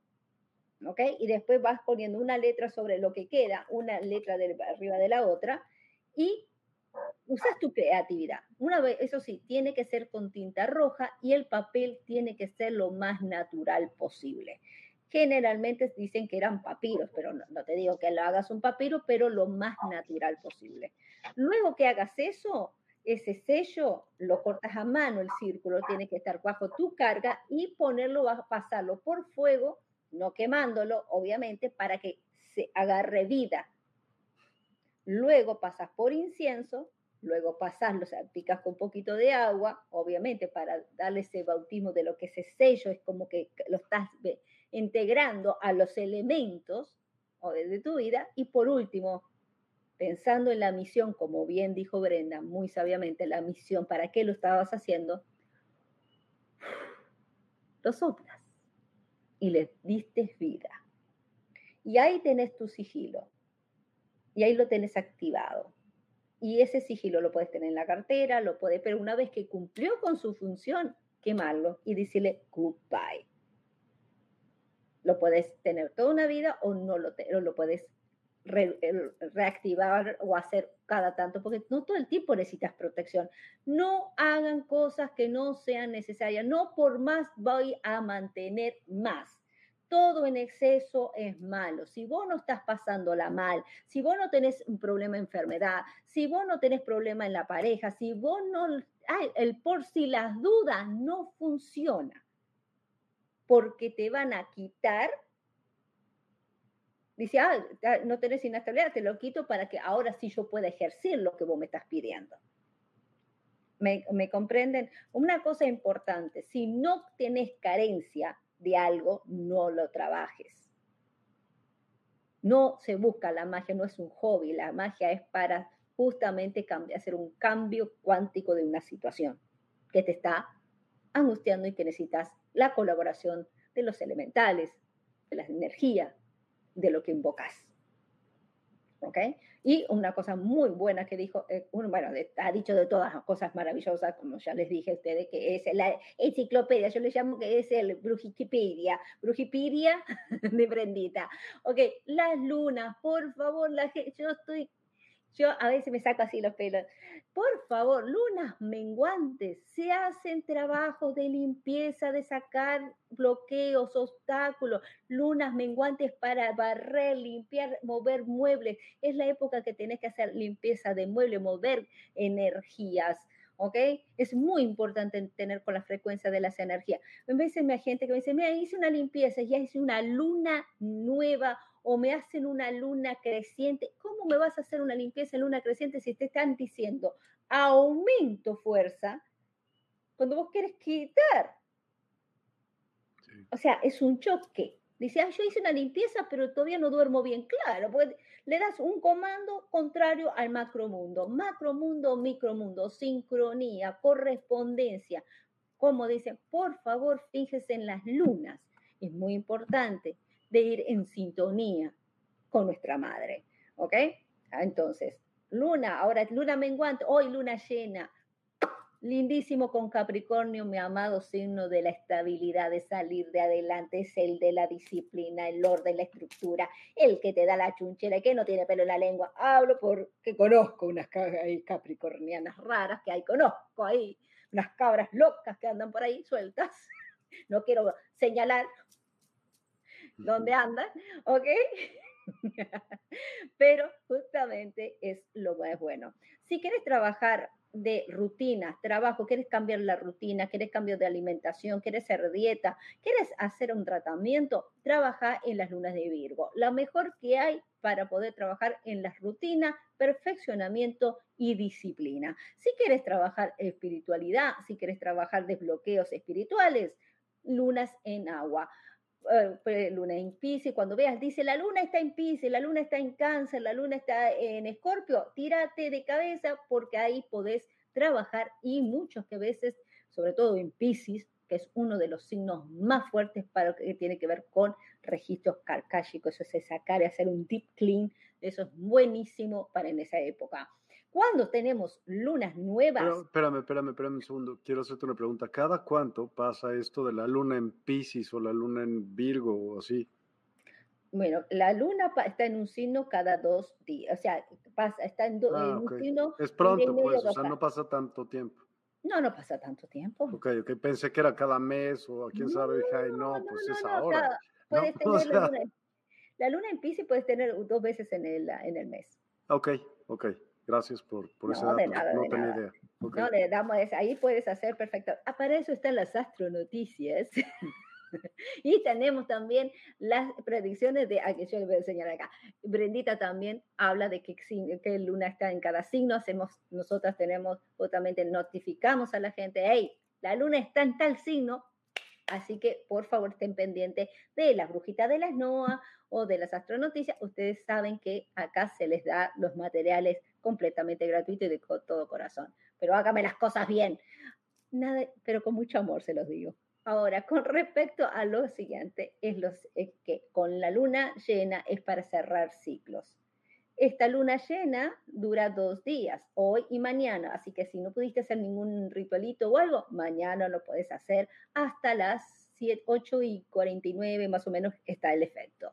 ¿ok? Y después vas poniendo una letra sobre lo que queda, una letra de, arriba de la otra, y usas tu creatividad. Una vez, eso sí, tiene que ser con tinta roja y el papel tiene que ser lo más natural posible. Generalmente dicen que eran papiros, pero no, te digo que lo hagas un papiro, pero lo más natural posible. Luego que hagas eso, ese sello lo cortas a mano, el círculo tiene que estar bajo tu carga y ponerlo, pasarlo por fuego, no quemándolo, obviamente, para que se agarre vida. Luego pasas por incienso, luego pasas, lo picas con un poquito de agua, obviamente, para darle ese bautismo de lo que ese sello es como que lo estás integrando a los elementos de tu vida. Y por último, pensando en la misión, como bien dijo Brenda muy sabiamente, la misión, ¿para qué lo estabas haciendo? Lo soplas y le diste vida. Y ahí tenés tu sigilo. Y ahí lo tenés activado. Y ese sigilo lo puedes tener en la cartera, lo puedes, pero una vez que cumplió con su función, quemarlo y decirle goodbye. Lo puedes tener toda una vida o no lo, lo puedes reactivar o hacer cada tanto, porque no todo el tiempo necesitas protección. No hagan cosas que no sean necesarias, no por más voy a mantener más. Todo en exceso es malo. Si vos no estás pasándola mal, si vos no tenés un problema de enfermedad, si vos no tenés problema en la pareja, si vos no, el por si las dudas no funciona, porque te van a quitar Dice, ah, no tenés inestabilidad, te lo quito para que ahora sí yo pueda ejercer lo que vos me estás pidiendo. ¿Me, ¿Me, comprenden? Una cosa importante, si no tenés carencia de algo, no lo trabajes. No se busca la magia, no es un hobby, la magia es para justamente hacer un cambio cuántico de una situación que te está angustiando y que necesitas la colaboración de los elementales, de la energía, de lo que invocas. ¿Ok? Y una cosa muy buena que dijo, eh, bueno, ha dicho de todas las cosas maravillosas, como ya les dije a ustedes, que es la enciclopedia, yo le llamo que es el Brujipedia, Brujipedia de Brendita. Ok, las lunas, por favor, la, yo estoy yo a veces me saco así los pelos. Por favor, lunas menguantes, se hacen trabajos de limpieza, de sacar bloqueos, obstáculos, lunas menguantes para barrer, limpiar, mover muebles. Es la época que tenés que hacer limpieza de muebles, mover energías. ¿ok? Es muy importante tener con la frecuencia de las energías. A veces me hay gente que me dice, mira, hice una limpieza, ya hice una luna nueva o me hacen una luna creciente. ¿Cómo me vas a hacer una limpieza en luna creciente si te están diciendo aumento fuerza cuando vos quieres quitar? O sea, es un choque. Dice, ah, yo hice una limpieza, pero todavía no duermo bien. Claro, porque le das un comando contrario al macromundo. Macromundo, micromundo, sincronía, correspondencia. Como dicen, por favor, fíjese en las lunas. Es muy importante de ir en sintonía con nuestra madre. ¿Ok? Entonces, luna, ahora luna menguante, hoy luna llena. Lindísimo con Capricornio, mi amado signo de la estabilidad, de salir de adelante, es el de la disciplina, el orden, la estructura, el que te da la chunchera y que no tiene pelo en la lengua. Hablo porque conozco unas capricornianas raras que hay, conozco ahí, unas cabras locas que andan por ahí sueltas. No quiero señalar dónde andan, ¿ok? Pero justamente es lo más bueno. Si quieres trabajar de rutina, trabajo, quieres cambiar la rutina, quieres cambio de alimentación, quieres hacer dieta, quieres hacer un tratamiento, trabaja en las lunas de Virgo. Lo mejor que hay para poder trabajar en la rutina, perfeccionamiento y disciplina. Si quieres trabajar espiritualidad, si quieres trabajar desbloqueos espirituales, lunas en agua. Luna en Pisces, cuando veas, dice la luna está en Pisces, la luna está en Cáncer, la luna está en Escorpio, tírate de cabeza porque ahí podés trabajar y muchos que a veces, sobre todo en Pisces, que es uno de los signos más fuertes para lo que tiene que ver con registros carcálicos, eso es sacar y hacer un deep clean, eso es buenísimo para en esa época. Cuando tenemos lunas nuevas. Pero, espérame, espérame, espérame un segundo. Quiero hacerte una pregunta. ¿Cada cuánto pasa esto de la luna en Pisces o la luna en Virgo o así? Bueno, la luna está en un signo cada dos días. O sea, pasa, está en, ah, un signo. Es pronto, pues, o sea, no pasa tanto tiempo. No, no pasa tanto tiempo. Ok, ok, pensé que era cada mes o quién sabe, dije, no, pues es ahora. puedes tener la, luna, la luna en Pisces puedes tener dos veces en el, en el mes. Ok, ok. Gracias por, por ese dato. no tenía idea. No, le damos, ahí puedes hacer perfecto. Para eso están las astronoticias. y tenemos también las predicciones de, aquí yo le voy a enseñar acá, Brendita también habla de que, que Luna está en cada signo, hacemos, nosotras tenemos, justamente notificamos a la gente, hey, la Luna está en tal signo, así que por favor estén pendientes de la brujita de las NOA o de las astronoticias, ustedes saben que acá se les da los materiales completamente gratuitos y de todo corazón, pero hágame las cosas bien. Nada, pero con mucho amor se los digo. Ahora, con respecto a lo siguiente, es, los, que con la luna llena es para cerrar ciclos. Esta luna llena dura dos días, hoy y mañana, así que si no pudiste hacer ningún ritualito o algo, mañana lo puedes hacer hasta las 7, 8 y 49 más o menos está el efecto.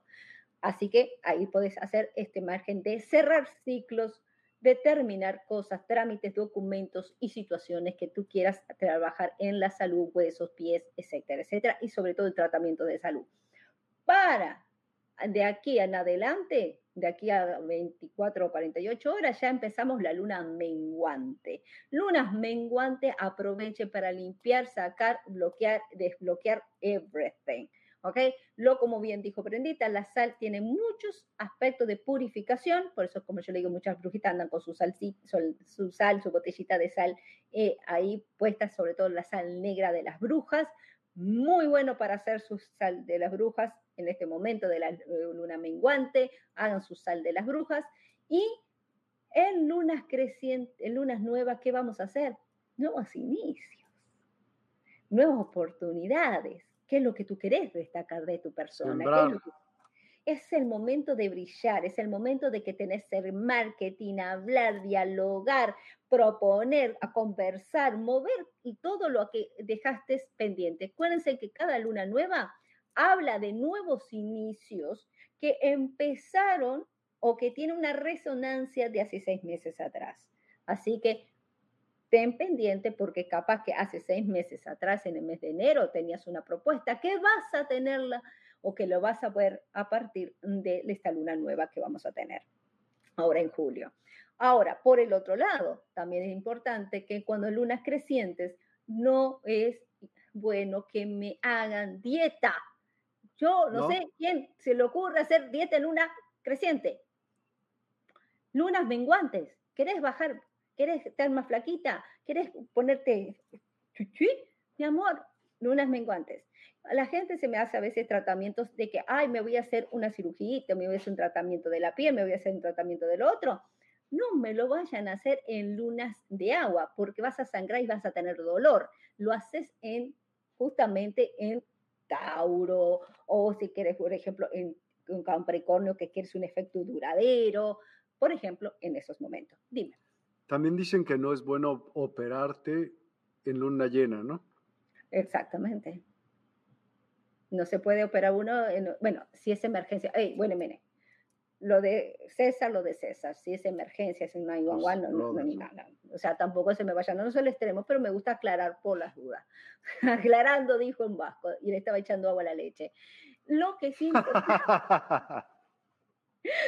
Así que ahí puedes hacer este margen de cerrar ciclos, determinar cosas, trámites, documentos y situaciones que tú quieras trabajar en la salud, huesos, pies, etcétera, etcétera, y sobre todo el tratamiento de salud. Para de aquí en adelante, de aquí a 24 o 48 horas, ya empezamos la luna menguante. Lunas menguante, aproveche para limpiar, sacar, bloquear, desbloquear everything. ¿Ok? Lo, como bien dijo Prendita, la sal tiene muchos aspectos de purificación, por eso, como yo le digo, muchas brujitas andan con su sal, su, sal, su botellita de sal eh, ahí puesta, sobre todo la sal negra de las brujas, muy bueno para hacer su sal de las brujas en este momento de la luna menguante, hagan su sal de las brujas y en lunas crecientes, en lunas nuevas, ¿qué vamos a hacer? Nuevos inicios, nuevas oportunidades qué es lo que tú querés destacar de tu persona. Es, el momento de brillar, es el momento de que tenés ser marketing, hablar, dialogar, proponer, a conversar, mover y todo lo que dejaste pendiente. Acuérdense que cada luna nueva habla de nuevos inicios que empezaron o que tienen una resonancia de hace seis meses atrás. Así que ten pendiente porque capaz que hace seis meses atrás, en el mes de enero, tenías una propuesta que vas a tenerla o que lo vas a ver a partir de esta luna nueva que vamos a tener ahora en julio. Ahora, por el otro lado, también es importante que cuando lunas crecientes no es bueno que me hagan dieta. Yo no, no. sé quién se le ocurre hacer dieta en luna creciente. Lunas menguantes. ¿Querés bajar ¿Querés estar más flaquita? ¿Querés ponerte chuchuí? Mi amor, lunas menguantes. A la gente se me hace a veces tratamientos de que, ay, me voy a hacer una cirugía, me voy a hacer un tratamiento de la piel, me voy a hacer un tratamiento del otro. No me lo vayan a hacer en lunas de agua, porque vas a sangrar y vas a tener dolor. Lo haces en justamente en Tauro, o si quieres, por ejemplo, en, en Capricornio, que quieres un efecto duradero, por ejemplo, en esos momentos. Dime. También dicen que no es bueno operarte en luna llena, ¿no? Exactamente. No se puede operar uno, en, bueno, si es emergencia. Hey, bueno, mire, lo de César, lo de César. Si es emergencia, si no hay no, no, no, ni nada. O sea, tampoco se me vaya, no, no soy el extremo, pero me gusta aclarar por las dudas. Aclarando, dijo en vasco, y le estaba echando agua a la leche. Lo que sí.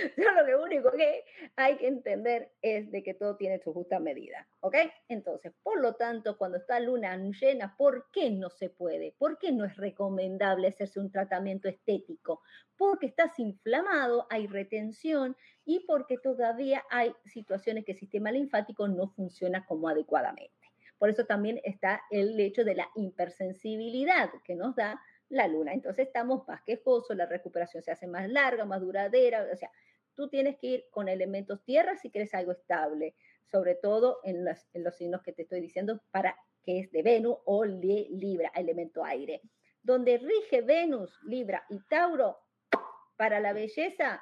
lo que único que hay que entender es de que todo tiene su justa medida, ¿ok? Entonces, por lo tanto, cuando está luna llena, ¿por qué no se puede? ¿Por qué no es recomendable hacerse un tratamiento estético? Porque estás inflamado, hay retención y porque todavía hay situaciones que el sistema linfático no funciona como adecuadamente. Por eso también está el hecho de la hipersensibilidad que nos da la luna. Entonces estamos más quejosos, la recuperación se hace más larga, más duradera. O sea, tú tienes que ir con elementos tierra si quieres algo estable, sobre todo en los, en los signos que te estoy diciendo, para que es de Venus o de Libra, elemento aire. Donde rige Venus, Libra y Tauro, para la belleza,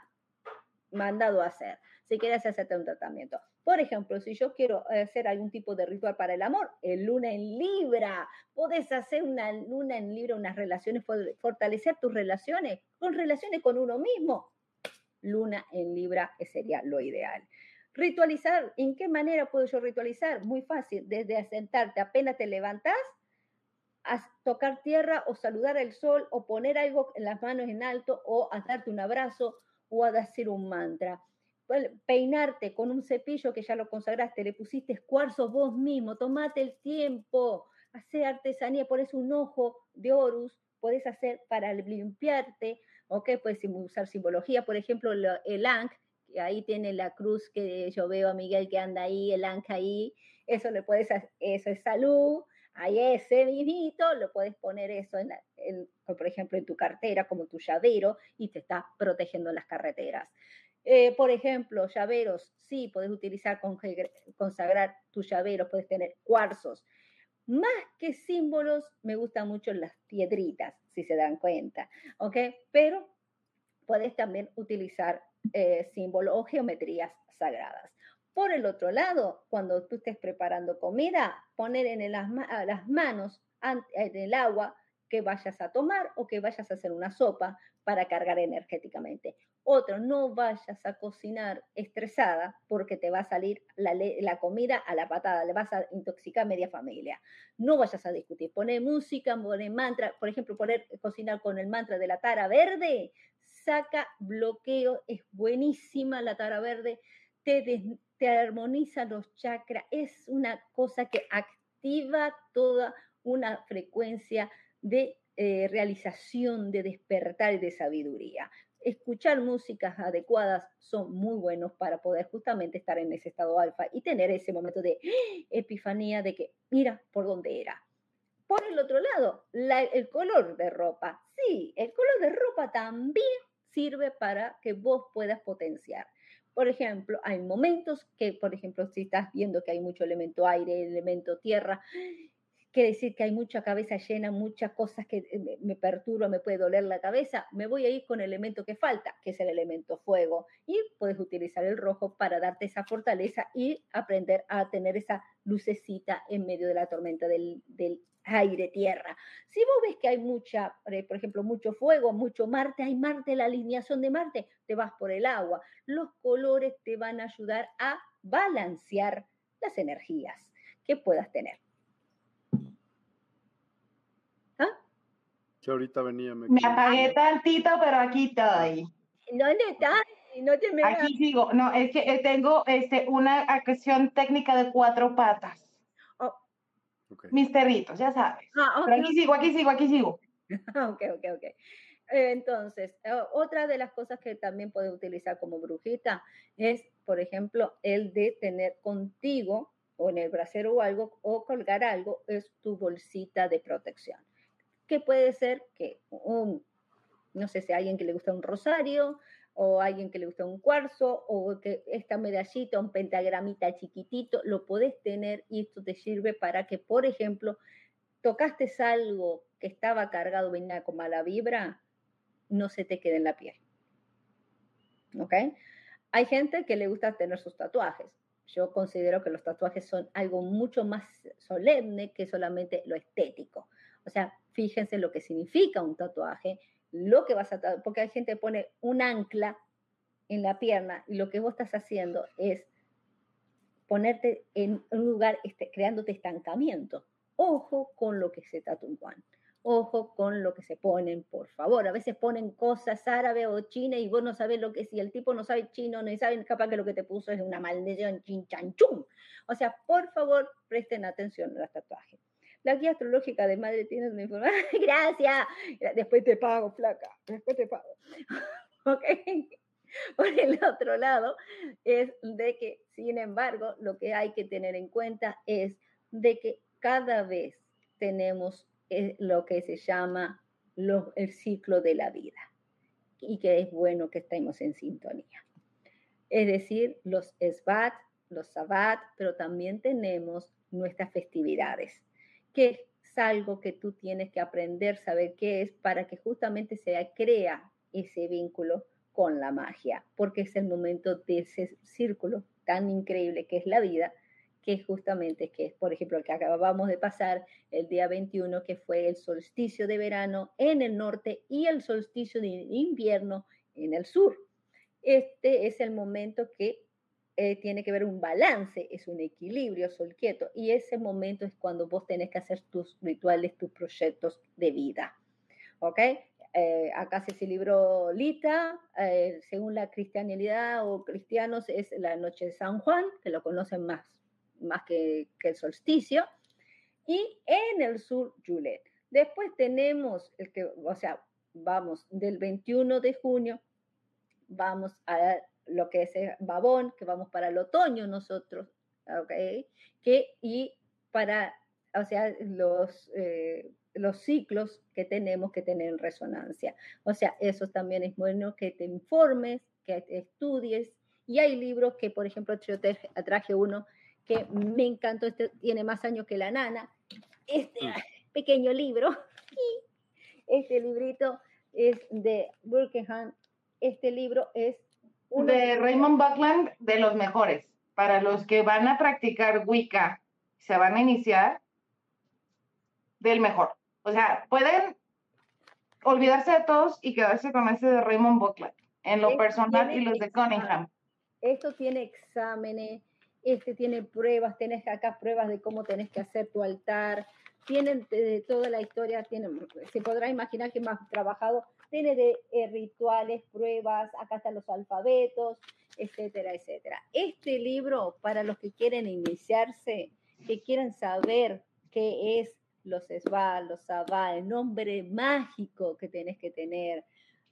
mandado a hacer si quieres hacerte un tratamiento. Por ejemplo, si yo quiero hacer algún tipo de ritual para el amor, el luna en Libra, puedes hacer una luna en Libra, unas relaciones, fortalecer tus relaciones, con relaciones con uno mismo. Luna en Libra sería lo ideal. Ritualizar, ¿en qué manera puedo yo ritualizar? Muy fácil, desde sentarte, apenas te levantas, tocar tierra o saludar al sol o poner algo en las manos en alto o a darte un abrazo o a decir un mantra. Peinarte con un cepillo que ya lo consagraste, le pusiste cuarzo vos mismo, tomate el tiempo, hacer artesanía, pones un ojo de Horus, puedes hacer para limpiarte, ¿ok? Puedes usar simbología, por ejemplo, el Ankh, que ahí tiene la cruz que yo veo a Miguel que anda ahí, el Ankh ahí, eso le puedes, eso es salud, ahí ese mismito, lo puedes poner eso, en, por ejemplo, en tu cartera como tu llavero y te está protegiendo en las carreteras. Eh, por ejemplo, llaveros, sí, puedes utilizar, consagrar tus llaveros, puedes tener cuarzos, más que símbolos, me gustan mucho las piedritas, si se dan cuenta, ¿ok? Pero puedes también utilizar eh, símbolos o geometrías sagradas. Por el otro lado, cuando tú estés preparando comida, poner en las, las manos en el agua que vayas a tomar o que vayas a hacer una sopa para cargar energéticamente. Otro, no vayas a cocinar estresada porque te va a salir la, comida a la patada, le vas a intoxicar media familia. No vayas a discutir, poner música, poner mantra, por ejemplo, poner cocinar con el mantra de la tara verde, saca bloqueo, es buenísima la tara verde, te, te armoniza los chakras, es una cosa que activa toda una frecuencia de eh, realización, de despertar y de sabiduría. Escuchar músicas adecuadas son muy buenos para poder justamente estar en ese estado alfa y tener ese momento de epifanía de que, mira por dónde era. Por el otro lado, el color de ropa. Sí, el color de ropa también sirve para que vos puedas potenciar. Por ejemplo, hay momentos que, por ejemplo, si estás viendo que hay mucho elemento aire, elemento tierra, quiere decir que hay mucha cabeza llena, muchas cosas que eh, me perturban, me puede doler la cabeza, me voy a ir con el elemento que falta, que es el elemento fuego. Y puedes utilizar el rojo para darte esa fortaleza y aprender a tener esa lucecita en medio de la tormenta del, aire, tierra. Si vos ves que hay mucha, eh, por ejemplo, mucho fuego, mucho Marte, hay Marte, la alineación de Marte, te vas por el agua. Los colores te van a ayudar a balancear las energías que puedas tener. Que ahorita venía. Me, me apagué tantito, pero aquí estoy. ¿Dónde estás? No te me aquí sigo. No, es que eh, tengo este, una acción técnica de cuatro patas. Oh. Mis perritos, ya sabes. Ah, pero aquí sigo, aquí sigo, aquí sigo. ok, ok, ok. Entonces, eh, otra de las cosas que también puedes utilizar como brujita es, por ejemplo, el de tener contigo o en el brasero o algo o colgar algo, es tu bolsita de protección que puede ser que un, no sé si alguien que le gusta un rosario, o alguien que le gusta un cuarzo, o que esta medallita, un pentagramita chiquitito, lo podés tener y esto te sirve para que, por ejemplo, tocaste algo que estaba cargado, venía con mala vibra, no se te quede en la piel. ¿Ok? Hay gente que le gusta tener sus tatuajes. Yo considero que los tatuajes son algo mucho más solemne que solamente lo estético. O sea, fíjense lo que significa un tatuaje, lo que vas a porque hay gente que pone un ancla en la pierna y lo que vos estás haciendo es ponerte en un lugar este, creándote estancamiento. Ojo con lo que se tatúan. Ojo con lo que se ponen, por favor. A veces ponen cosas árabe o china y vos no sabes lo que. Si el tipo no sabe chino, no sabe capaz que lo que te puso es una maldición chinchanchum. O sea, por favor, presten atención a los tatuajes. La guía astrológica de madre tiene una información. Gracias. Después te pago, flaca. Después te pago. ok. Por el otro lado, es de que, sin embargo, lo que hay que tener en cuenta es de que cada vez tenemos eh, lo que se llama el ciclo de la vida y que es bueno que estemos en sintonía. Es decir, los esbat, los sabat, pero también tenemos nuestras festividades es algo que tú tienes que aprender, saber qué es, para que justamente se crea ese vínculo con la magia, porque es el momento de ese círculo tan increíble que es la vida, que justamente que es, por ejemplo, el que acabamos de pasar el día 21, que fue el solsticio de verano en el norte y el solsticio de invierno en el sur. Este es el momento que eh, tiene que ver un balance, es un equilibrio, sol quieto. Y ese momento es cuando vos tenés que hacer tus rituales, tus proyectos de vida. ¿Ok? Eh, acá se celebró Lita, eh, según la cristianidad o cristianos es la noche de San Juan, que lo conocen más, más que, que el solsticio, y en el sur Julet. Después tenemos el que, o sea, vamos del 21 de junio, vamos a lo que es Babón, que vamos para el otoño nosotros, ¿ok? Que, y para, o sea, los, eh, los ciclos que tenemos que tener en resonancia. O sea, eso también es bueno que te informes, que estudies. Y hay libros que, por ejemplo, yo te traje uno que me encantó, este tiene más años que la nana, este mm. pequeño libro, este librito es de Burkenham, este libro es... de Raymond Buckland, de los mejores. Para los que van a practicar Wicca, se van a iniciar, del mejor. O sea, pueden olvidarse de todos y quedarse con ese de Raymond Buckland, en lo personal y los de Cunningham. Esto tiene exámenes, este tiene pruebas, tienes acá pruebas de cómo tenés que hacer tu altar, tienen de toda la historia, tienen, se podrá imaginar que más trabajado, tiene de eh, rituales, pruebas, acá están los alfabetos, etcétera, etcétera. Este libro, para los que quieren iniciarse, que quieren saber qué es los esbal, los sabá, el nombre mágico que tenés que tener,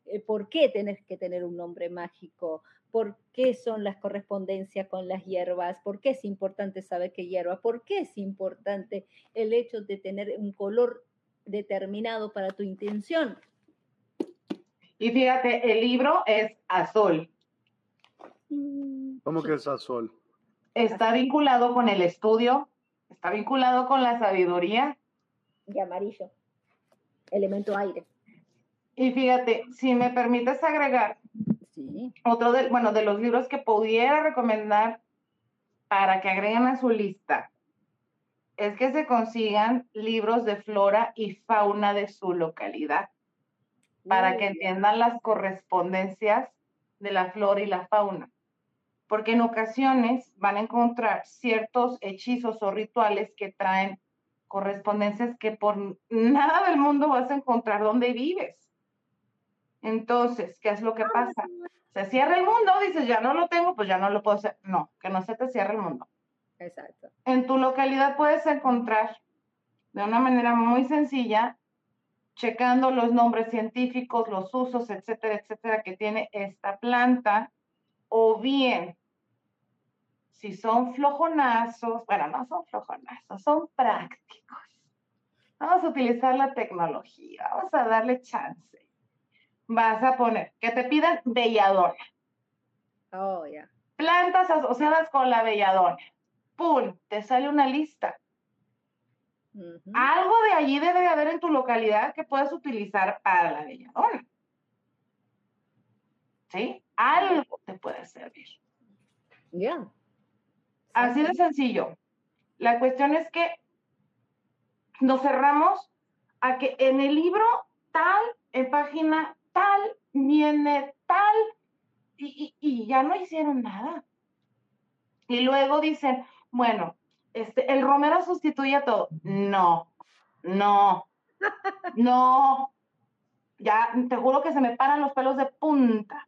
eh, por qué tenés que tener un nombre mágico, por qué son las correspondencias con las hierbas, por qué es importante saber qué hierba, por qué es importante el hecho de tener un color determinado para tu intención. Y fíjate, el libro es azul. ¿Cómo que es azul? Está vinculado con el estudio, está vinculado con la sabiduría. Y amarillo, elemento aire. Y fíjate, si me permites agregar, otro de, bueno, de los libros que pudiera recomendar para que agreguen a su lista es que se consigan libros de flora y fauna de su localidad para que entiendan las correspondencias de la flora y la fauna. Porque en ocasiones van a encontrar ciertos hechizos o rituales que traen correspondencias que por nada del mundo vas a encontrar donde vives. Entonces, ¿qué es lo que ah, pasa? Se cierra el mundo, dices, ya no lo tengo, pues ya no lo puedo hacer. No, que no se te cierre el mundo. Exacto. En tu localidad puedes encontrar de una manera muy sencilla, checando los nombres científicos, los usos, etcétera, etcétera, que tiene esta planta, o bien, si son flojonazos, bueno, no son flojonazos, son prácticos. Vamos a utilizar la tecnología, vamos a darle chance vas a poner que te pidan belladona. Oh, ya. Plantas asociadas con la belladona. ¡Pum! Te sale una lista. Algo de allí debe de haber en tu localidad que puedas utilizar para la belladona. ¿Sí? Algo te puede servir. Ya. Así de sencillo. La cuestión es que nos cerramos a que en el libro tal, en página tal, viene tal, y, ya no hicieron nada. Y luego dicen, bueno, este, el romero sustituye todo. No, no, no. Ya te juro que se me paran los pelos de punta.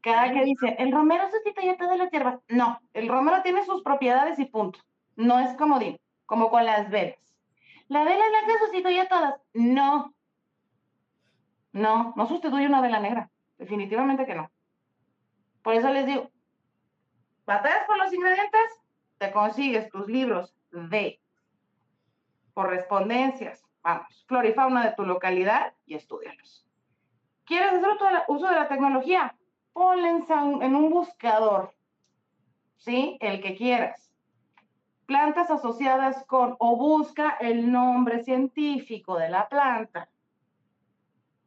Cada que dice, el romero sustituye todas las hierbas. No, el romero tiene sus propiedades y punto. No es como como con las velas. La vela blanca sustituye todas. No, no, no sustituye una vela negra. Definitivamente que no. Por eso les digo, batallas por los ingredientes, te consigues tus libros de correspondencias, vamos, flora y fauna de tu localidad y estudialos. ¿Quieres hacer uso de la tecnología? Ponle en un buscador, ¿sí? El que quieras. Plantas asociadas con, o busca el nombre científico de la planta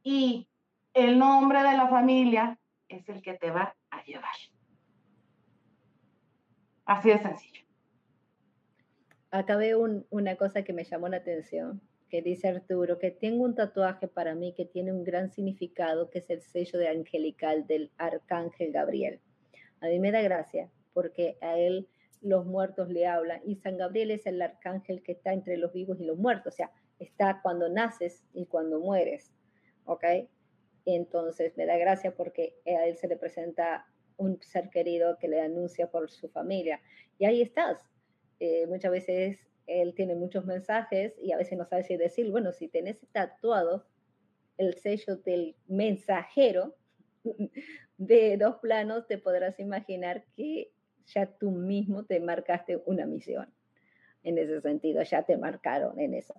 y el nombre de la familia es el que te va a llevar. Así de sencillo. Acá veo una cosa que me llamó la atención, que dice Arturo, que tengo un tatuaje para mí que tiene un gran significado, que es el sello de angelical del arcángel Gabriel. A mí me da gracia, porque a él los muertos le hablan. Y San Gabriel es el arcángel que está entre los vivos y los muertos, o sea, está cuando naces y cuando mueres, ¿ok? Entonces me da gracia porque a él se le presenta un ser querido que le anuncia por su familia. Y ahí estás. Eh, muchas veces él tiene muchos mensajes y a veces no sabe si decir, bueno, si tenés tatuado el sello del mensajero de dos planos, te podrás imaginar que ya tú mismo te marcaste una misión. En ese sentido, ya te marcaron en eso.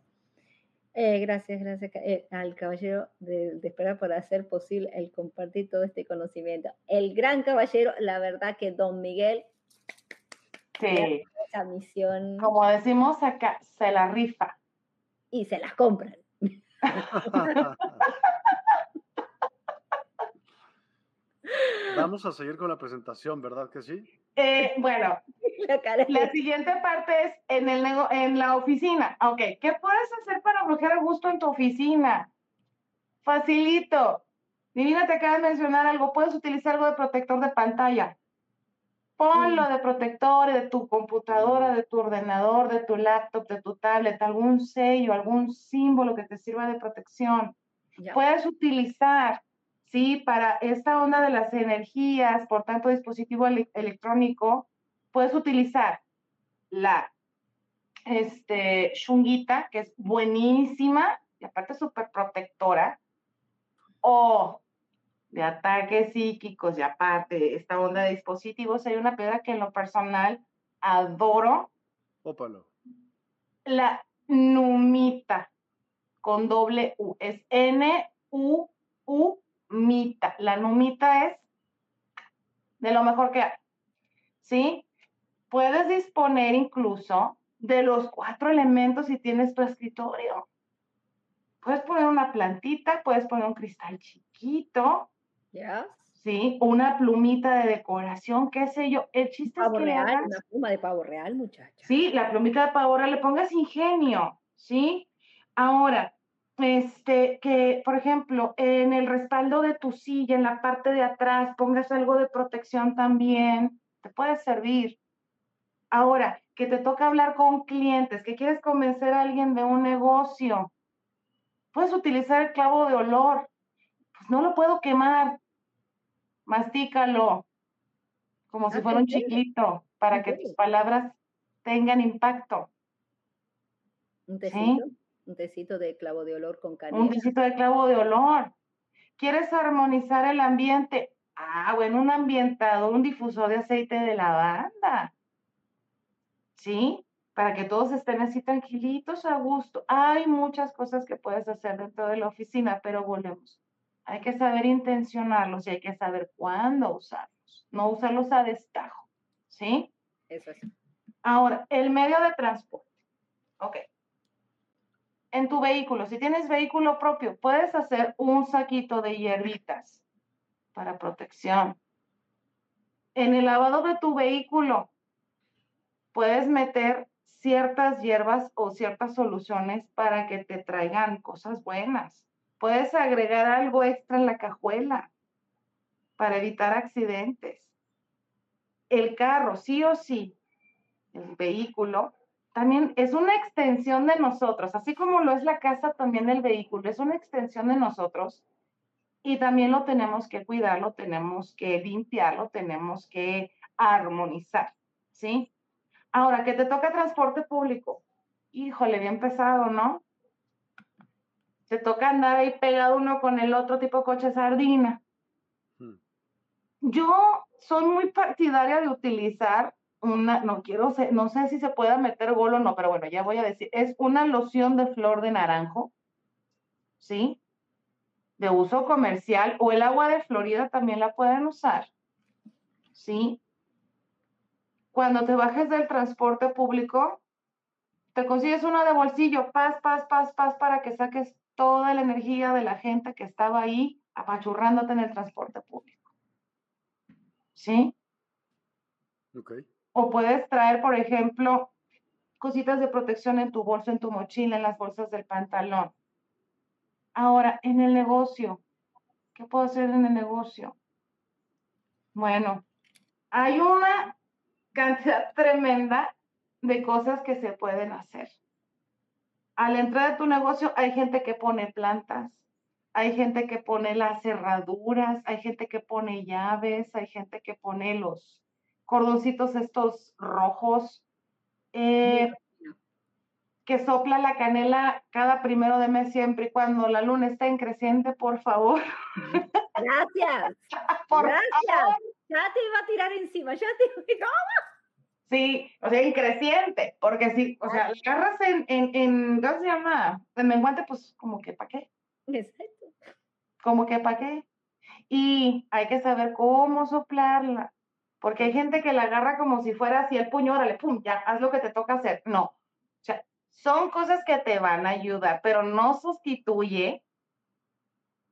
Eh, gracias, gracias eh, al caballero de, esperar por hacer posible el compartir todo este conocimiento. El gran caballero, la verdad que don Miguel, sí. esa misión. Como decimos acá, se la rifa. Y se las compran. Vamos a seguir con la presentación, ¿verdad que sí? Eh, bueno, la, siguiente parte es en, el en la oficina. Ok, ¿qué puedes hacer para bloquear a gusto en tu oficina? Facilito. Divina te acaba de mencionar algo. Puedes utilizar algo de protector de pantalla. Ponlo de protector de tu computadora, de tu ordenador, de tu laptop, de tu tablet, algún sello, algún símbolo que te sirva de protección. Puedes utilizar ¿sí? Para esta onda de las energías, por tanto, dispositivo electrónico, puedes utilizar la este, shunguita, que es buenísima y aparte súper protectora, o de ataques psíquicos y aparte esta onda de dispositivos, hay una piedra que en lo personal adoro. Ópalo. La numita con doble U. Es N-U-U mita. La numita es de lo mejor que hay. ¿Sí? Puedes disponer incluso de los cuatro elementos si tienes tu escritorio. Puedes poner una plantita, puedes poner un cristal chiquito. Yes. Sí, una plumita de decoración, qué sé yo. El chiste es que real, una pluma de pavo real, muchacha. Sí, la plumita de pavo real, le pongas ingenio, ¿sí? Ahora, este, que, por ejemplo, en el respaldo de tu silla, en la parte de atrás, pongas algo de protección también, te puede servir. Ahora, que te toca hablar con clientes, que quieres convencer a alguien de un negocio, puedes utilizar el clavo de olor. Pues no lo puedo quemar. Mastícalo, como si ah, fuera un chiquito, para que tus palabras tengan impacto. ¿Un un tecito de clavo de olor con canela. Un tecito de clavo de olor. ¿Quieres armonizar el ambiente? Ah, bueno, un ambientador, un difusor de aceite de lavanda. ¿Sí? Para que todos estén así tranquilitos, a gusto. Hay muchas cosas que puedes hacer dentro de la oficina, pero volvemos. Hay que saber intencionarlos y hay que saber cuándo usarlos. No usarlos a destajo. ¿Sí? Eso es. Ahora, el medio de transporte. Ok en tu vehículo, si tienes vehículo propio, puedes hacer un saquito de hierbitas para protección. En el lavado de tu vehículo, puedes meter ciertas hierbas o ciertas soluciones para que te traigan cosas buenas. Puedes agregar algo extra en la cajuela para evitar accidentes. El carro, sí o sí, el vehículo también es una extensión de nosotros, así como lo es la casa, también el vehículo, es una extensión de nosotros y también lo tenemos que cuidar, lo tenemos que limpiar, lo tenemos que armonizar, ¿sí? Ahora, que te toca transporte público, híjole, bien pesado, ¿no? Te toca andar ahí pegado uno con el otro tipo coche sardina. Yo soy muy partidaria de utilizar una, no quiero, no sé si se pueda meter gol o no, pero bueno, ya voy a decir, es una loción de flor de naranjo, ¿sí? De uso comercial, o el agua de Florida también la pueden usar, ¿sí? Cuando te bajes del transporte público, te consigues una de bolsillo, paz, paz, paz, paz, para que saques toda la energía de la gente que estaba ahí apachurrándote en el transporte público. ¿Sí? Ok. O puedes traer, por ejemplo, cositas de protección en tu bolso, en tu mochila, en las bolsas del pantalón. Ahora, en el negocio, ¿qué puedo hacer en el negocio? Bueno, hay una cantidad tremenda de cosas que se pueden hacer. Al entrar a tu negocio hay gente que pone plantas, hay gente que pone las cerraduras, hay gente que pone llaves, hay gente que pone los cordoncitos estos rojos, eh, que sopla la canela cada primero de mes siempre y cuando la luna esté en creciente, por favor. Gracias. Gracias. Ya te iba a tirar encima, ya te iba Sí, o sea, en creciente, porque si, o sea, agarras en, en, en, ¿cómo se llama? En menguante, pues, como que, ¿para qué? Exacto. Como que, ¿para qué? Y hay que saber cómo soplarla, porque hay gente que la agarra como si fuera así el puño, órale, pum, ya, haz lo que te toca hacer. No, o sea, son cosas que te van a ayudar, pero no sustituye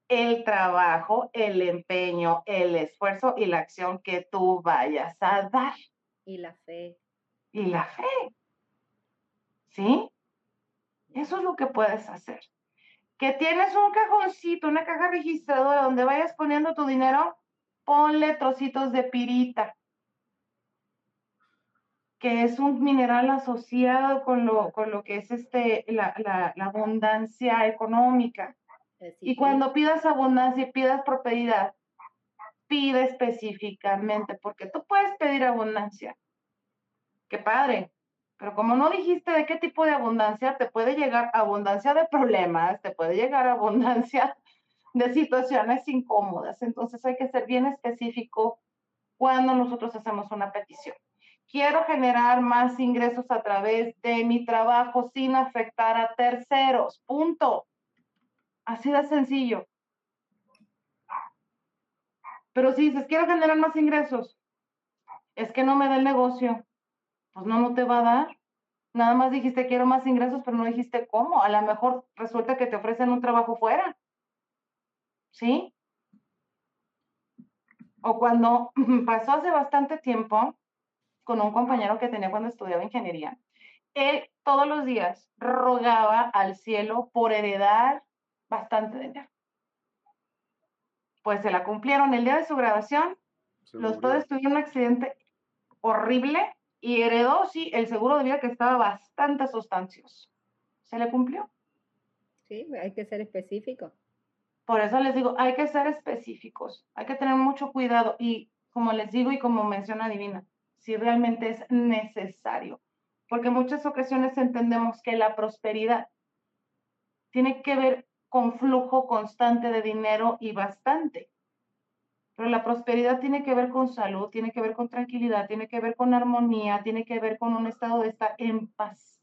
el trabajo, el empeño, el esfuerzo y la acción que tú vayas a dar. Y la fe. Y la fe. ¿Sí? Eso es lo que puedes hacer. Que tienes un cajoncito, una caja registradora donde vayas poniendo tu dinero, ponle trocitos de pirita, que es un mineral asociado con lo, con lo que es este, la, la abundancia económica. Y cuando pidas abundancia y pidas prosperidad, pide específicamente, porque tú puedes pedir abundancia. Qué padre. Pero como no dijiste de qué tipo de abundancia, te puede llegar abundancia de problemas, te puede llegar abundancia de situaciones incómodas. Entonces hay que ser bien específico cuando nosotros hacemos una petición. Quiero generar más ingresos a través de mi trabajo sin afectar a terceros. Punto. Así de sencillo. Pero si dices, quiero generar más ingresos, es que no me da el negocio, pues no, no te va a dar. Nada más dijiste, quiero más ingresos, pero no dijiste cómo. A lo mejor resulta que te ofrecen un trabajo fuera. ¿Sí? O cuando pasó hace bastante tiempo con un compañero que tenía cuando estudiaba ingeniería, él todos los días rogaba al cielo por heredar bastante dinero. Pues se la cumplieron el día de su grabación. los padres tuvieron un accidente horrible y heredó, sí, el seguro de vida que estaba bastante sustancioso. ¿Se le cumplió? Sí, hay que ser específico. Por eso les digo, hay que ser específicos, hay que tener mucho cuidado y como les digo y como menciona Divina, si realmente es necesario, porque muchas ocasiones entendemos que la prosperidad tiene que ver con flujo constante de dinero y bastante. Pero la prosperidad tiene que ver con salud, tiene que ver con tranquilidad, tiene que ver con armonía, tiene que ver con un estado de estar en paz.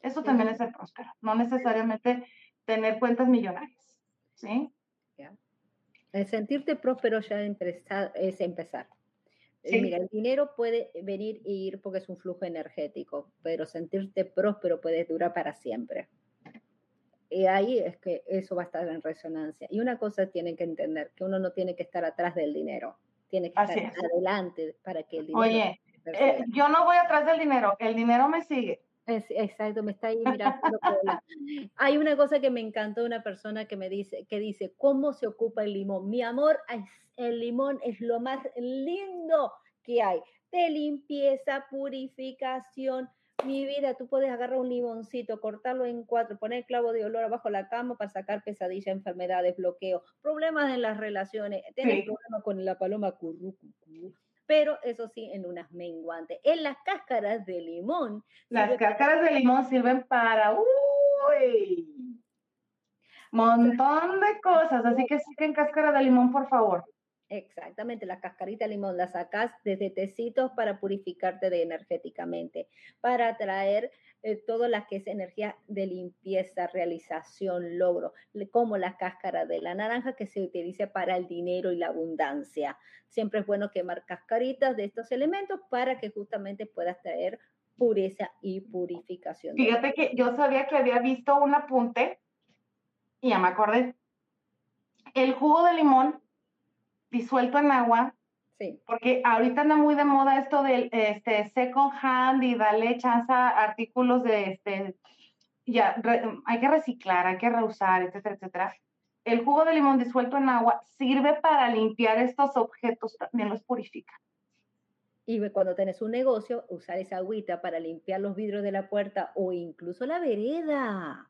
Eso también es el próspero, no necesariamente tener cuentas millonarias. ¿Sí? El sentirte próspero ya es empezar. Eh, mira, el dinero puede venir e ir porque es un flujo energético, pero sentirte próspero puede durar para siempre. Y ahí es que eso va a estar en resonancia. Y una cosa tienen que entender, que uno no tiene que estar atrás del dinero, tiene que estar adelante para que el dinero... Oye, eh, yo no voy atrás del dinero, el dinero me sigue. exacto, me está ahí mirando. Hay una cosa que me encantó, una persona que me dice, que dice, ¿cómo se ocupa el limón? Mi amor, el limón es lo más lindo que hay, de limpieza, purificación, mi vida, tú puedes agarrar un limoncito, cortarlo en cuatro, poner clavo de olor abajo la cama para sacar pesadilla, enfermedades, bloqueo, problemas en las relaciones, tener problemas con la paloma currucucú, pero eso sí, en unas menguantes. En las cáscaras de limón. Las cáscaras de limón sirven para, uy, montón de cosas, así que en cáscara de limón, por favor. Exactamente, la cascarita de limón la sacas desde tecitos para purificarte de energéticamente, para atraer eh, todo lo que es energía de limpieza, realización, logro, como la cáscara de la naranja que se utiliza para el dinero y la abundancia. Siempre es bueno quemar cascaritas de estos elementos para que justamente puedas traer pureza y purificación. Fíjate que yo sabía que había visto un apunte y ya me acordé. El jugo de limón disuelto en agua. Sí. Porque ahorita anda muy de moda esto del este, second hand y darle chance a artículos de este, ya, hay que reciclar, hay que reusar, etcétera, etcétera. El jugo de limón disuelto en agua sirve para limpiar estos objetos, también los purifica. Y cuando tenés un negocio, usar esa agüita para limpiar los vidrios de la puerta o incluso la vereda.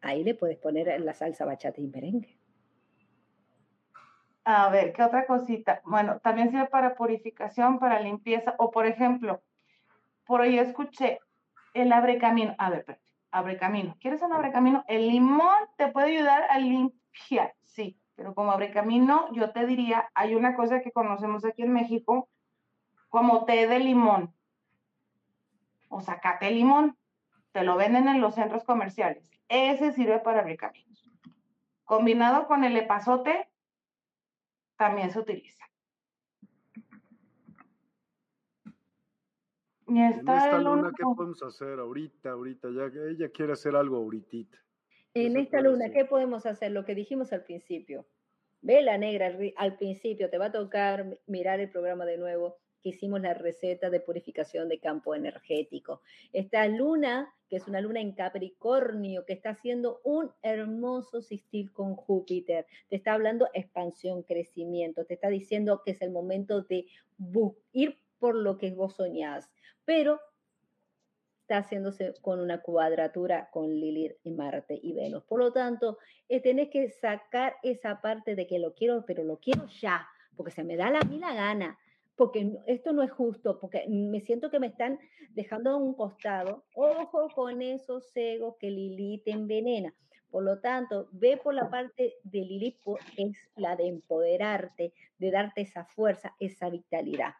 Ahí le puedes poner la salsa bachata y merengue. A ver, ¿qué otra cosita? Bueno, también sirve para purificación, para limpieza, o por ejemplo, por ahí escuché el abre camino. A ver, espérate, abre camino. ¿Quieres un abre camino? El limón te puede ayudar a limpiar, sí, pero como abre camino, yo te diría, hay una cosa que conocemos aquí en México como té de limón. O sacate limón, te lo venden en los centros comerciales. Ese sirve para abrir caminos. Combinado con el epazote, también se utiliza. Y está en esta luna, ¿qué podemos hacer ahorita, ahorita? Ya ella quiere hacer algo ahorita. En esta luna, ¿qué podemos hacer? Lo que dijimos al principio. Ve la negra al principio, te va a tocar mirar el programa de nuevo que hicimos la receta de purificación de campo energético. Esta luna, que es una luna en Capricornio, que está haciendo un hermoso sistil con Júpiter, te está hablando expansión, crecimiento, te está diciendo que es el momento de ir por lo que vos soñás, pero está haciéndose con una cuadratura con Lilith y Marte y Venus. Por lo tanto, eh, tenés que sacar esa parte de que lo quiero, pero lo quiero ya, porque se me da la mí la gana porque esto no es justo, porque me siento que me están dejando a un costado. Ojo con esos egos que Lilith envenena. Por lo tanto, ve por la parte de Lilith, es la de empoderarte, de darte esa fuerza, esa vitalidad.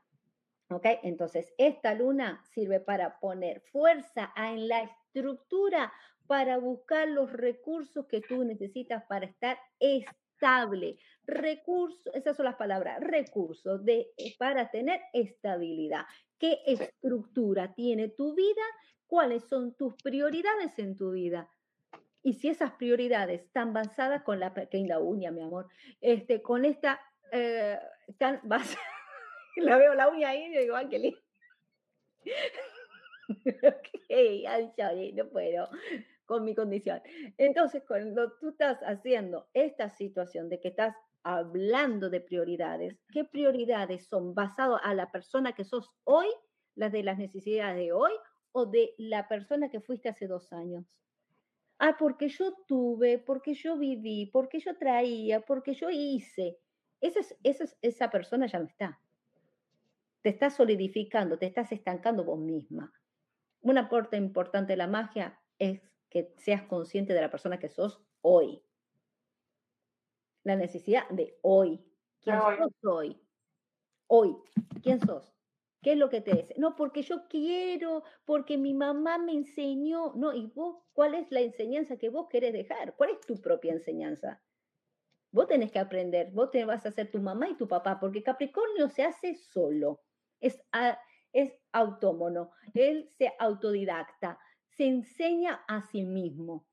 ¿Ok? Entonces, esta luna sirve para poner fuerza en la estructura, para buscar los recursos que tú necesitas para estar estable. Recurso, esas son las palabras, recursos de, eh, para tener estabilidad. ¿Qué estructura tiene tu vida? ¿Cuáles son tus prioridades en tu vida? Y si esas prioridades están basadas con la pequeña uña, mi amor, este, con esta, eh, la veo la uña ahí y digo, lindo. ok, no puedo con mi condición. Entonces, cuando tú estás haciendo esta situación de que estás hablando de prioridades, ¿qué prioridades son basadas a la persona que sos hoy, las de las necesidades de hoy o de la persona que fuiste hace dos años? Ah, porque yo tuve, porque yo viví, porque yo traía, porque yo hice. Esa, es, esa persona ya no está. Te estás solidificando, te estás estancando vos misma. Una parte importante de la magia es que seas consciente de la persona que sos hoy. La necesidad de hoy. ¿Quién sos hoy? Hoy. ¿Quién sos? ¿Qué es lo que te dice? No, porque yo quiero, porque mi mamá me enseñó. No, ¿y vos cuál es la enseñanza que vos querés dejar? ¿Cuál es tu propia enseñanza? Vos tenés que aprender, vos te vas a hacer tu mamá y tu papá, porque Capricornio se hace solo, es, es autómono, él se autodidacta, se enseña a sí mismo.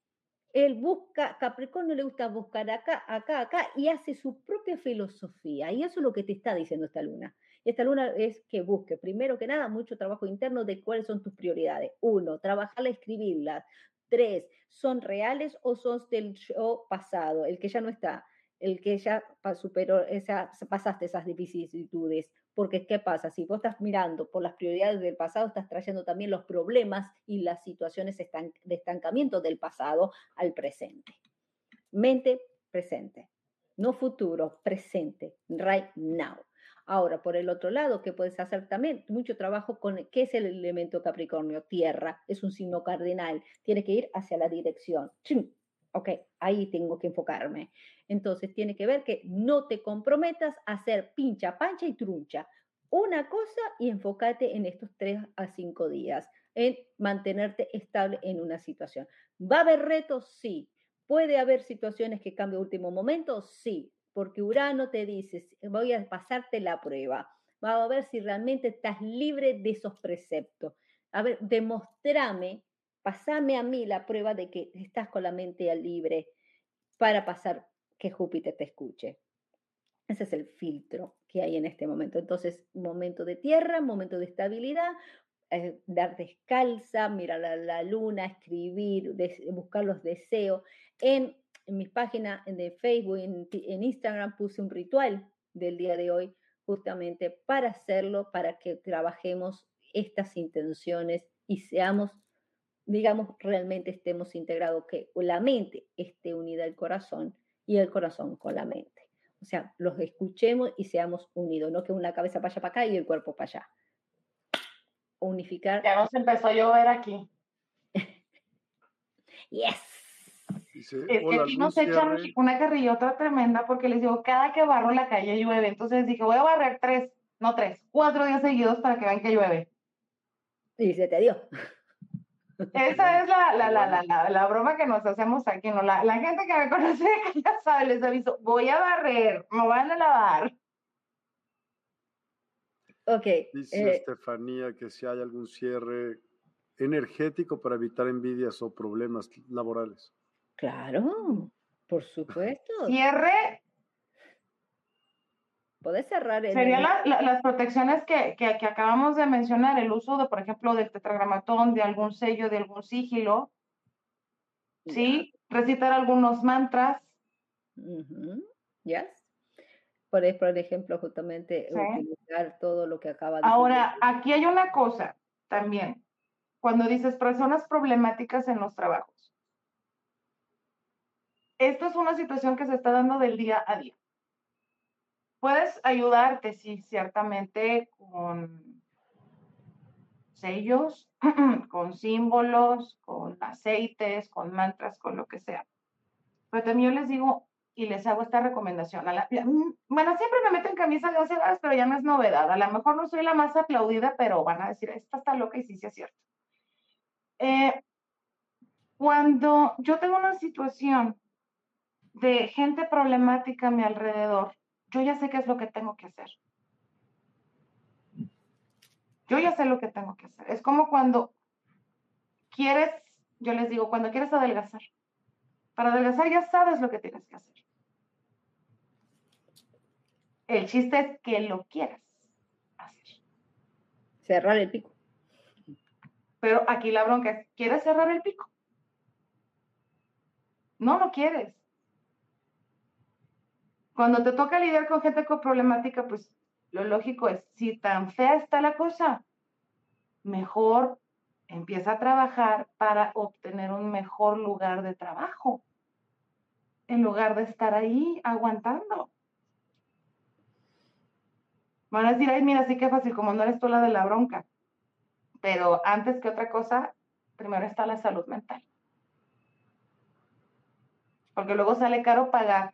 Él busca, Capricornio le gusta buscar acá, acá, acá y hace su propia filosofía. Y eso es lo que te está diciendo esta luna. Esta luna es que busque, primero que nada, mucho trabajo interno de cuáles son tus prioridades. Uno, trabajar, escribirlas. Tres, ¿son reales o son del yo pasado, el que ya no está, el que ya superó, esa, pasaste esas vicisitudes? Porque, ¿qué pasa? Si vos estás mirando por las prioridades del pasado, estás trayendo también los problemas y las situaciones de estancamiento del pasado al presente. Mente presente, no futuro, presente, right now. Ahora, por el otro lado, ¿qué puedes hacer también? Mucho trabajo con, ¿qué es el elemento Capricornio? Tierra, es un signo cardinal, tiene que ir hacia la dirección. Ok, ahí tengo que enfocarme. Entonces tiene que ver que no te comprometas a hacer pincha, pancha y truncha. Una cosa y enfócate en estos tres a cinco días, en mantenerte estable en una situación. ¿Va a haber retos? Sí. ¿Puede haber situaciones que cambie último momento? Sí, porque Urano te dice, voy a pasarte la prueba. Va a ver si realmente estás libre de esos preceptos. A ver, demostrame, pasame a mí la prueba de que estás con la mente libre para pasar que Júpiter te escuche. Ese es el filtro que hay en este momento. Entonces, momento de tierra, momento de estabilidad, eh, dar descalza, mirar a la luna, escribir, buscar los deseos. En, en mi página de Facebook, en, en, Instagram, puse un ritual del día de hoy justamente para hacerlo, para que trabajemos estas intenciones y seamos, digamos, realmente estemos integrados, que la mente esté unida al corazón y el corazón con la mente. O sea, los escuchemos y seamos unidos, no que una cabeza vaya para acá y el cuerpo para allá. Unificar. Ya nos empezó a llover aquí. yes. es que aquí nos echan una carrillota tremenda porque les digo, cada que barro la calle llueve. Entonces dije, voy a barrer tres, no tres, cuatro días seguidos para que vean que llueve. Y se te dio. Esa es la, la, la, la, la broma que nos hacemos aquí, ¿no? La, la gente que me conoce ya sabe, les aviso, voy a barrer, me van a lavar. Ok. Dice eh, Estefanía que si hay algún cierre energético para evitar envidias o problemas laborales. Claro, por supuesto. Cierre Puedes cerrar. El Serían las protecciones que, que, acabamos de mencionar, el uso de, por ejemplo, del tetragramatón, de algún sello, de algún sigilo. ¿Sí? Recitar algunos mantras. Yes. Por, por ejemplo, justamente utilizar todo lo que acaba de Ahora, aquí hay una cosa también. Cuando dices personas problemáticas en los trabajos. Esto es una situación que se está dando del día a día. Puedes ayudarte, sí, ciertamente con sellos, con símbolos, con aceites, con mantras, con lo que sea. Pero también yo les digo y les hago esta recomendación. Mm, bueno, siempre me meten camisa de once pero ya no es novedad. A lo mejor no soy la más aplaudida, pero van a decir, esta está loca y sí, sí es cierto. Eh, cuando yo tengo una situación de gente problemática a mi alrededor, yo ya sé qué es lo que tengo que hacer. Yo ya sé lo que tengo que hacer. Es como cuando quieres, yo les digo, cuando quieres adelgazar. Para adelgazar ya sabes lo que tienes que hacer. El chiste es que lo quieras hacer. Cerrar el pico. Pero aquí la bronca es, ¿quieres cerrar el pico? No lo quieres. Cuando te toca lidiar con gente con problemática, pues lo lógico es, si tan fea está la cosa, mejor empieza a trabajar para obtener un mejor lugar de trabajo, en lugar de estar ahí aguantando. Van a decir, ay, mira, sí que fácil, como no eres tú la de la bronca. Pero antes que otra cosa, primero está la salud mental. Porque luego sale caro pagar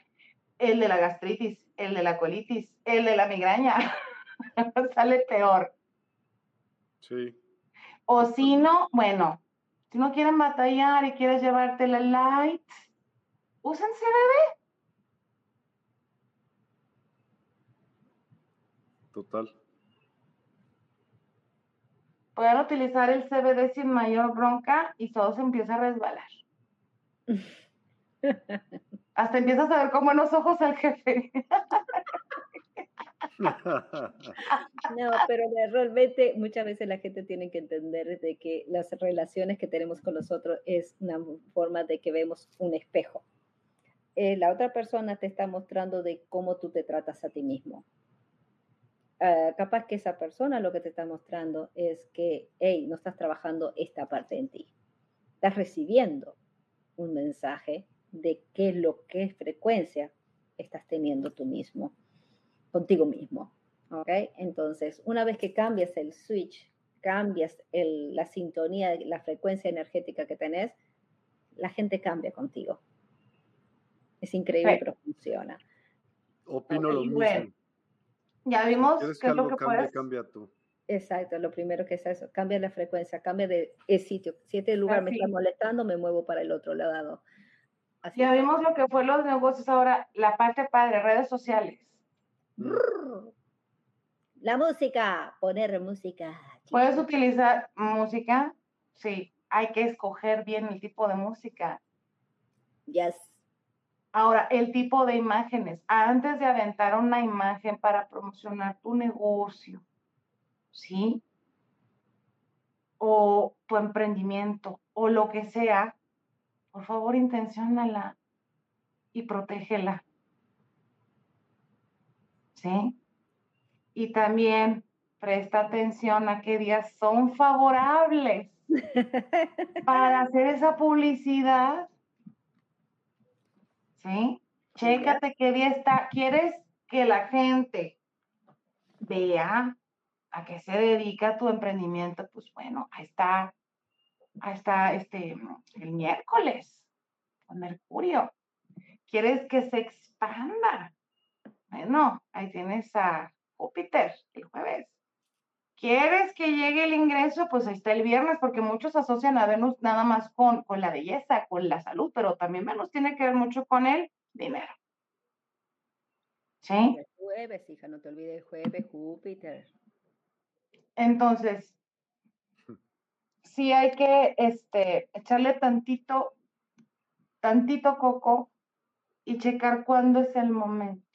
el de la gastritis, el de la colitis, el de la migraña. Sale peor. Sí. O si no, bueno, si no quieren batallar y quieres llevarte la light, usen CBD. Total. Pueden utilizar el CBD sin mayor bronca y todo se empieza a resbalar. Hasta empiezas a ver como en los ojos al jefe. No, pero realmente muchas veces la gente tiene que entender de que las relaciones que tenemos con los otros es una forma de que vemos un espejo. Eh, la otra persona te está mostrando de cómo tú te tratas a ti mismo. Ah, capaz que esa persona lo que te está mostrando es que, hey, no estás trabajando esta parte en ti. Estás recibiendo un mensaje de qué es lo que es frecuencia estás teniendo tú mismo, contigo mismo. ¿Ok? Entonces, una vez que cambias el switch, cambias la sintonía, la frecuencia energética que tenés, la gente cambia contigo. Es increíble, pero funciona. Opino lo mismo. ya vimos que, es lo que cambie, cambia tú. Exacto, lo primero que es eso, cambia la frecuencia, cambia de sitio. Si este lugar me está molestando, me muevo para el otro lado ya vimos lo que fue los negocios ahora, la parte padre, redes sociales. La música, poner música. ¿Puedes utilizar música? Sí, hay que escoger bien el tipo de música. Yes. Ahora, el tipo de imágenes. Antes de aventar una imagen para promocionar tu negocio, ¿sí? O tu emprendimiento, o lo que sea, por favor, intenciónala y protégela. ¿Sí? Y también presta atención a qué días son favorables para hacer esa publicidad. ¿Sí? Chécate qué día está. ¿Quieres que la gente vea a qué se dedica tu emprendimiento? Pues bueno, ahí está, ahí está este, el miércoles, con Mercurio. ¿Quieres que se expanda? Bueno, ahí tienes a Júpiter el jueves. ¿Quieres que llegue el ingreso? Pues ahí está el viernes, porque muchos asocian a Venus nada más con, con la belleza, con la salud, pero también Venus tiene que ver mucho con el dinero. ¿Sí? El jueves, hija, no te olvides, jueves, Júpiter. Entonces, sí hay que este, echarle tantito, tantito coco y checar cuándo es el momento.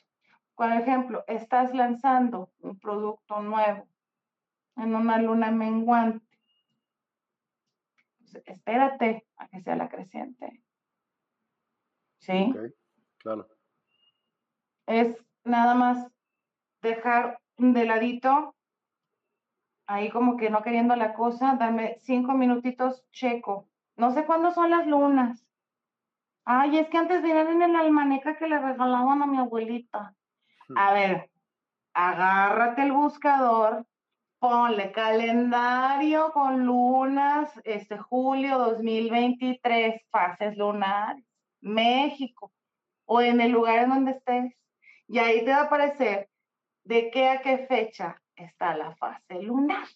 Por ejemplo, estás lanzando un producto nuevo en una luna menguante. Pues, espérate a que sea la creciente. ¿Sí? claro. Es nada más dejar de ladito, ahí como que no queriendo la cosa, dame cinco minutitos, checo. No sé cuándo son las lunas. Ay, es que antes venían en el almaneca que le regalaban a mi abuelita. Hmm. A ver, agárrate el buscador Ponle calendario con lunas, este julio 2023, fases lunares, México, o en el lugar en donde estés. Y ahí te va a aparecer de qué a qué fecha está la fase lunar.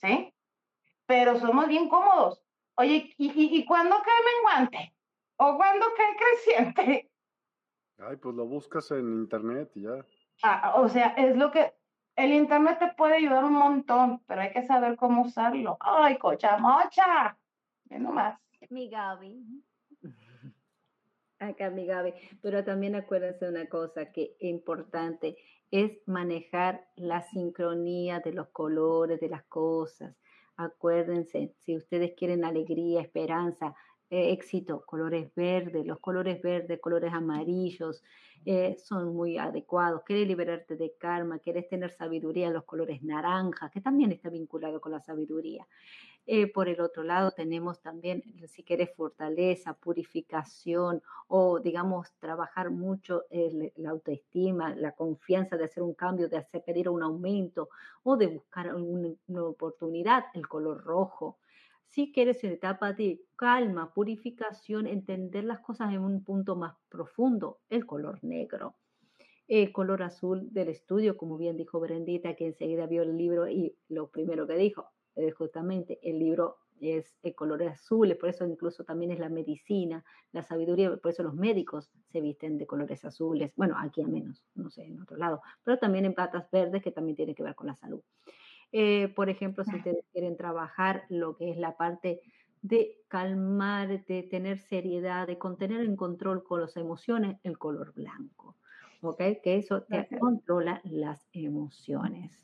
¿Sí? Pero somos bien cómodos. Oye, ¿y, y, cuándo cae menguante? ¿O cuándo cae creciente? Ay, pues lo buscas en internet y ya. Ah, o sea, es lo que el internet te puede ayudar un montón, pero hay que saber cómo usarlo. ¡Ay, cocha mocha! Ve nomás. Mi Gaby. Acá mi Gaby. Pero también acuérdense una cosa que es importante, es manejar la sincronía de los colores de las cosas. Acuérdense, si ustedes quieren alegría, esperanza, eh, éxito, colores verdes, los colores verdes, colores amarillos, eh, son muy adecuados. Quieres liberarte de karma, quieres tener sabiduría, los colores naranja, que también está vinculado con la sabiduría. Eh, por el otro lado, tenemos también, si quieres, fortaleza, purificación o, digamos, trabajar mucho la autoestima, la confianza de hacer un cambio, de hacer pedir un aumento o de buscar una oportunidad, el color rojo. Si quieres una etapa de calma, purificación, entender las cosas en un punto más profundo, el color negro. El color azul del estudio, como bien dijo Brendita, que enseguida vio el libro y lo primero que dijo, es justamente el libro es el color azul, por eso incluso también es la medicina, la sabiduría, por eso los médicos se visten de colores azules, bueno, aquí a menos, no sé, en otro lado, pero también en patas verdes que también tiene que ver con la salud. Eh, por ejemplo, si ustedes quieren trabajar lo que es la parte de calmar, de tener seriedad, de contener en control con las emociones, el color blanco. ¿Ok? Que eso te controla las emociones.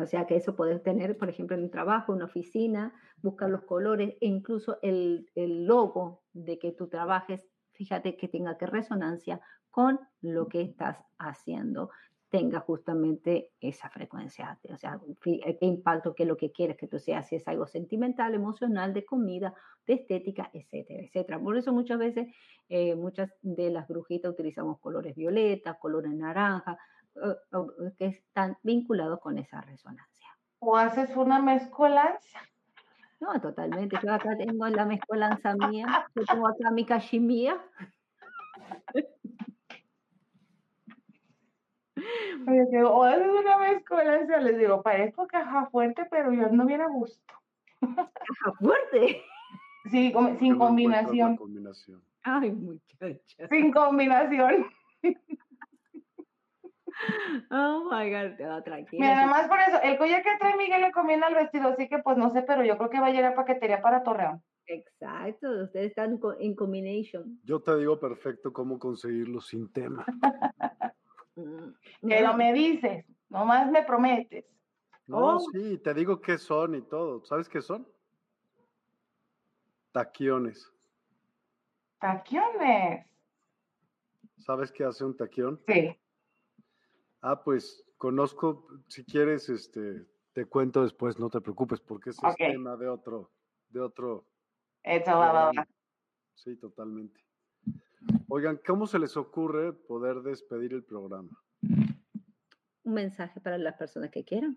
O sea que eso puedes tener, por ejemplo, en un trabajo, en una oficina, buscar los colores e incluso el, el logo de que tú trabajes, fíjate que tenga que resonancia con lo que estás haciendo tenga justamente esa frecuencia, o sea, qué impacto, qué es lo que quieres que tú seas, si es algo sentimental, emocional, de comida, de estética, etcétera, etcétera. Por eso muchas veces, eh, muchas de las brujitas utilizamos colores violeta, colores naranja, que están vinculados con esa resonancia. ¿O haces una mezcolanza? No, totalmente. Yo acá tengo la mezcolanza mía, yo tengo acá mi cachimía. o es una mezcolanza, les digo, parezco caja fuerte, pero yo no viene a gusto. ¿Caja fuerte? Sí, sin combinación. combinación. Ay, muchacha. Sin combinación. Oh my God, tranquila. Mira, nada más por eso, el collar que trae Miguel le combina al vestido, así que pues no sé, pero yo creo que va a llegar a paquetería para Torreón. Exacto, ustedes están en combination. Yo te digo perfecto cómo conseguirlo sin tema. Mm, Pero me dices, nomás me prometes. No, oh. sí, te digo qué son y todo. ¿Sabes qué son? Taquiones. Taquiones. ¿Sabes qué hace un taquión? Sí. Ah, pues conozco, si quieres, este, te cuento después, no te preocupes, porque ese es tema de otro, de otro. Eso va, Sí, totalmente. Oigan, ¿cómo se les ocurre poder despedir el programa? Un mensaje para las personas que quieran.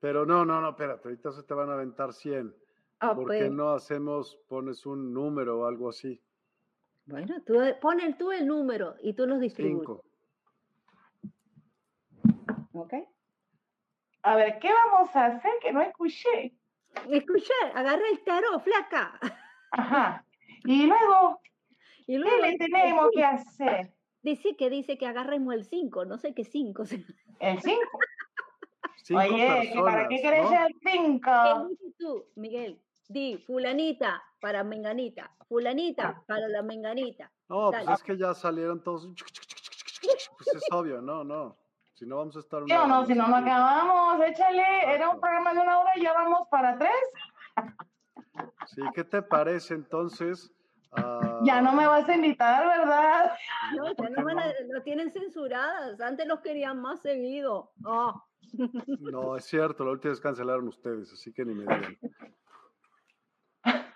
Pero no, no, no, espérate, ahorita se te van a aventar 100. Ah, ¿Por qué pues. no hacemos, pones un número o algo así? Bueno, tú pon tú el número y tú los distribuyes. Cinco. ¿Ok? A ver, ¿qué vamos a hacer que no escuché? Escuché, agarra el tarot, flaca. Ajá. Y luego, ¿qué le tenemos que hacer? Dice que dice que agarremos el 5, no sé qué 5. ¿El 5? Oye, ¿para qué querés el 5? ¿Qué dices tú, Miguel? Di, fulanita para menganita, fulanita para la menganita. No, pues es que ya salieron todos. Pues es obvio, no, no. Si no vamos a estar una no, si no no acabamos, échale, era un programa de una hora y ya vamos para tres. Sí, ¿qué te parece entonces? Ya no me vas a invitar, ¿verdad? No, ya no, lo tienen censuradas. Antes los querían más seguido. Oh. No, es cierto, la última vez cancelaron ustedes, así que ni me digan.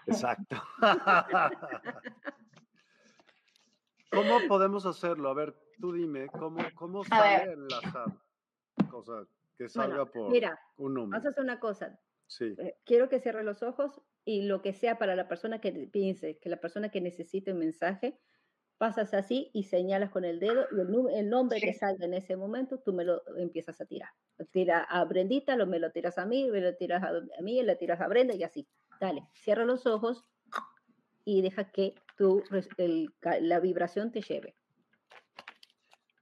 Exacto. ¿Cómo podemos hacerlo? A ver, tú dime, ¿cómo, cómo sale enlazar? Cosa que salga por mira, un número. Vamos a hacer una cosa. Sí. Eh, quiero que cierre los ojos y lo que sea para la persona que piense, que la persona que necesite un mensaje, pasas así y señalas con el dedo y el, nombre que salga en ese momento, tú me lo empiezas a tirar. Tira a Brendita, lo, me lo tiras a mí, me lo tiras a, mí, le tiras a Brenda y así. Dale, cierra los ojos y deja que tú, la vibración te lleve.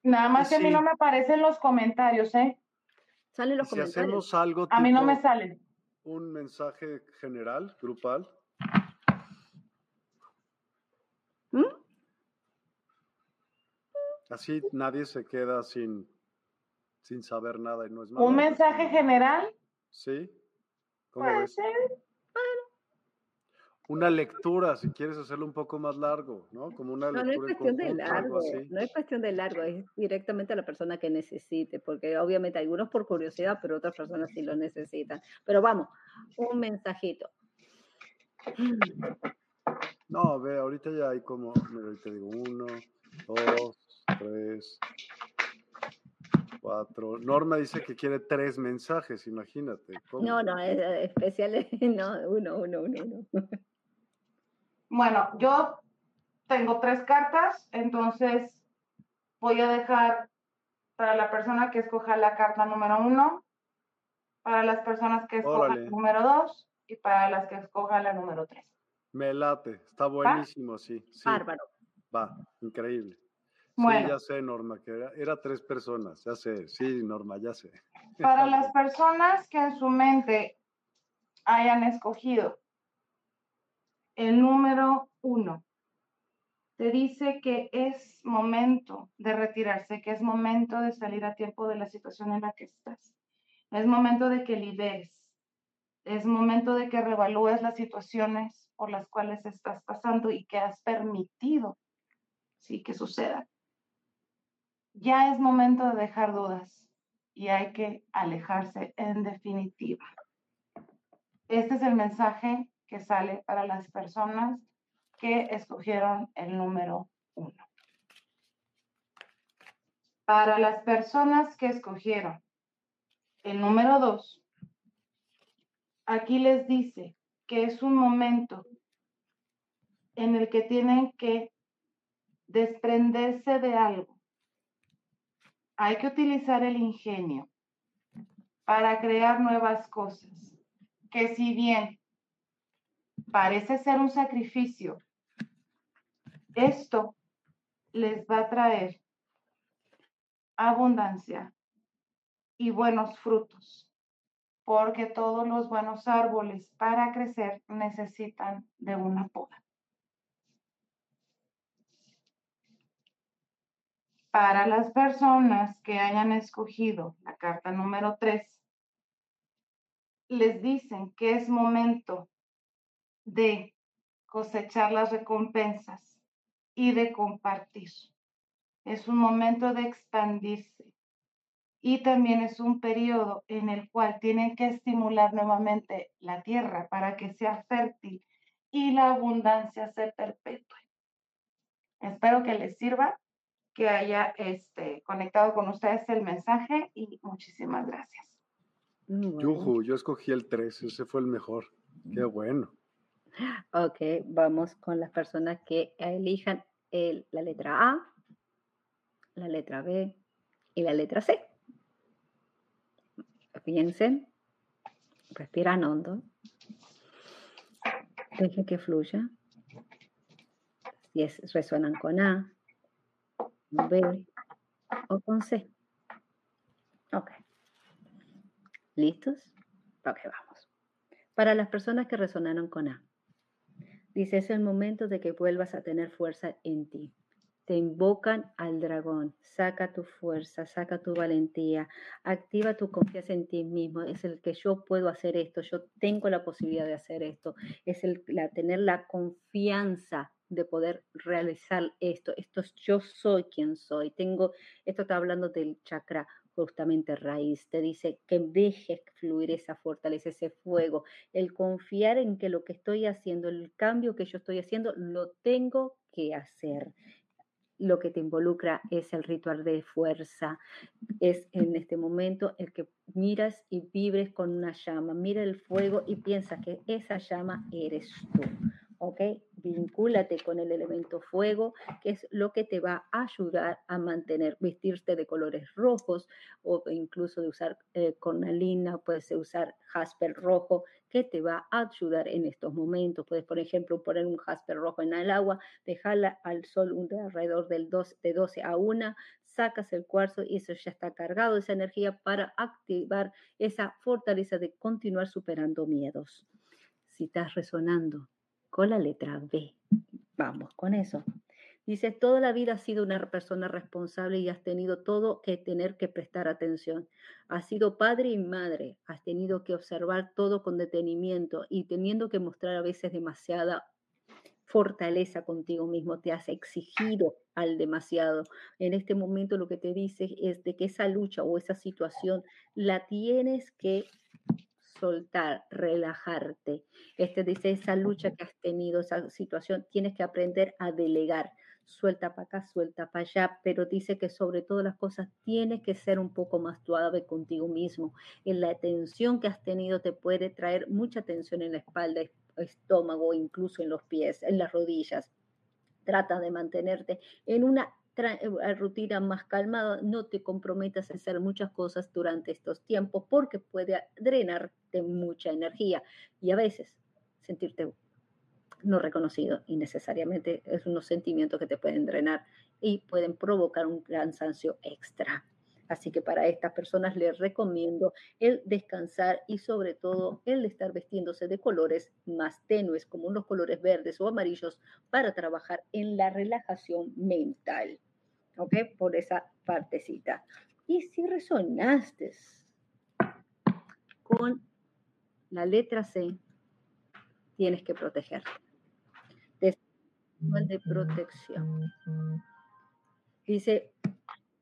Nada más que a mí no me aparecen los comentarios, ¿eh? Salen los si comentarios. hacemos algo A mí no me salen. Un mensaje general, grupal. ¿Mm? Así nadie se queda sin, sin saber nada y no es malo. ¿Un mensaje general? Sí. ¿Cómo ves? Una lectura, si quieres hacerlo un poco más largo, ¿no? Como una no, no es cuestión de largo, no es cuestión de largo, es directamente a la persona que necesite, porque obviamente algunos por curiosidad, pero otras personas sí lo necesitan. Pero vamos, un mensajito. No, ve, ahorita ya hay como, mira, ahorita digo uno, dos, tres, cuatro. Norma dice que quiere tres mensajes, imagínate. No, no, es, especial, no, uno, uno, uno, uno. Bueno, yo tengo tres cartas, entonces voy a dejar para la persona que escoja la carta número uno, para las personas que escojan la número dos y para las que escojan la número tres. Me late, está buenísimo, sí, Bárbaro. Va, increíble. Sí, ya sé, Norma, que era, era, tres personas, ya sé, sí, Norma, ya sé. Para las personas que en su mente hayan escogido el número uno te dice que es momento de retirarse, que es momento de salir a tiempo de la situación en la que estás. Es momento de que liberes. Es momento de que revalúes las situaciones por las cuales estás pasando y que has permitido sí que suceda. Ya es momento de dejar dudas y hay que alejarse en definitiva. Este es el mensaje que sale para las personas que escogieron el número uno. Para las personas que escogieron el número dos, aquí les dice que es un momento en el que tienen que desprenderse de algo. Hay que utilizar el ingenio para crear nuevas cosas, que si bien parece ser un sacrificio, esto les va a traer abundancia y buenos frutos, porque todos los buenos árboles para crecer necesitan de una poda. Para las personas que hayan escogido la carta número 3, les dicen que es momento de cosechar las recompensas y de compartir. es un momento de expandirse y también es un periodo en el cual tienen que estimular nuevamente la tierra para que sea fértil y la abundancia se perpetúe. Espero que les sirva, que haya este, conectado con ustedes el mensaje y muchísimas gracias. yo escogí el 3, ese fue el mejor. Qué bueno. Ok, vamos con las personas que elijan el, la letra A, la letra B y la letra C. Piensen, respiran hondo, dejen que fluya. Si es, resuenan con A, con B o con C. Ok. ¿Listos? Ok, vamos. Para las personas que resonaron con A. Dice, es el momento de que vuelvas a tener fuerza en ti. Te invocan al dragón. Saca tu fuerza, saca tu valentía, activa tu confianza en ti mismo. Es el que yo puedo hacer esto, yo tengo la posibilidad de hacer esto. Es el la, tener la confianza de poder realizar esto. Esto es yo soy quien soy. Tengo, esto está hablando del chakra justamente raíz, te dice que dejes fluir esa fortaleza, ese fuego, el confiar en que lo que estoy haciendo, el cambio que yo estoy haciendo, lo tengo que hacer. Lo que te involucra es el ritual de fuerza, es en este momento el que miras y vibres con una llama, mira el fuego y piensa que esa llama eres tú. ¿Ok? Vincúlate con el elemento fuego, que es lo que te va a ayudar a mantener, vestirte de colores rojos o incluso de usar eh, cornalina, puedes usar jasper rojo, que te va a ayudar en estos momentos. Puedes, por ejemplo, poner un jasper rojo en el agua, dejarla al sol de alrededor del 12, de 12 a 1, sacas el cuarzo y eso ya está cargado, esa energía para activar esa fortaleza de continuar superando miedos. Si estás resonando con la letra B. Vamos con eso. Dice, toda la vida has sido una persona responsable y has tenido todo que tener que prestar atención. Has sido padre y madre, has tenido que observar todo con detenimiento y teniendo que mostrar a veces demasiada fortaleza contigo mismo, te has exigido al demasiado. En este momento lo que te dice es de que esa lucha o esa situación la tienes que soltar, relajarte. Este dice, esa lucha que has tenido, esa situación, tienes que aprender a delegar. Suelta para acá, suelta para allá, pero dice que sobre todas las cosas tienes que ser un poco más suave contigo mismo. En la tensión que has tenido te puede traer mucha tensión en la espalda, estómago, incluso en los pies, en las rodillas. Trata de mantenerte en una rutina más calmada, no te comprometas a hacer muchas cosas durante estos tiempos porque puede drenarte mucha energía y a veces sentirte no reconocido y necesariamente es unos sentimientos que te pueden drenar y pueden provocar un cansancio extra. Así que para estas personas les recomiendo el descansar y sobre todo el estar vestiéndose de colores más tenues, como los colores verdes o amarillos, para trabajar en la relajación mental. ¿Ok? Por esa partecita. Y si resonaste con la letra C, tienes que protegerte. De protección. Dice,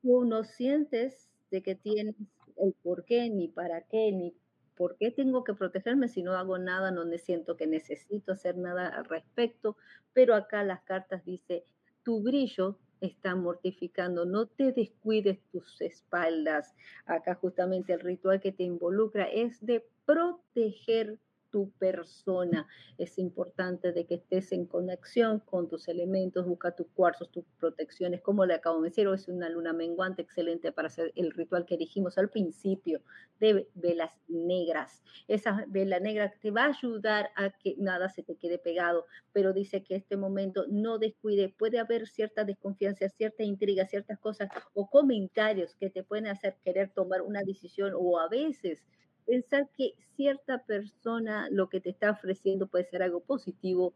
tú no sientes de que tienes el por qué, ni para qué, ni por qué tengo que protegerme si no hago nada, no me siento que necesito hacer nada al respecto, pero acá las cartas dice, tu brillo está mortificando, no te descuides tus espaldas. Acá justamente el ritual que te involucra es de proteger tu persona. Es importante de que estés en conexión con tus elementos, busca tus cuarzos, tus protecciones, como le acabo de decir, es una luna menguante excelente para hacer el ritual que dijimos al principio de velas negras. Esa vela negra te va a ayudar a que nada se te quede pegado, pero dice que este momento no descuide, puede haber cierta desconfianza, cierta intriga, ciertas cosas o comentarios que te pueden hacer querer tomar una decisión o a veces pensar que cierta persona lo que te está ofreciendo puede ser algo positivo,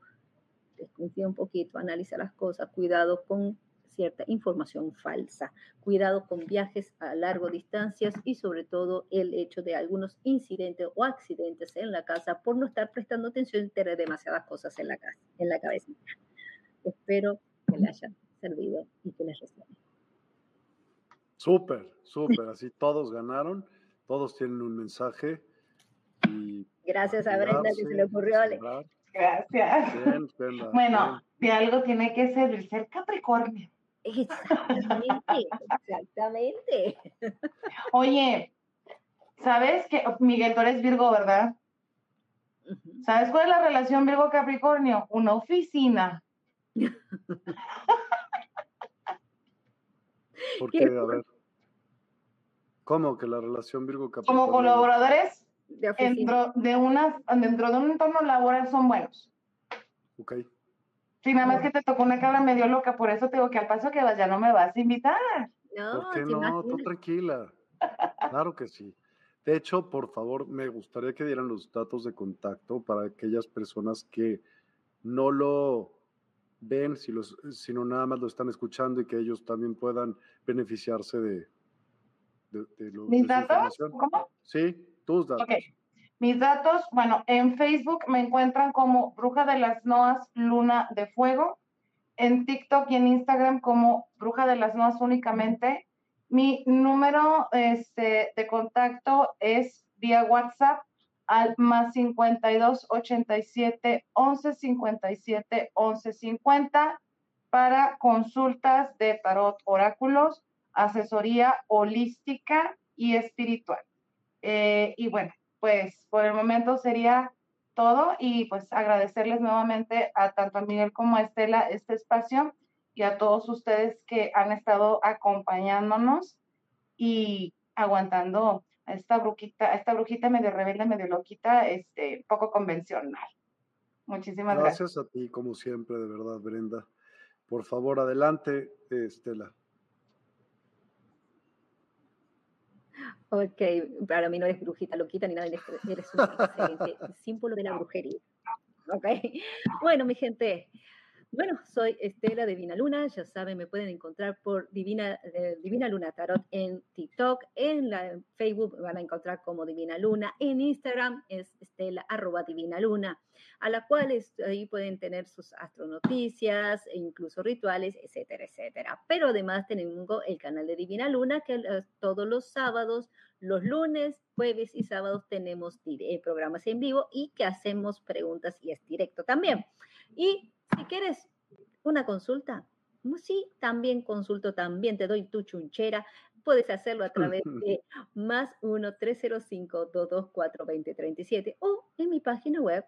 desconfía un poquito, analiza las cosas, cuidado con cierta información falsa, cuidado con viajes a largo distancias y sobre todo el hecho de algunos incidentes o accidentes en la casa por no estar prestando atención y tener demasiadas cosas en la casa, en la cabeza. Espero que les haya servido y que les resuelva. Súper, súper, así todos ganaron, todos tienen un mensaje. Y Gracias a Brenda que se le ocurrió. Gracias. bueno, de algo tiene que servir ser Capricornio. Exactamente, exactamente. Oye, ¿sabes que Miguel, tú eres Virgo, verdad? ¿Sabes cuál es la relación Virgo-Capricornio? Una oficina. ¿Por qué? A ver. ¿Cómo que la relación Virgo-Capricornio? Como colaboradores dentro de, una, dentro de un entorno laboral son buenos. Ok. Sí, nada más que te tocó una cabra medio loca, por eso te digo que al paso que vas ya no me vas a invitar. No, ¿Por qué no? Tú tranquila. Claro que sí. De hecho, por favor, me gustaría que dieran los datos de contacto para aquellas personas que no lo ven, si los, sino nada más lo están escuchando y que ellos también puedan beneficiarse de, de, ¿Mis datos? ¿Cómo? Sí, tus datos. Mis datos, bueno, en Facebook me encuentran como Bruja de las Noas Luna de Fuego, en TikTok y en Instagram como Bruja de las Noas únicamente. Mi número este, de contacto es vía WhatsApp al más 52 87 11 57 11 50 para consultas de tarot oráculos, asesoría holística y espiritual. Eh, y bueno, pues por el momento sería todo y pues agradecerles nuevamente a tanto a Miguel como a Estela este espacio y a todos ustedes que han estado acompañándonos y aguantando a esta brujita, esta brujita medio rebelde, medio loquita, este, poco convencional. Muchísimas gracias. Gracias a ti, como siempre, de verdad, Brenda. Por favor, adelante, Estela. Ok, para mí no eres brujita loquita ni nada, eres un excelente símbolo de la brujería. Ok, bueno, mi gente, bueno, soy Estela Divina Luna, ya saben, me pueden encontrar por Divina, eh, Divina Luna Tarot en TikTok, en la Facebook van a encontrar como Divina Luna, en Instagram es Estela arroba Divina Luna, a la cual ahí pueden tener sus astronoticias e incluso rituales, etcétera, etcétera. Pero además tenemos el canal de Divina Luna que todos los sábados, los lunes, jueves y sábados tenemos eh, programas en vivo y que hacemos preguntas y es directo también. Y si quieres una consulta, sí, también consulto, también te doy tu chunchera. Puedes hacerlo a través de más 1-305-224-2037 o en mi página web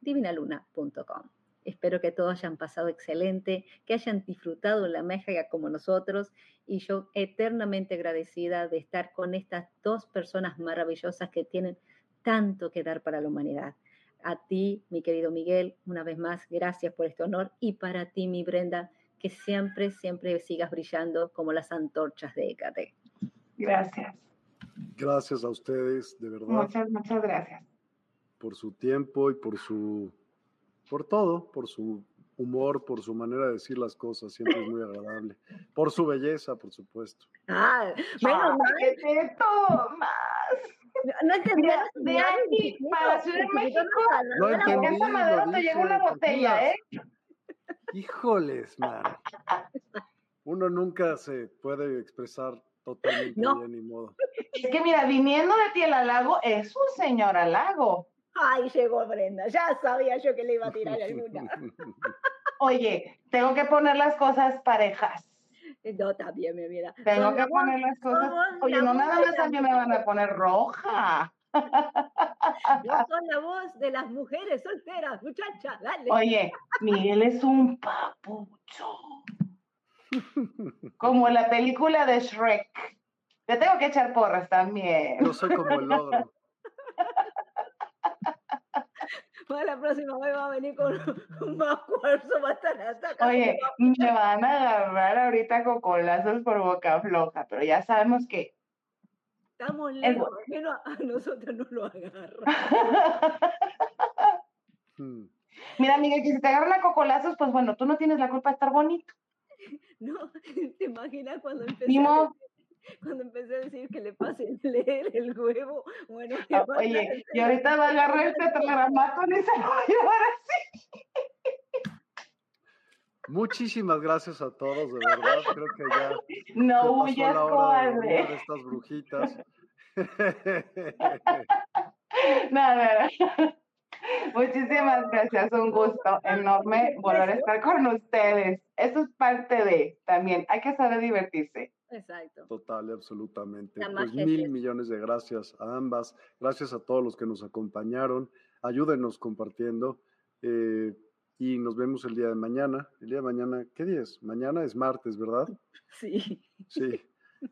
divinaluna.com. Espero que todos hayan pasado excelente, que hayan disfrutado la magia como nosotros y yo eternamente agradecida de estar con estas dos personas maravillosas que tienen tanto que dar para la humanidad. A ti, mi querido Miguel, una vez más, gracias por este honor. Y para ti, mi Brenda, que siempre, siempre sigas brillando como las antorchas de Hécate. Gracias. Gracias a ustedes, de verdad. Muchas, muchas gracias. Por su tiempo y por su, por todo, por su humor, por su manera de decir las cosas, siempre es muy agradable. Por su belleza, por supuesto. Ah, bueno, ¿qué es esto? Más. No entendí. De aquí para Ciudad de México, no en Casa Madero te llega una botella, ¿eh? Híjoles, man. Uno nunca se puede expresar totalmente bien, ni modo. Es que mira, viniendo de ti el halago, es un señor halago. Ay, llegó Brenda, ya sabía yo que le iba a tirar alguna. Oye, tengo que poner las cosas parejas. No, también me mira. Tengo que poner las cosas. Oye, no nada más a mí me van a poner roja. Yo soy la voz de las mujeres solteras, muchacha, dale. Oye, Miguel es un papucho. Como en la película de Shrek. Te tengo que echar porras también. Yo soy como el logro. Para la próxima vez va a venir con un más cuarzo, va a estar hasta Oye, me van a agarrar ahorita con colazos por boca floja, pero ya sabemos que. Estamos lejos, menos a nosotros no lo agarran. Hmm. Mira, Miguel, que si te agarran a cocolazos, pues bueno, tú no tienes la culpa de estar bonito. No, ¿te imaginas cuando empecé? cuando empecé a decir que le pasen leer el huevo, bueno, ah, oye, y ahorita va a agarrar el tetragramato y se lo va a llevar así. Muchísimas gracias a todos, de verdad. Creo que ya no se pasó la hora de, de estas brujitas. no, no, no. Muchísimas gracias, un gusto enorme volver a estar con ustedes. Eso es parte de también, hay que saber divertirse. Exacto. Total y absolutamente. Pues mil millones de gracias a ambas. Gracias a todos los que nos acompañaron. Ayúdenos compartiendo. Eh, y nos vemos el día de mañana. El día de mañana, ¿qué día es? Mañana es martes, ¿verdad? Sí. Sí.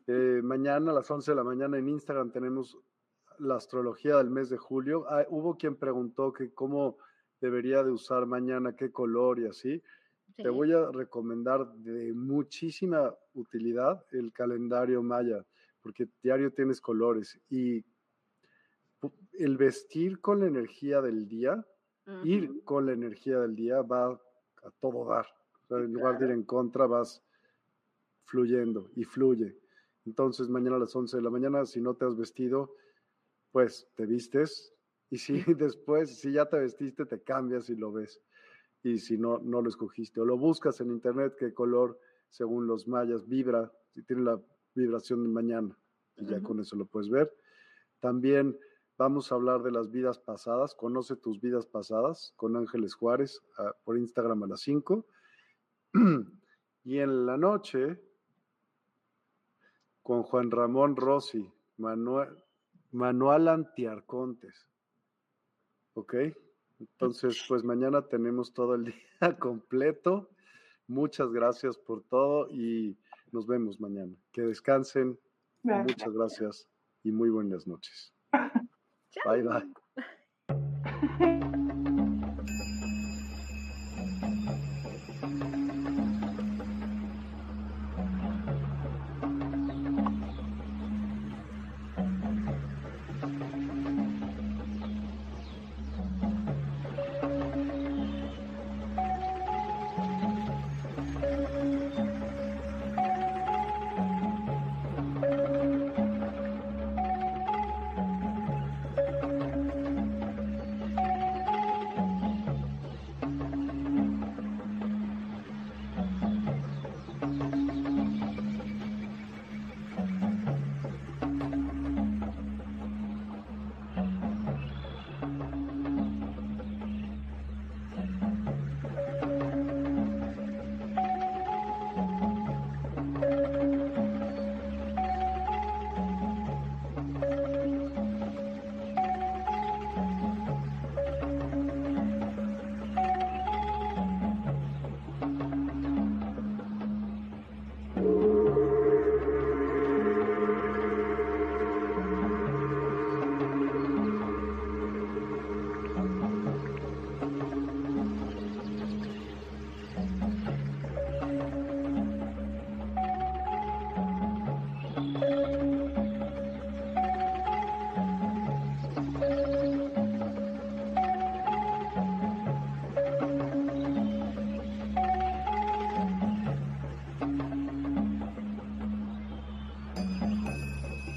Eh, mañana a las 11 de la mañana en Instagram tenemos la astrología del mes de julio. Ah, hubo quien preguntó que cómo debería de usar mañana, qué color y así. Te voy a recomendar de muchísima utilidad el calendario maya, porque diario tienes colores y el vestir con la energía del día, ir con la energía del día va a todo dar. en lugar de ir en contra, vas fluyendo y fluye. Entonces, mañana a las 11 de la mañana, si no te has vestido, pues te vistes y si después, si ya te vestiste, te cambias y lo ves. Y si no, no lo escogiste. O lo buscas en internet, qué color, según los mayas, vibra, si tiene la vibración de mañana. Y ya con eso lo puedes ver. También vamos a hablar de las vidas pasadas. Conoce tus vidas pasadas con Ángeles Juárez por Instagram a las 5. y en la noche, con Juan Ramón Rossi, Manuel, Manual Antiarcontes. ¿Ok? Entonces, pues mañana tenemos todo el día completo. Muchas gracias por todo y nos vemos mañana. Que descansen. Muchas gracias y muy buenas noches. bye bye.